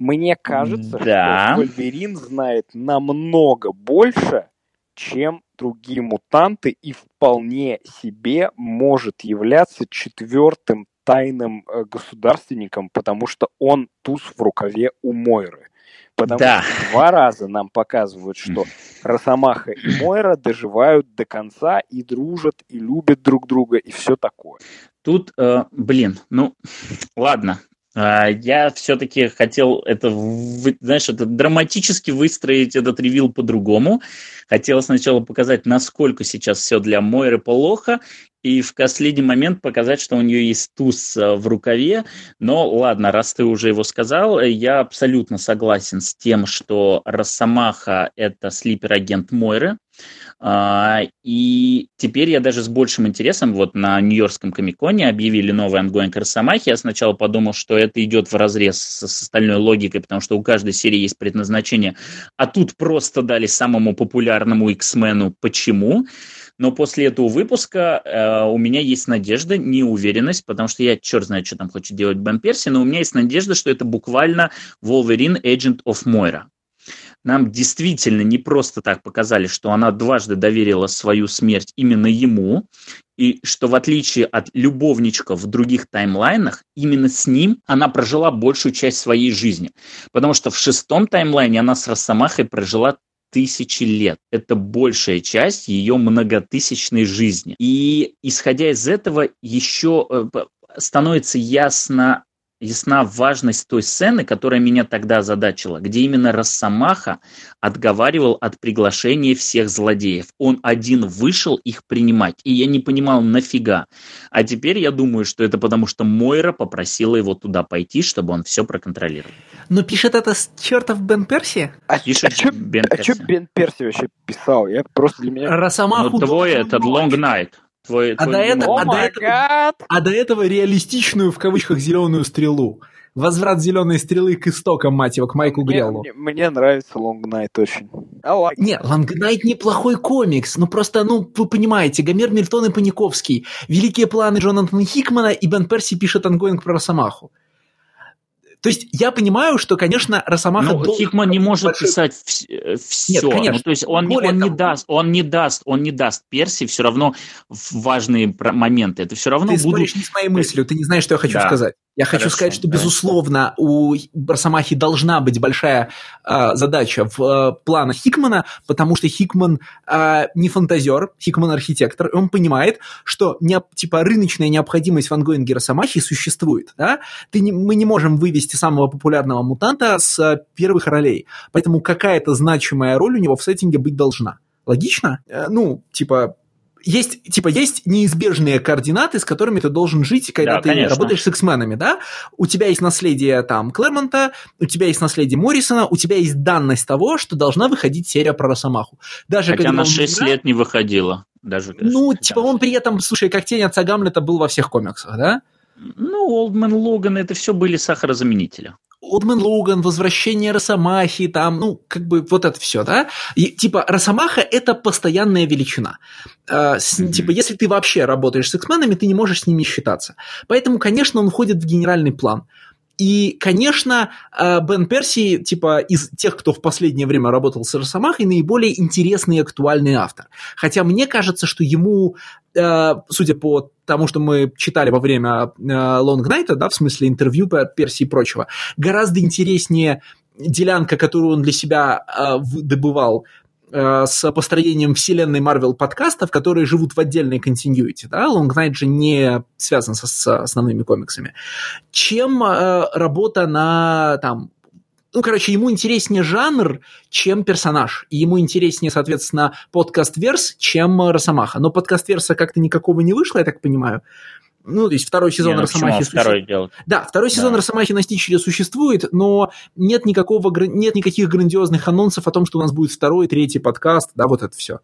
Мне кажется, да. что Вольверин знает намного больше, чем другие мутанты, и вполне себе может являться четвертым тайным э, государственником, потому что он туз в рукаве у Мойры. Потому да. что два раза нам показывают, что Росомаха и Мойра доживают до конца и дружат, и любят друг друга, и все такое. Тут, э, блин, ну, ладно, я все-таки хотел это, знаешь, это драматически выстроить этот ревил по-другому. Хотел сначала показать, насколько сейчас все для Мойры плохо, и в последний момент показать, что у нее есть туз э, в рукаве. Но ладно, раз ты уже его сказал, я абсолютно согласен с тем, что Росомаха – это слипер-агент Мойры. А, и теперь я даже с большим интересом, вот на Нью-Йоркском комик-коне объявили новый ongoing Росомахи. Я сначала подумал, что это идет в разрез с, с остальной логикой, потому что у каждой серии есть предназначение. А тут просто дали самому популярному X-мену. Почему? Но после этого выпуска э, у меня есть надежда, не уверенность, потому что я черт знает, что там хочет делать Бен Перси, но у меня есть надежда, что это буквально Wolverine Agent of Moira нам действительно не просто так показали, что она дважды доверила свою смерть именно ему, и что в отличие от любовничков в других таймлайнах, именно с ним она прожила большую часть своей жизни. Потому что в шестом таймлайне она с Росомахой прожила тысячи лет. Это большая часть ее многотысячной жизни. И исходя из этого еще э, становится ясно ясна важность той сцены, которая меня тогда озадачила, где именно Росомаха отговаривал от приглашения всех злодеев. Он один вышел их принимать, и я не понимал, нафига. А теперь я думаю, что это потому, что Мойра попросила его туда пойти, чтобы он все проконтролировал. Но пишет это с чертов Бен Перси? А, пишет а Бен а Перси. А что Бен Перси вообще писал? Я просто для меня... Росомаху... Ну, твой этот Long Night. Твой, а, твой... До это, а, до этого, а до этого реалистичную, в кавычках, зеленую стрелу. Возврат зеленой стрелы к истокам, мать его, к Майку Греллу. Мне, мне нравится Long Night очень. Лайк не, Long Night неплохой комикс, но просто, ну, вы понимаете, Гомер Мильтон и Паниковский, великие планы Джонатана Хикмана и Бен Перси пишет ongoing про Росомаху. То есть я понимаю, что, конечно, Росомаха... Ну, Хикман не может большой... писать все. Нет, конечно. Ну, то есть он, он, не даст, он не даст, он не даст Перси все равно важные моменты. Это все равно Ты будут... смотришь не с моей мыслью, ты не знаешь, что я хочу да. сказать. Я Хорошо, хочу сказать, что, да. безусловно, у Росомахи должна быть большая э, задача в э, планах Хикмана, потому что Хикман э, не фантазер, Хикман архитектор, и он понимает, что не, типа рыночная необходимость в ангоинге Росомахи существует. Да? Ты не, мы не можем вывести самого популярного мутанта с э, первых ролей, поэтому какая-то значимая роль у него в сеттинге быть должна. Логично? Э, ну, типа, есть, типа, есть неизбежные координаты, с которыми ты должен жить, когда да, ты конечно. работаешь с X-менами, да? У тебя есть наследие там Клэрмонта, у тебя есть наследие Моррисона, у тебя есть данность того, что должна выходить серия про Росомаху. Даже Хотя она 6 игра... лет не выходила. Даже, ну, типа, он при этом, слушай, как тень отца Гамлета был во всех комиксах, да? Ну, Олдмен Логан, это все были сахарозаменители. Олдмен Логан, возвращение Росомахи, там, ну, как бы вот это все, да? И, типа, Росомаха – это постоянная величина. Э, с, mm-hmm. Типа, если ты вообще работаешь с X-менами, ты не можешь с ними считаться. Поэтому, конечно, он входит в генеральный план. И, конечно, э, Бен Перси, типа, из тех, кто в последнее время работал с Росомахой, наиболее интересный и актуальный автор. Хотя мне кажется, что ему, э, судя по тому, что мы читали во время Long Night, да, в смысле интервью Перси и прочего, гораздо интереснее делянка, которую он для себя добывал Э, с построением вселенной Marvel подкастов, которые живут в отдельной континьюити, да, Long Night же не связан со, с основными комиксами, чем э, работа на там ну, короче, ему интереснее жанр, чем персонаж. И ему интереснее, соответственно, подкаст-верс, чем Росомаха. Но подкаст-верса как-то никакого не вышло, я так понимаю. Ну, то есть второй сезон не, ну, Росомахи... Второй делать? Да, второй сезон да. Росомахи на Стичере существует, но нет, никакого, нет никаких грандиозных анонсов о том, что у нас будет второй, третий подкаст, да, вот это все.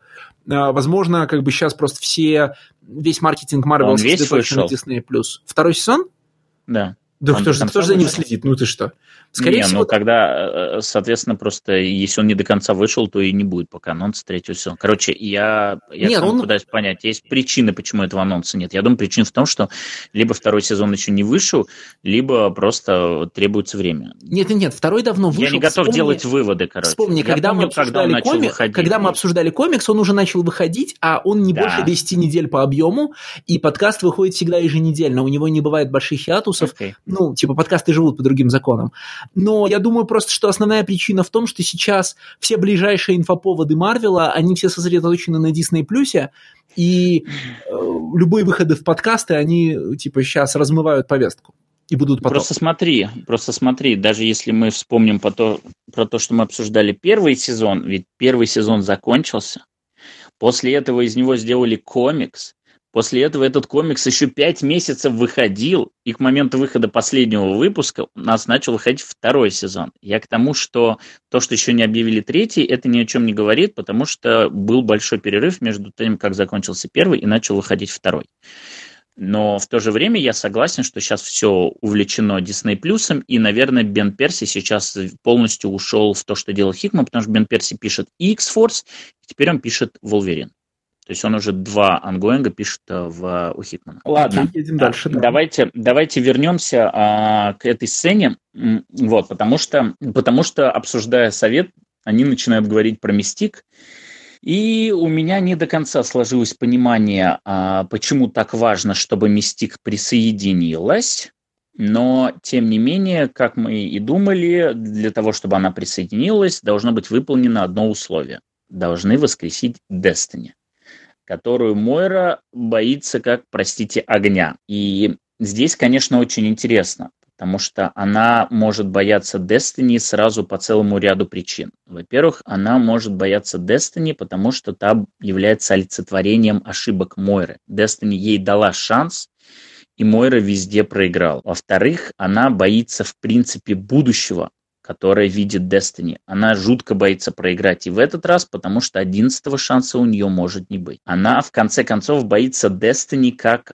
А, возможно, как бы сейчас просто все, весь маркетинг Marvel сосредоточен на Disney+. Второй сезон? Да. Да кто же, кто же за ним следит? Ну ты что? Скорее не, всего... ну когда, э, соответственно, просто если он не до конца вышел, то и не будет пока анонса третьего сезона. Короче, я, я нет, он... пытаюсь понять, есть причины, почему этого анонса нет. Я думаю, причина в том, что либо второй сезон еще не вышел, либо просто требуется время. Нет, нет, нет, второй давно вышел. Я не готов Вспомни... делать выводы, короче. Вспомни, когда, помню, мы обсуждали когда, комик... когда мы обсуждали комикс, он уже начал выходить, а он не да. больше 10 недель по объему, и подкаст выходит всегда еженедельно, у него не бывает больших хиатусов. Okay. Ну, типа подкасты живут по другим законам. Но я думаю просто, что основная причина в том, что сейчас все ближайшие инфоповоды Марвела, они все сосредоточены на Disney+, и э, любые выходы в подкасты, они типа сейчас размывают повестку и будут потом. Просто смотри, просто смотри, даже если мы вспомним по то, про то, что мы обсуждали первый сезон, ведь первый сезон закончился, после этого из него сделали комикс, После этого этот комикс еще пять месяцев выходил, и к моменту выхода последнего выпуска у нас начал выходить второй сезон. Я к тому, что то, что еще не объявили третий, это ни о чем не говорит, потому что был большой перерыв между тем, как закончился первый и начал выходить второй. Но в то же время я согласен, что сейчас все увлечено Disney плюсом, и, наверное, Бен Перси сейчас полностью ушел в то, что делал Хикман, потому что Бен Перси пишет X-Force, теперь он пишет Волверин. То есть он уже два ангоинга пишет э, в, у Хитмана. Ладно, едем дальше. Да. Давайте, давайте вернемся а, к этой сцене. Вот, потому что, потому что, обсуждая совет, они начинают говорить про мистик. И у меня не до конца сложилось понимание, а, почему так важно, чтобы мистик присоединилась. Но, тем не менее, как мы и думали, для того, чтобы она присоединилась, должно быть выполнено одно условие. Должны воскресить Destiny которую Мойра боится как, простите, огня. И здесь, конечно, очень интересно, потому что она может бояться Destiny сразу по целому ряду причин. Во-первых, она может бояться Destiny, потому что та является олицетворением ошибок Мойры. Destiny ей дала шанс, и Мойра везде проиграл. Во-вторых, она боится, в принципе, будущего, которая видит Destiny. Она жутко боится проиграть и в этот раз, потому что одиннадцатого шанса у нее может не быть. Она, в конце концов, боится Destiny как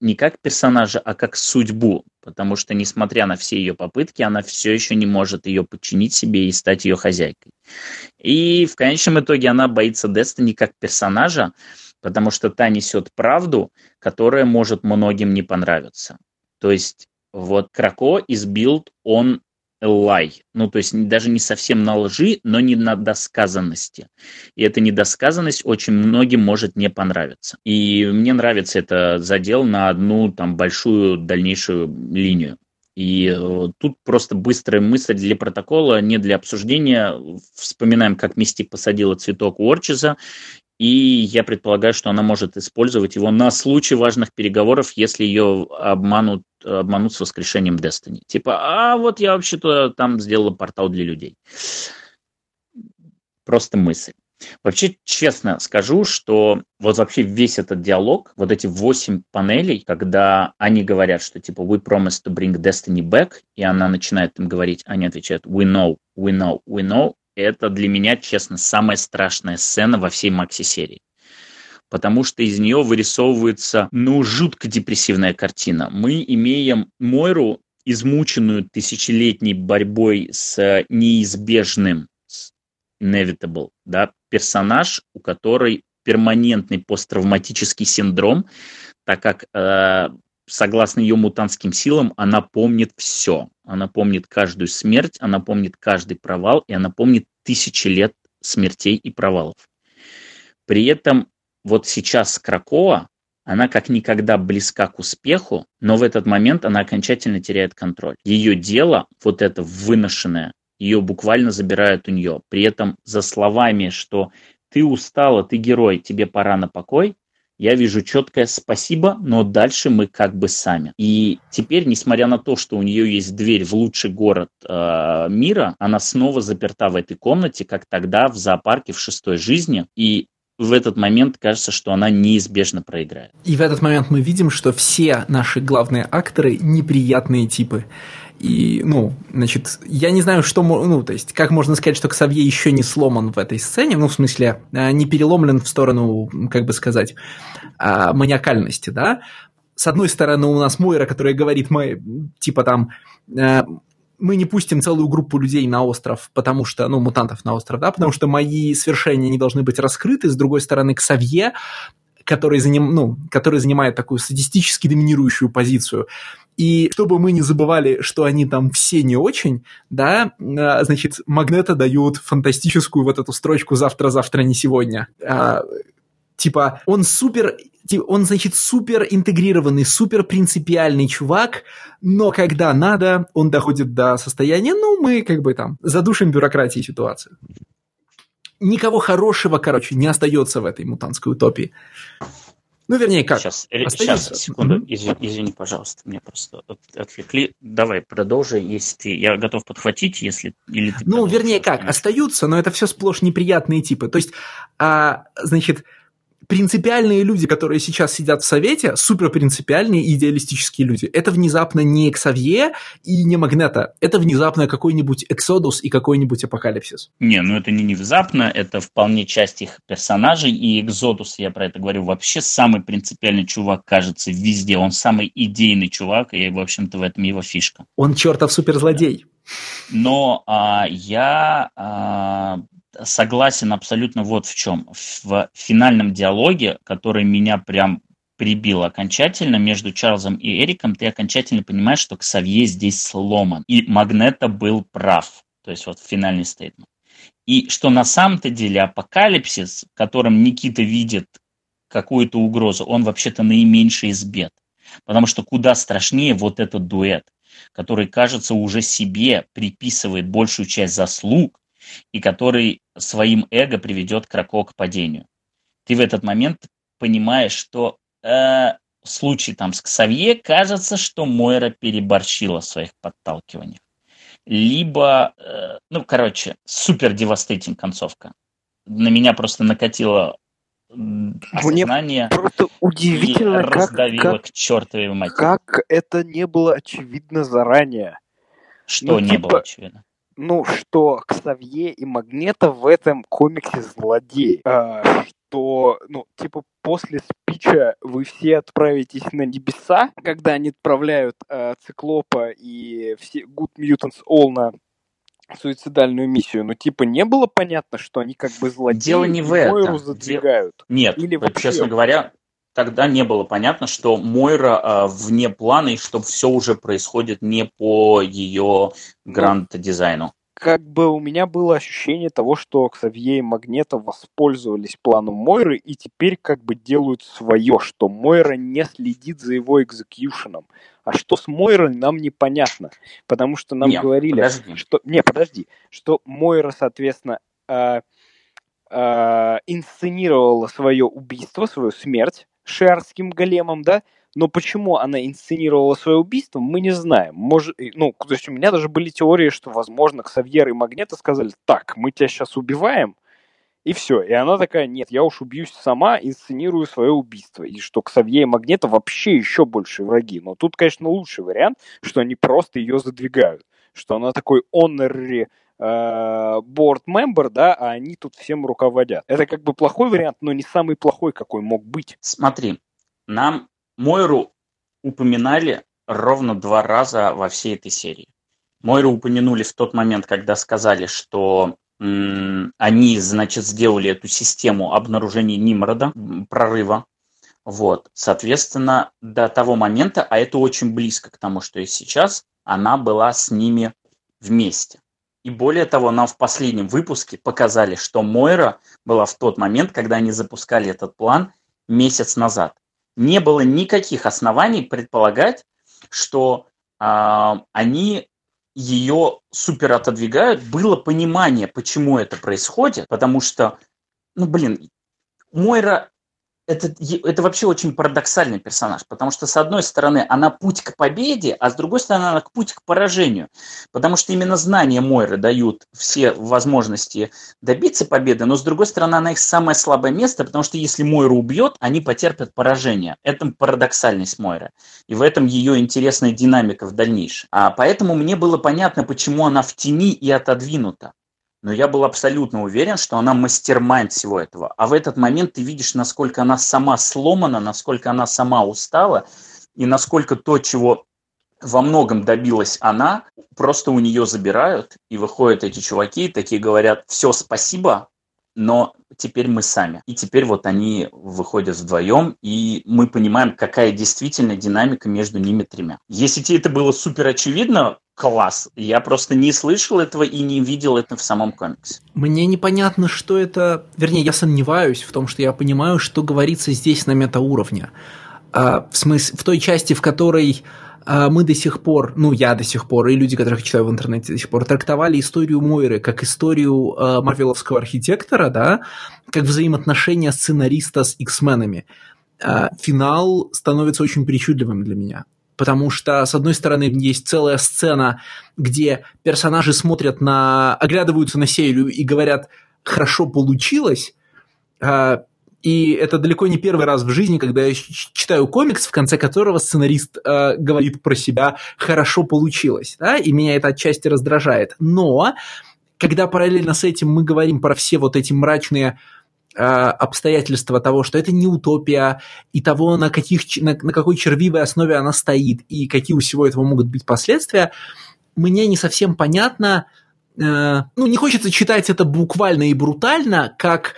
не как персонажа, а как судьбу, потому что, несмотря на все ее попытки, она все еще не может ее подчинить себе и стать ее хозяйкой. И в конечном итоге она боится Destiny как персонажа, потому что та несет правду, которая может многим не понравиться. То есть вот Крако из Билд, он лай. Ну, то есть даже не совсем на лжи, но не на досказанности. И эта недосказанность очень многим может не понравиться. И мне нравится это задел на одну там большую дальнейшую линию. И э, тут просто быстрая мысль для протокола, не для обсуждения. Вспоминаем, как Мистик посадила цветок у Орчиза, и я предполагаю, что она может использовать его на случай важных переговоров, если ее обманут, обманут с воскрешением Destiny. Типа, а вот я вообще-то там сделала портал для людей. Просто мысль. Вообще, честно скажу, что вот вообще весь этот диалог, вот эти восемь панелей, когда они говорят, что типа we promise to bring Destiny back, и она начинает им говорить, они отвечают we know, we know, we know, это для меня, честно, самая страшная сцена во всей Макси-серии. Потому что из нее вырисовывается, ну, жутко депрессивная картина. Мы имеем Мойру, измученную тысячелетней борьбой с неизбежным, с inevitable, да, персонаж, у которой перманентный посттравматический синдром, так как э, согласно ее мутантским силам, она помнит все. Она помнит каждую смерть, она помнит каждый провал, и она помнит тысячи лет смертей и провалов. При этом вот сейчас Кракоа, она как никогда близка к успеху, но в этот момент она окончательно теряет контроль. Ее дело, вот это выношенное, ее буквально забирают у нее. При этом за словами, что ты устала, ты герой, тебе пора на покой, я вижу четкое спасибо, но дальше мы как бы сами. И теперь, несмотря на то, что у нее есть дверь в лучший город э, мира, она снова заперта в этой комнате, как тогда в зоопарке в шестой жизни. И в этот момент кажется, что она неизбежно проиграет. И в этот момент мы видим, что все наши главные акторы неприятные типы. И, ну, значит, я не знаю, что, ну, то есть, как можно сказать, что Ксавье еще не сломан в этой сцене, ну, в смысле, э, не переломлен в сторону, как бы сказать, а, маниакальности, да, с одной стороны, у нас Мойра, которая говорит, мы, типа там, э, мы не пустим целую группу людей на остров, потому что, ну, мутантов на остров, да, потому что мои свершения не должны быть раскрыты. С другой стороны, Ксавье, который, заним, ну, который занимает такую статистически доминирующую позицию, и чтобы мы не забывали, что они там все не очень, да, а, значит, Магнета дают фантастическую вот эту строчку «завтра-завтра, не сегодня». А, типа, он супер, он, значит, супер интегрированный, супер принципиальный чувак, но когда надо, он доходит до состояния, ну, мы как бы там задушим бюрократии ситуацию. Никого хорошего, короче, не остается в этой мутантской утопии. Ну, вернее, как? Сейчас, сейчас секунду, mm-hmm. извини, извини, пожалуйста, меня просто отвлекли. Давай, продолжи, если ты... Я готов подхватить, если... Или ты ну, вернее, как? Остаются, но это все сплошь неприятные типы. То есть, а, значит, принципиальные люди, которые сейчас сидят в Совете, супер принципиальные и идеалистические люди. Это внезапно не Ксавье и не Магнета. Это внезапно какой-нибудь Эксодус и какой-нибудь Апокалипсис. Не, ну это не внезапно, это вполне часть их персонажей. И Эксодус, я про это говорю, вообще самый принципиальный чувак, кажется, везде. Он самый идейный чувак, и, в общем-то, в этом его фишка. Он чертов суперзлодей. Но а, я а, согласен абсолютно вот в чем. В финальном диалоге, который меня прям прибил окончательно между Чарльзом и Эриком, ты окончательно понимаешь, что Ксавье здесь сломан. И Магнета был прав. То есть вот финальный стейтмент. И что на самом-то деле апокалипсис, в котором Никита видит какую-то угрозу, он вообще-то наименьший из бед. Потому что куда страшнее вот этот дуэт, который, кажется, уже себе приписывает большую часть заслуг, и который своим эго приведет Крако к падению. Ты в этот момент понимаешь, что э, в случае там с Ксавье кажется, что Мойра переборщила в своих подталкиваниях. Либо, э, ну, короче, супер девастейтинг концовка. На меня просто накатило осознание Мне просто удивительно, и как, раздавило как, к чертовой матери. Как это не было очевидно заранее? Что ну, не типа, было очевидно? Ну, что Ксавье и Магнета в этом комиксе злодей. А, что, ну, типа, после спича вы все отправитесь на небеса, когда они отправляют а, Циклопа и все Good Mutants All на суицидальную миссию, но типа не было понятно, что они как бы злодеи Дело не в этом. задвигают. Нет, Или вообще... честно говоря, тогда не было понятно, что Мойра э, вне плана и что все уже происходит не по ее гранд-дизайну. Как бы у меня было ощущение того, что Ксавье и Магнета воспользовались планом Мойры и теперь как бы делают свое, что Мойра не следит за его экзекьюшеном. А что с Мойрой, нам непонятно, потому что нам Нет, говорили, подожди. что... Не, подожди, что Мойра, соответственно, э, э, инсценировала свое убийство, свою смерть, шиарским големом, да, но почему она инсценировала свое убийство, мы не знаем. Может, ну, то есть у меня даже были теории, что, возможно, Ксавьер и Магнета сказали, так, мы тебя сейчас убиваем, и все. И она такая, нет, я уж убьюсь сама, инсценирую свое убийство. И что Ксавье и Магнета вообще еще больше враги. Но тут, конечно, лучший вариант, что они просто ее задвигают. Что она такой honorary board э, member, да, а они тут всем руководят. Это как бы плохой вариант, но не самый плохой, какой мог быть. Смотри, нам Мойру упоминали ровно два раза во всей этой серии. Мойру упомянули в тот момент, когда сказали, что они, значит, сделали эту систему обнаружения Нимрода, прорыва. Вот, соответственно, до того момента, а это очень близко к тому, что и сейчас, она была с ними вместе. И более того, нам в последнем выпуске показали, что Мойра была в тот момент, когда они запускали этот план месяц назад. Не было никаких оснований предполагать, что э, они ее супер отодвигают. Было понимание, почему это происходит, потому что, ну блин, Мойра это, это вообще очень парадоксальный персонаж, потому что, с одной стороны, она путь к победе, а с другой стороны, она путь к поражению. Потому что именно знания Мойры дают все возможности добиться победы, но, с другой стороны, она их самое слабое место, потому что если Мойру убьет, они потерпят поражение. Это парадоксальность Мойры. И в этом ее интересная динамика в дальнейшем. А поэтому мне было понятно, почему она в тени и отодвинута но я был абсолютно уверен, что она мастермайнд всего этого. А в этот момент ты видишь, насколько она сама сломана, насколько она сама устала, и насколько то, чего во многом добилась она, просто у нее забирают, и выходят эти чуваки, такие говорят, все, спасибо, но теперь мы сами. И теперь вот они выходят вдвоем, и мы понимаем, какая действительно динамика между ними тремя. Если тебе это было супер очевидно, класс. Я просто не слышал этого и не видел это в самом комиксе. Мне непонятно, что это... Вернее, я сомневаюсь в том, что я понимаю, что говорится здесь на метауровне. А, в смысле, в той части, в которой мы до сих пор, ну, я до сих пор, и люди, которых читаю в интернете до сих пор, трактовали историю Мойры как историю э, марвеловского архитектора, да, как взаимоотношения сценариста с X-менами. Э, финал становится очень причудливым для меня. Потому что, с одной стороны, есть целая сцена, где персонажи смотрят на... оглядываются на Сейлю и говорят «хорошо получилось», и это далеко не первый раз в жизни, когда я читаю комикс, в конце которого сценарист э, говорит про себя «хорошо получилось», да, и меня это отчасти раздражает. Но когда параллельно с этим мы говорим про все вот эти мрачные э, обстоятельства того, что это не утопия, и того, на, каких, на, на какой червивой основе она стоит, и какие у всего этого могут быть последствия, мне не совсем понятно, э, ну, не хочется читать это буквально и брутально, как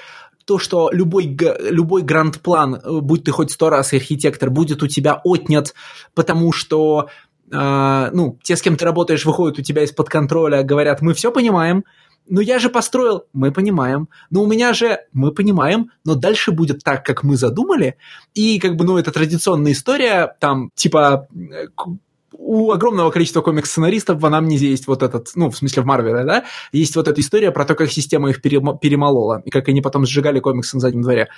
то, что любой, любой гранд-план, э, будь ты хоть сто раз архитектор, будет у тебя отнят, потому что э, ну, те, с кем ты работаешь, выходят у тебя из-под контроля, говорят, мы все понимаем, ну я же построил, мы понимаем, но у меня же, мы понимаем, но дальше будет так, как мы задумали, и как бы, ну, это традиционная история, там, типа, э, у огромного количества комикс-сценаристов в Анамнезе есть вот этот, ну, в смысле в Марвеле, да, есть вот эта история про то, как система их перемолола, и как они потом сжигали комиксы на заднем дворе.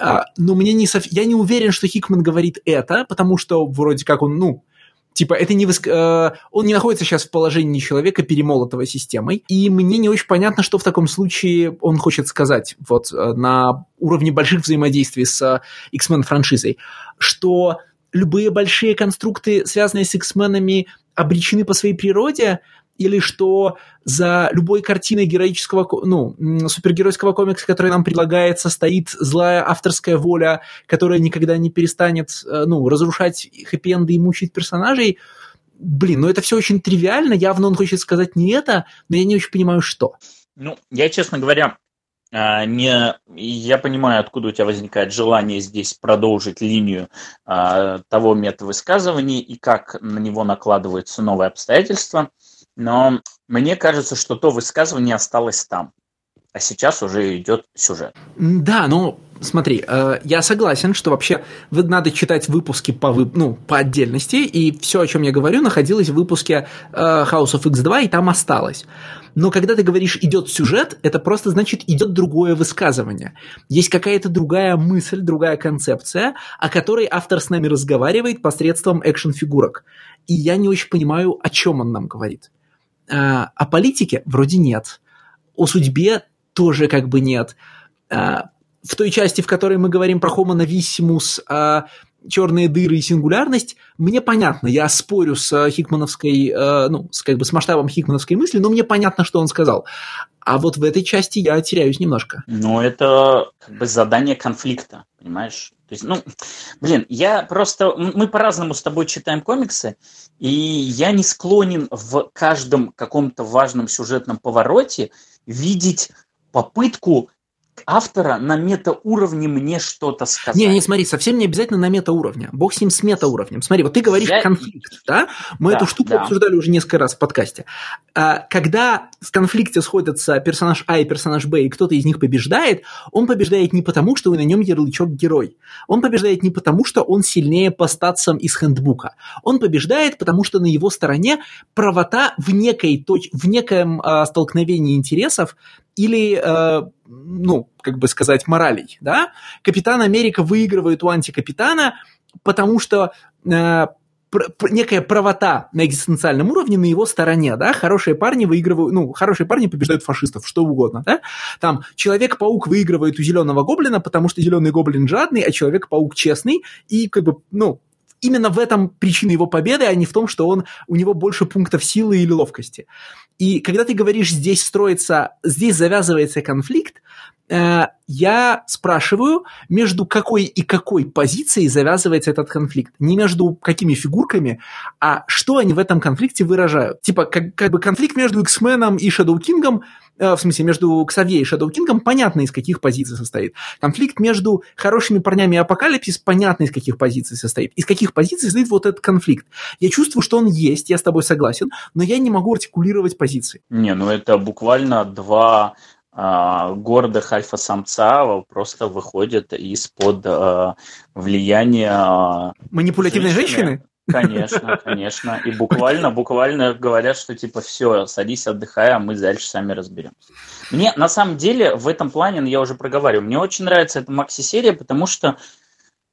А, но мне не сов... я не уверен, что Хикман говорит это, потому что вроде как он, ну, Типа, это не воск... э, он не находится сейчас в положении человека, перемолотого системой. И мне не очень понятно, что в таком случае он хочет сказать вот э, на уровне больших взаимодействий с э, X-Men франшизой. Что любые большие конструкты, связанные с X-менами, обречены по своей природе, или что за любой картиной героического, ну, супергеройского комикса, который нам предлагается, стоит злая авторская воля, которая никогда не перестанет, э, ну, разрушать хэппи-энды и мучить персонажей. Блин, ну это все очень тривиально, явно он хочет сказать не это, но я не очень понимаю, что. Ну, я, честно говоря, не, я понимаю, откуда у тебя возникает желание здесь продолжить линию а, того метода высказывания и как на него накладываются новые обстоятельства, но мне кажется, что то высказывание осталось там, а сейчас уже идет сюжет. Да, ну смотри, э, я согласен, что вообще надо читать выпуски по, ну, по отдельности, и все, о чем я говорю, находилось в выпуске э, House of X2, и там осталось. Но когда ты говоришь «идет сюжет», это просто значит «идет другое высказывание». Есть какая-то другая мысль, другая концепция, о которой автор с нами разговаривает посредством экшн-фигурок. И я не очень понимаю, о чем он нам говорит. Э, о политике вроде нет. О судьбе тоже как бы нет в той части, в которой мы говорим про Homo novissimus, а черные дыры и сингулярность, мне понятно, я спорю с хикмановской, э, ну, с, как бы с масштабом хикмановской мысли, но мне понятно, что он сказал. А вот в этой части я теряюсь немножко. Ну, это как бы задание конфликта, понимаешь? То есть, ну, блин, я просто... Мы по-разному с тобой читаем комиксы, и я не склонен в каждом каком-то важном сюжетном повороте видеть попытку автора на метауровне мне что-то сказать. Не, не, смотри, совсем не обязательно на метауровне. Бог с ним с метауровнем. Смотри, вот ты говоришь Я... конфликт, да? Мы да, эту штуку да. обсуждали уже несколько раз в подкасте. А, когда в конфликте сходятся персонаж А и персонаж Б, и кто-то из них побеждает, он побеждает не потому, что вы на нем ярлычок герой. Он побеждает не потому, что он сильнее по статсам из хендбука. Он побеждает, потому что на его стороне правота в, некой точ... в некоем а, столкновении интересов или, э, ну, как бы сказать, моралей, да? Капитан Америка выигрывает у антикапитана, потому что э, некая правота на экзистенциальном уровне на его стороне, да, хорошие парни выигрывают, ну, хорошие парни побеждают фашистов, что угодно, да, там Человек-паук выигрывает у Зеленого Гоблина, потому что Зеленый Гоблин жадный, а Человек-паук честный, и как бы, ну, именно в этом причина его победы, а не в том, что он, у него больше пунктов силы или ловкости. И когда ты говоришь, здесь строится, здесь завязывается конфликт, э, я спрашиваю, между какой и какой позицией завязывается этот конфликт. Не между какими фигурками, а что они в этом конфликте выражают. Типа, как, как бы конфликт между X-меном и Shadow King'ом Э, в смысле, между Ксавье и Shadow Кингом понятно, из каких позиций состоит. Конфликт между хорошими парнями и Апокалипсис понятно, из каких позиций состоит. Из каких позиций состоит вот этот конфликт. Я чувствую, что он есть, я с тобой согласен, но я не могу артикулировать позиции. Не, ну это буквально два а, гордых альфа-самца просто выходят из-под а, влияния... А, Манипулятивной женщины? женщины? Конечно, конечно. И буквально, буквально говорят, что типа все, садись, отдыхай, а мы дальше сами разберемся. Мне на самом деле в этом плане, ну, я уже проговариваю, мне очень нравится эта макси-серия, потому что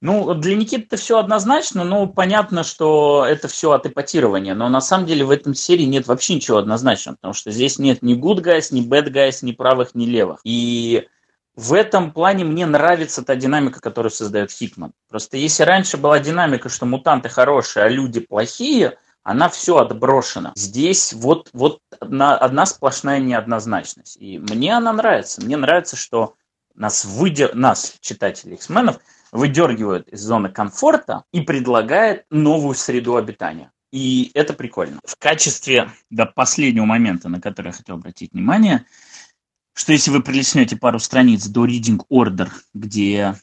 ну, для Никиты это все однозначно, ну, понятно, что это все от эпатирования, но на самом деле в этом серии нет вообще ничего однозначного, потому что здесь нет ни good guys, ни bad guys, ни правых, ни левых. И в этом плане мне нравится та динамика, которую создает Хикман. Просто если раньше была динамика, что мутанты хорошие, а люди плохие, она все отброшена. Здесь вот, вот одна, одна сплошная неоднозначность. И мне она нравится. Мне нравится, что нас, выдер... нас читателей X-менов, выдергивают из зоны комфорта и предлагает новую среду обитания. И это прикольно. В качестве до последнего момента, на который я хотел обратить внимание – что если вы пролистнете пару страниц до Reading Order, где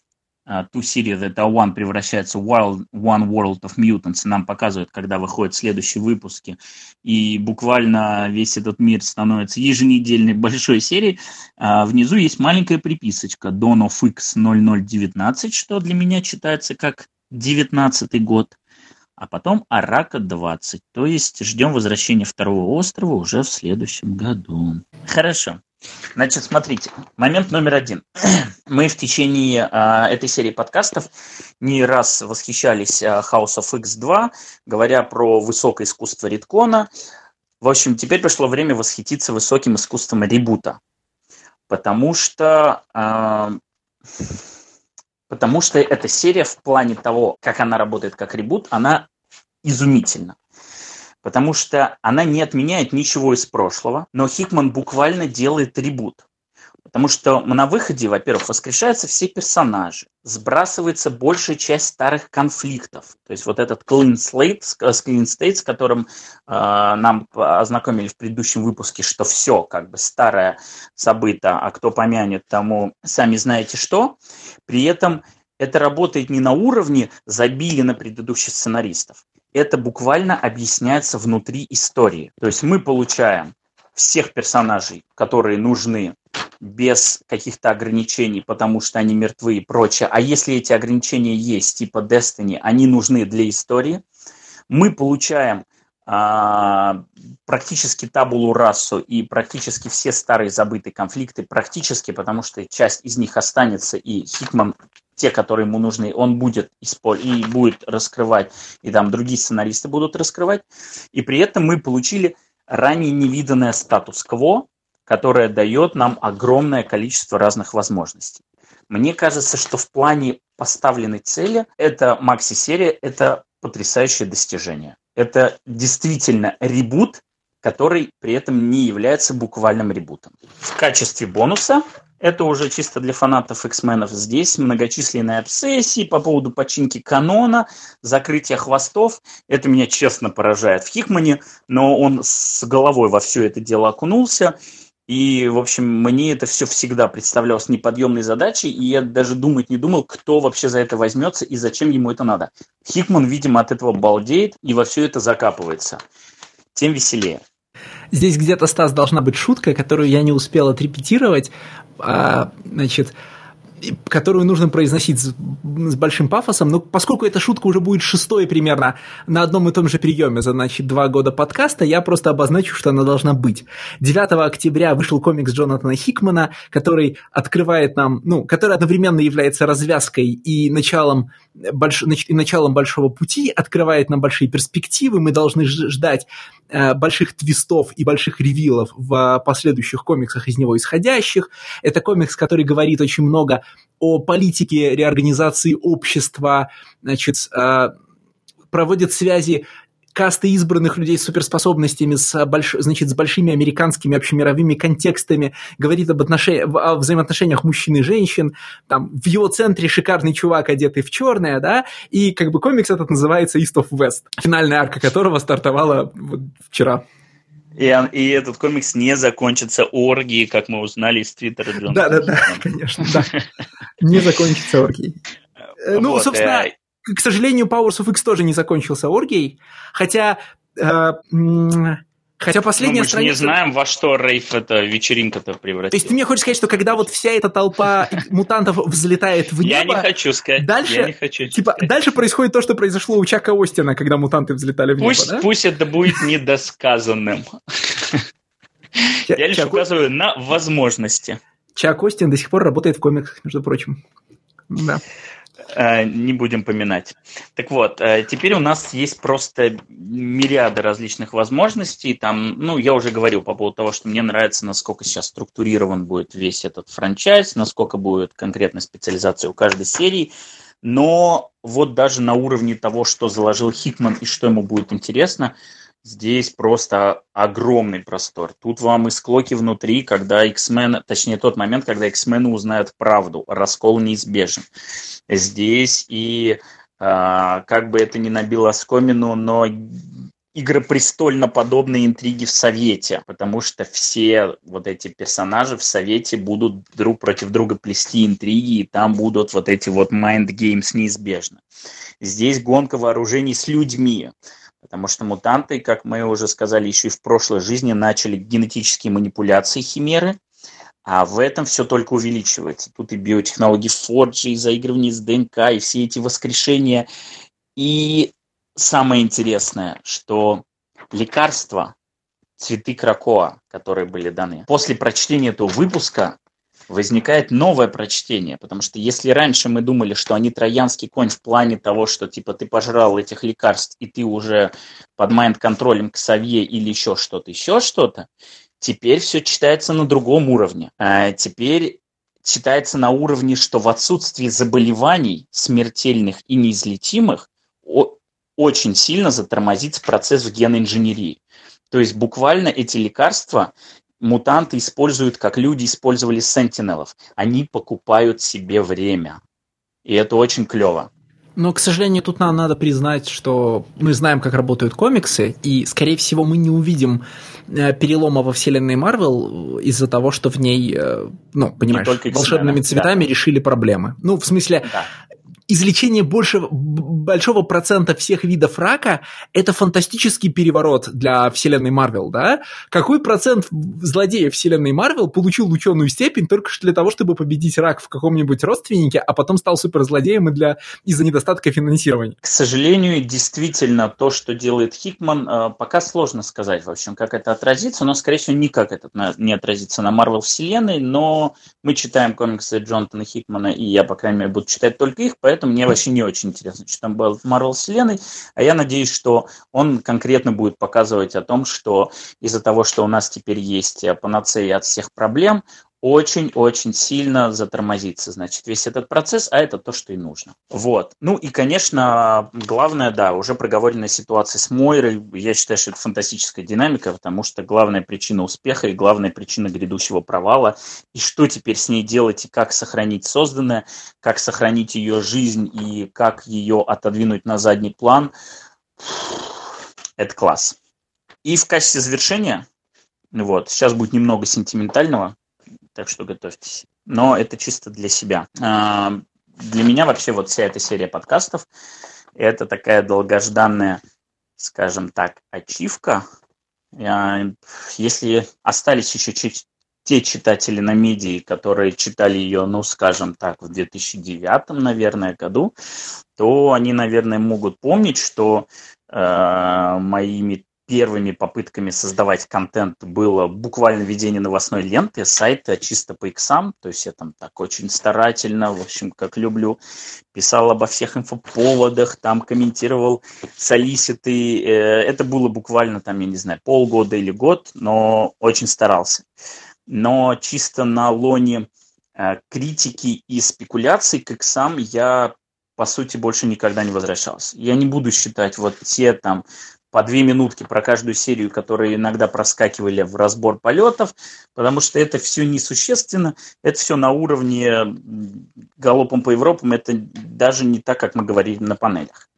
uh, серию That One превращается в Wild, One World of Mutants, и нам показывают, когда выходят следующие выпуски, и буквально весь этот мир становится еженедельной большой серией, uh, внизу есть маленькая приписочка Dawn of X 0019, что для меня читается как 19 год, а потом Арака 20, то есть ждем возвращения второго острова уже в следующем году. Хорошо. Значит, смотрите, момент номер один. Мы в течение а, этой серии подкастов не раз восхищались а, House of X2, говоря про высокое искусство редкона. В общем, теперь пришло время восхититься высоким искусством ребута. Потому что, а, потому что эта серия в плане того, как она работает как ребут, она изумительна потому что она не отменяет ничего из прошлого, но Хикман буквально делает ребут. Потому что на выходе, во-первых, воскрешаются все персонажи, сбрасывается большая часть старых конфликтов. То есть вот этот clean slate, clean state, с которым э, нам ознакомили в предыдущем выпуске, что все как бы старое забыто, а кто помянет, тому сами знаете что. При этом это работает не на уровне забили на предыдущих сценаристов это буквально объясняется внутри истории. То есть мы получаем всех персонажей, которые нужны без каких-то ограничений, потому что они мертвы и прочее. А если эти ограничения есть, типа Destiny, они нужны для истории. Мы получаем а, практически табулу расу и практически все старые забытые конфликты, практически, потому что часть из них останется, и Хикман те, которые ему нужны, он будет и будет раскрывать, и там другие сценаристы будут раскрывать. И при этом мы получили ранее невиданное статус-кво, которое дает нам огромное количество разных возможностей. Мне кажется, что в плане поставленной цели эта макси-серия – это потрясающее достижение. Это действительно ребут, который при этом не является буквальным ребутом. В качестве бонуса это уже чисто для фанатов X-менов. Здесь многочисленные обсессии по поводу починки канона, закрытия хвостов. Это меня честно поражает в Хикмане, но он с головой во все это дело окунулся. И, в общем, мне это все всегда представлялось неподъемной задачей, и я даже думать не думал, кто вообще за это возьмется и зачем ему это надо. Хикман, видимо, от этого балдеет и во все это закапывается. Тем веселее. Здесь где-то, Стас, должна быть шутка, которую я не успел отрепетировать. А, значит, которую нужно произносить с, с большим пафосом, но поскольку эта шутка уже будет шестой примерно на одном и том же приеме за, значит, два года подкаста, я просто обозначу, что она должна быть. 9 октября вышел комикс Джонатана Хикмана, который открывает нам, ну, который одновременно является развязкой и началом, больш... и началом большого пути, открывает нам большие перспективы, мы должны ждать э, больших твистов и больших ревилов в последующих комиксах из него исходящих. Это комикс, который говорит очень много о политике реорганизации общества, значит, э, проводит связи касты избранных людей с суперспособностями, с, больш... значит, с большими американскими общемировыми контекстами, говорит об отношениях, о взаимоотношениях мужчин и женщин, там, в его центре шикарный чувак, одетый в черное, да, и как бы комикс этот называется East of West, финальная арка которого стартовала вот вчера. И, и этот комикс не закончится оргией, как мы узнали из твиттера Джона. Да, да, да, конечно, да. Не закончится оргией. Э, ну, собственно, э, к сожалению, Powers of X тоже не закончился оргией, хотя э, Хотя последняя Но мы страница... не знаем, во что рейф эта вечеринка-то превратится. То есть ты мне хочешь сказать, что когда вот вся эта толпа мутантов взлетает в небо... Я не хочу сказать. Дальше, я не хочу типа, сказать. дальше происходит то, что произошло у Чака Остина, когда мутанты взлетали в пусть, небо, да? Пусть это будет недосказанным. Я лишь указываю на возможности. Чак Остин до сих пор работает в комиксах, между прочим. Да. Э, не будем поминать. Так вот, э, теперь у нас есть просто мириады различных возможностей. Там, ну, я уже говорил по поводу того, что мне нравится, насколько сейчас структурирован будет весь этот франчайз, насколько будет конкретная специализация у каждой серии. Но вот даже на уровне того, что заложил Хикман и что ему будет интересно, Здесь просто огромный простор. Тут вам и склоки внутри, когда X-Men, точнее тот момент, когда X-Men узнают правду, раскол неизбежен. Здесь и э, как бы это ни набило скомину, но игропрестольно подобные интриги в Совете, потому что все вот эти персонажи в Совете будут друг против друга плести интриги, и там будут вот эти вот mind games неизбежно. Здесь гонка вооружений с людьми. Потому что мутанты, как мы уже сказали, еще и в прошлой жизни начали генетические манипуляции химеры, а в этом все только увеличивается. Тут и биотехнологии Форджи, и заигрывание с ДНК, и все эти воскрешения. И самое интересное, что лекарства, цветы кракоа, которые были даны, после прочтения этого выпуска возникает новое прочтение, потому что если раньше мы думали, что они троянский конь в плане того, что типа ты пожрал этих лекарств и ты уже под майнд-контролем к сове или еще что-то, еще что-то, теперь все читается на другом уровне. А теперь читается на уровне, что в отсутствии заболеваний смертельных и неизлечимых очень сильно затормозится процесс в геноинженерии. То есть буквально эти лекарства мутанты используют, как люди использовали сентинелов. Они покупают себе время. И это очень клево. Но, к сожалению, тут нам надо признать, что мы знаем, как работают комиксы, и, скорее всего, мы не увидим э, перелома во вселенной Марвел из-за того, что в ней, э, ну, понимаешь, волшебными цветами да. решили проблемы. Ну, в смысле, да излечение большего, большого процента всех видов рака – это фантастический переворот для вселенной Марвел, да? Какой процент злодеев вселенной Марвел получил ученую степень только для того, чтобы победить рак в каком-нибудь родственнике, а потом стал суперзлодеем и для, из-за недостатка финансирования? К сожалению, действительно, то, что делает Хикман, э, пока сложно сказать, в общем, как это отразится, но, скорее всего, никак это не отразится на Марвел вселенной, но мы читаем комиксы Джонатана Хикмана, и я, по крайней мере, буду читать только их, поэтому поэтому мне вообще не очень интересно, что там было в Марвел вселенной, а я надеюсь, что он конкретно будет показывать о том, что из-за того, что у нас теперь есть панацея от всех проблем, очень-очень сильно затормозится, значит, весь этот процесс, а это то, что и нужно. Вот. Ну и, конечно, главное, да, уже проговоренная ситуация с Мойрой, я считаю, что это фантастическая динамика, потому что главная причина успеха и главная причина грядущего провала, и что теперь с ней делать, и как сохранить созданное, как сохранить ее жизнь и как ее отодвинуть на задний план, это класс. И в качестве завершения, вот, сейчас будет немного сентиментального, так что готовьтесь. Но это чисто для себя. А, для меня вообще вот вся эта серия подкастов – это такая долгожданная, скажем так, ачивка. Если остались еще те читатели на медии, которые читали ее, ну, скажем так, в 2009, наверное, году, то они, наверное, могут помнить, что э, моими первыми попытками создавать контент было буквально ведение новостной ленты, сайта чисто по иксам, то есть я там так очень старательно, в общем, как люблю, писал обо всех инфоповодах, там комментировал солиситы, э, это было буквально там, я не знаю, полгода или год, но очень старался. Но чисто на лоне э, критики и спекуляций к иксам я по сути, больше никогда не возвращался. Я не буду считать вот те там по две минутки про каждую серию, которые иногда проскакивали в разбор полетов, потому что это все несущественно, это все на уровне галопом по Европам, это даже не так, как мы говорили на панелях.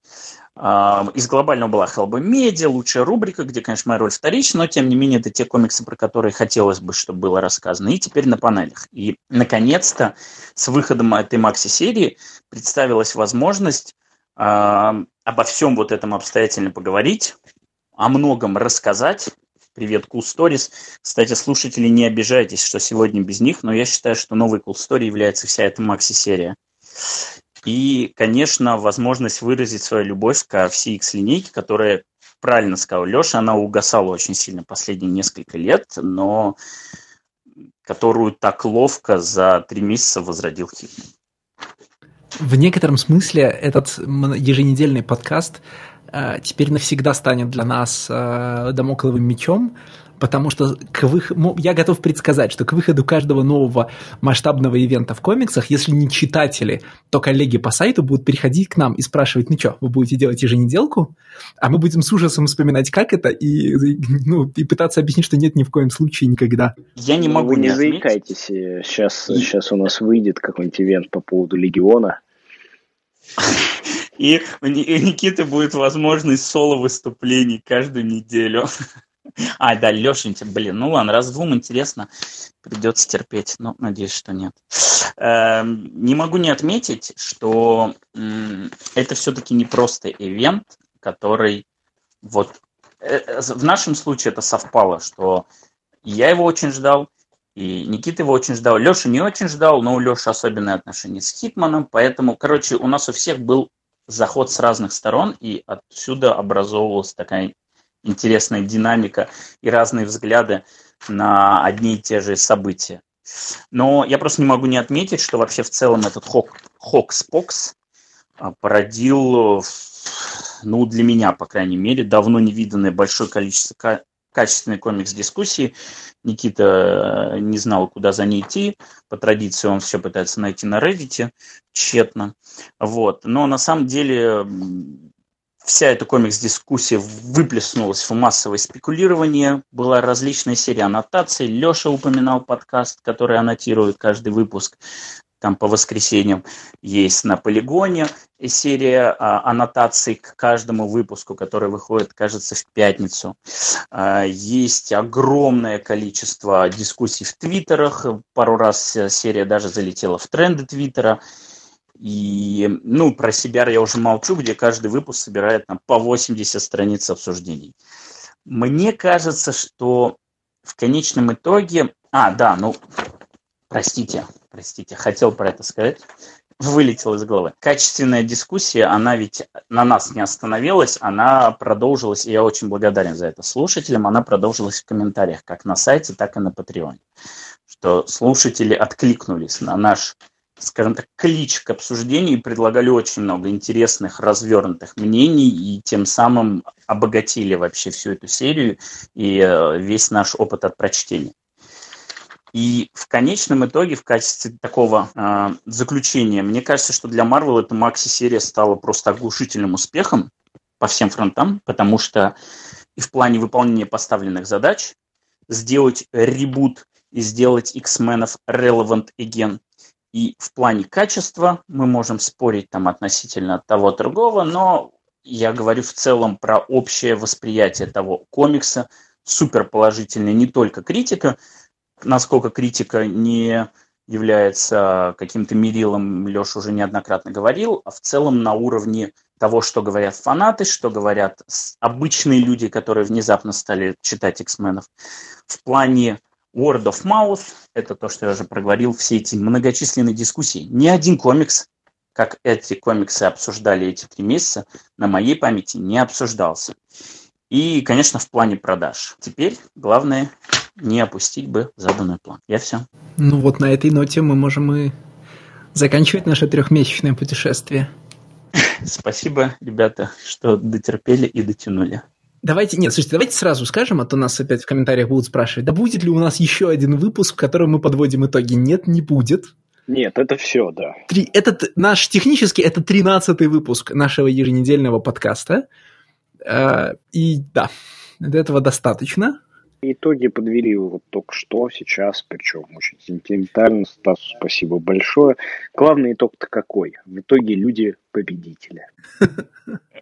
А, из глобального была Хелба Медиа, лучшая рубрика, где, конечно, моя роль вторична, но, тем не менее, это те комиксы, про которые хотелось бы, чтобы было рассказано. И теперь на панелях. И, наконец-то, с выходом этой макси-серии представилась возможность обо всем вот этом обстоятельно поговорить, о многом рассказать. Привет, Cool Stories. Кстати, слушатели, не обижайтесь, что сегодня без них, но я считаю, что новой Cool Story является вся эта макси-серия. И, конечно, возможность выразить свою любовь ко всей X-линейке, которая, правильно сказал Леша, она угасала очень сильно последние несколько лет, но которую так ловко за три месяца возродил Хитман. В некотором смысле этот еженедельный подкаст э, теперь навсегда станет для нас э, домокловым мечом, потому что к вых... я готов предсказать, что к выходу каждого нового масштабного ивента в комиксах, если не читатели, то коллеги по сайту будут переходить к нам и спрашивать, ну что, вы будете делать еженедельку? А мы будем с ужасом вспоминать, как это, и, ну, и пытаться объяснить, что нет ни в коем случае никогда. Я не могу Вы не, не заикайтесь, сейчас, сейчас у нас выйдет какой-нибудь ивент по поводу Легиона. И у Никиты будет возможность соло-выступлений каждую неделю. А, да, Лешенька, блин, ну ладно, раз двум интересно, придется терпеть, но надеюсь, что нет. Эм, не могу не отметить, что это все-таки не просто ивент, который вот э, э, в нашем случае это совпало, что я его очень ждал, и Никита его очень ждал. Леша не очень ждал, но у Леши особенные отношения с Хитманом, поэтому, короче, у нас у всех был заход с разных сторон, и отсюда образовывалась такая интересная динамика и разные взгляды на одни и те же события. Но я просто не могу не отметить, что вообще в целом этот HoX-PoX а, породил, ну, для меня, по крайней мере, давно невиданное большое количество качественной комикс-дискуссии. Никита э, не знал, куда за ней идти. По традиции он все пытается найти на Reddit, тщетно. Вот. Но на самом деле вся эта комикс-дискуссия выплеснулась в массовое спекулирование. Была различная серия аннотаций. Леша упоминал подкаст, который аннотирует каждый выпуск. Там по воскресеньям есть на полигоне серия а, аннотаций к каждому выпуску, который выходит, кажется, в пятницу. А, есть огромное количество дискуссий в твиттерах. Пару раз серия даже залетела в тренды твиттера. И, ну, про себя я уже молчу, где каждый выпуск собирает там, по 80 страниц обсуждений. Мне кажется, что в конечном итоге... А, да, ну, простите, простите, хотел про это сказать. Вылетел из головы. Качественная дискуссия, она ведь на нас не остановилась, она продолжилась, и я очень благодарен за это слушателям, она продолжилась в комментариях, как на сайте, так и на Патреоне. Что слушатели откликнулись на наш скажем так, клич к обсуждению и предлагали очень много интересных, развернутых мнений и тем самым обогатили вообще всю эту серию и э, весь наш опыт от прочтения. И в конечном итоге, в качестве такого э, заключения, мне кажется, что для Marvel эта макси-серия стала просто оглушительным успехом по всем фронтам, потому что и в плане выполнения поставленных задач сделать ребут и сделать X-менов relevant again – и в плане качества мы можем спорить там относительно того другого, но я говорю в целом про общее восприятие того комикса, супер положительное не только критика, насколько критика не является каким-то мерилом, Леша уже неоднократно говорил, а в целом на уровне того, что говорят фанаты, что говорят обычные люди, которые внезапно стали читать X-менов. В плане Word of Mouth, это то, что я уже проговорил, все эти многочисленные дискуссии. Ни один комикс, как эти комиксы обсуждали эти три месяца, на моей памяти не обсуждался. И, конечно, в плане продаж. Теперь главное не опустить бы заданный план. Я все. Ну вот на этой ноте мы можем и заканчивать наше трехмесячное путешествие. Спасибо, ребята, что дотерпели и дотянули. Давайте, нет, слушайте, давайте сразу скажем, а то нас опять в комментариях будут спрашивать, да будет ли у нас еще один выпуск, в котором мы подводим итоги? Нет, не будет. Нет, это все, да. Три, этот наш технически это тринадцатый выпуск нашего еженедельного подкаста. Э, и да, до этого достаточно. Итоги подвели вот только что, сейчас, причем очень сентиментально. Стасу спасибо большое. Главный итог-то какой? В итоге люди победители.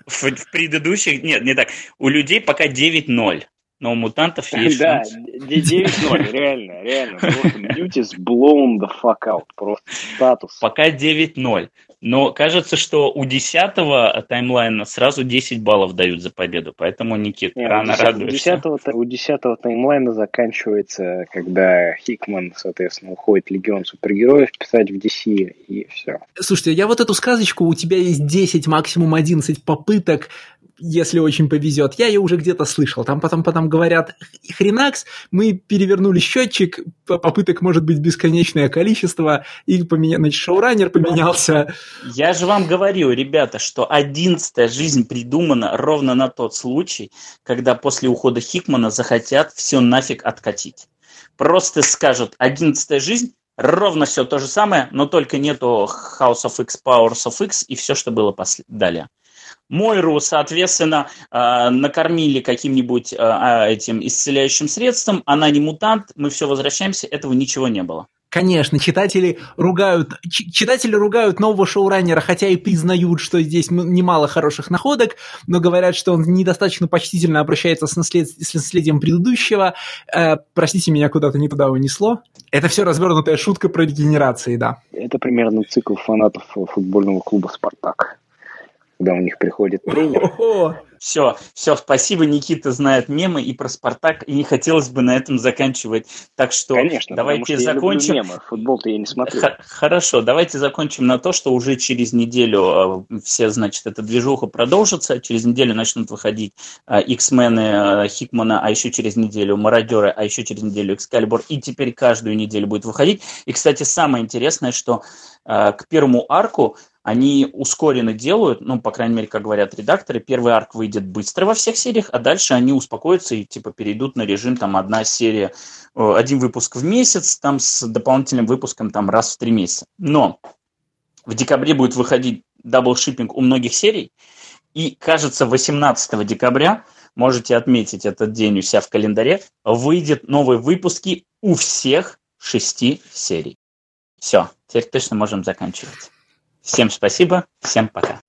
В, в предыдущих... Нет, не так. У людей пока 9-0 но у мутантов есть Да, 9-0, реально, реально. Просто Mutis blown the fuck out, просто статус. Пока 9-0. Но кажется, что у 10 таймлайна сразу 10 баллов дают за победу, поэтому, Никит, Нет, рано 10, радуешься. У 10 таймлайна заканчивается, когда Хикман, соответственно, уходит Легион супергероев писать в DC, и все. Слушайте, я вот эту сказочку, у тебя есть 10, максимум 11 попыток если очень повезет. Я ее уже где-то слышал. Там потом, потом говорят, хренакс, мы перевернули счетчик, попыток может быть бесконечное количество, и поменя... значит, шоураннер поменялся. Я же вам говорю, ребята, что одиннадцатая жизнь придумана ровно на тот случай, когда после ухода Хикмана захотят все нафиг откатить. Просто скажут, одиннадцатая жизнь, ровно все то же самое, но только нету House of X, Powers of X и все, что было после... далее. Мойру, соответственно, э, накормили каким-нибудь э, а, этим исцеляющим средством, она не мутант, мы все возвращаемся, этого ничего не было. Конечно, читатели ругают, читатели ругают нового шоураннера, хотя и признают, что здесь немало хороших находок, но говорят, что он недостаточно почтительно обращается с, наслед... с наследием предыдущего. Э, простите, меня куда-то не туда унесло. Это все развернутая шутка про регенерации, да. Это примерно цикл фанатов футбольного клуба «Спартак» когда у них приходит тренер. Все, все, спасибо, Никита знает мемы и про Спартак, и не хотелось бы на этом заканчивать. Так что Конечно, давайте что закончим. Я мемы. Футбол-то я не смотрю. Х- хорошо, давайте закончим на то, что уже через неделю э, все, значит, эта движуха продолжится. Через неделю начнут выходить X-мены э, Хикмана, а еще через неделю Мародеры, а еще через неделю Экскалибур. И теперь каждую неделю будет выходить. И, кстати, самое интересное, что к первому арку они ускоренно делают, ну, по крайней мере, как говорят редакторы, первый арк выйдет быстро во всех сериях, а дальше они успокоятся и, типа, перейдут на режим, там, одна серия, э, один выпуск в месяц, там, с дополнительным выпуском, там, раз в три месяца. Но в декабре будет выходить double shipping у многих серий, и, кажется, 18 декабря, можете отметить этот день у себя в календаре, выйдет новые выпуски у всех шести серий. Все, теперь точно можем заканчивать. Всем спасибо, всем пока.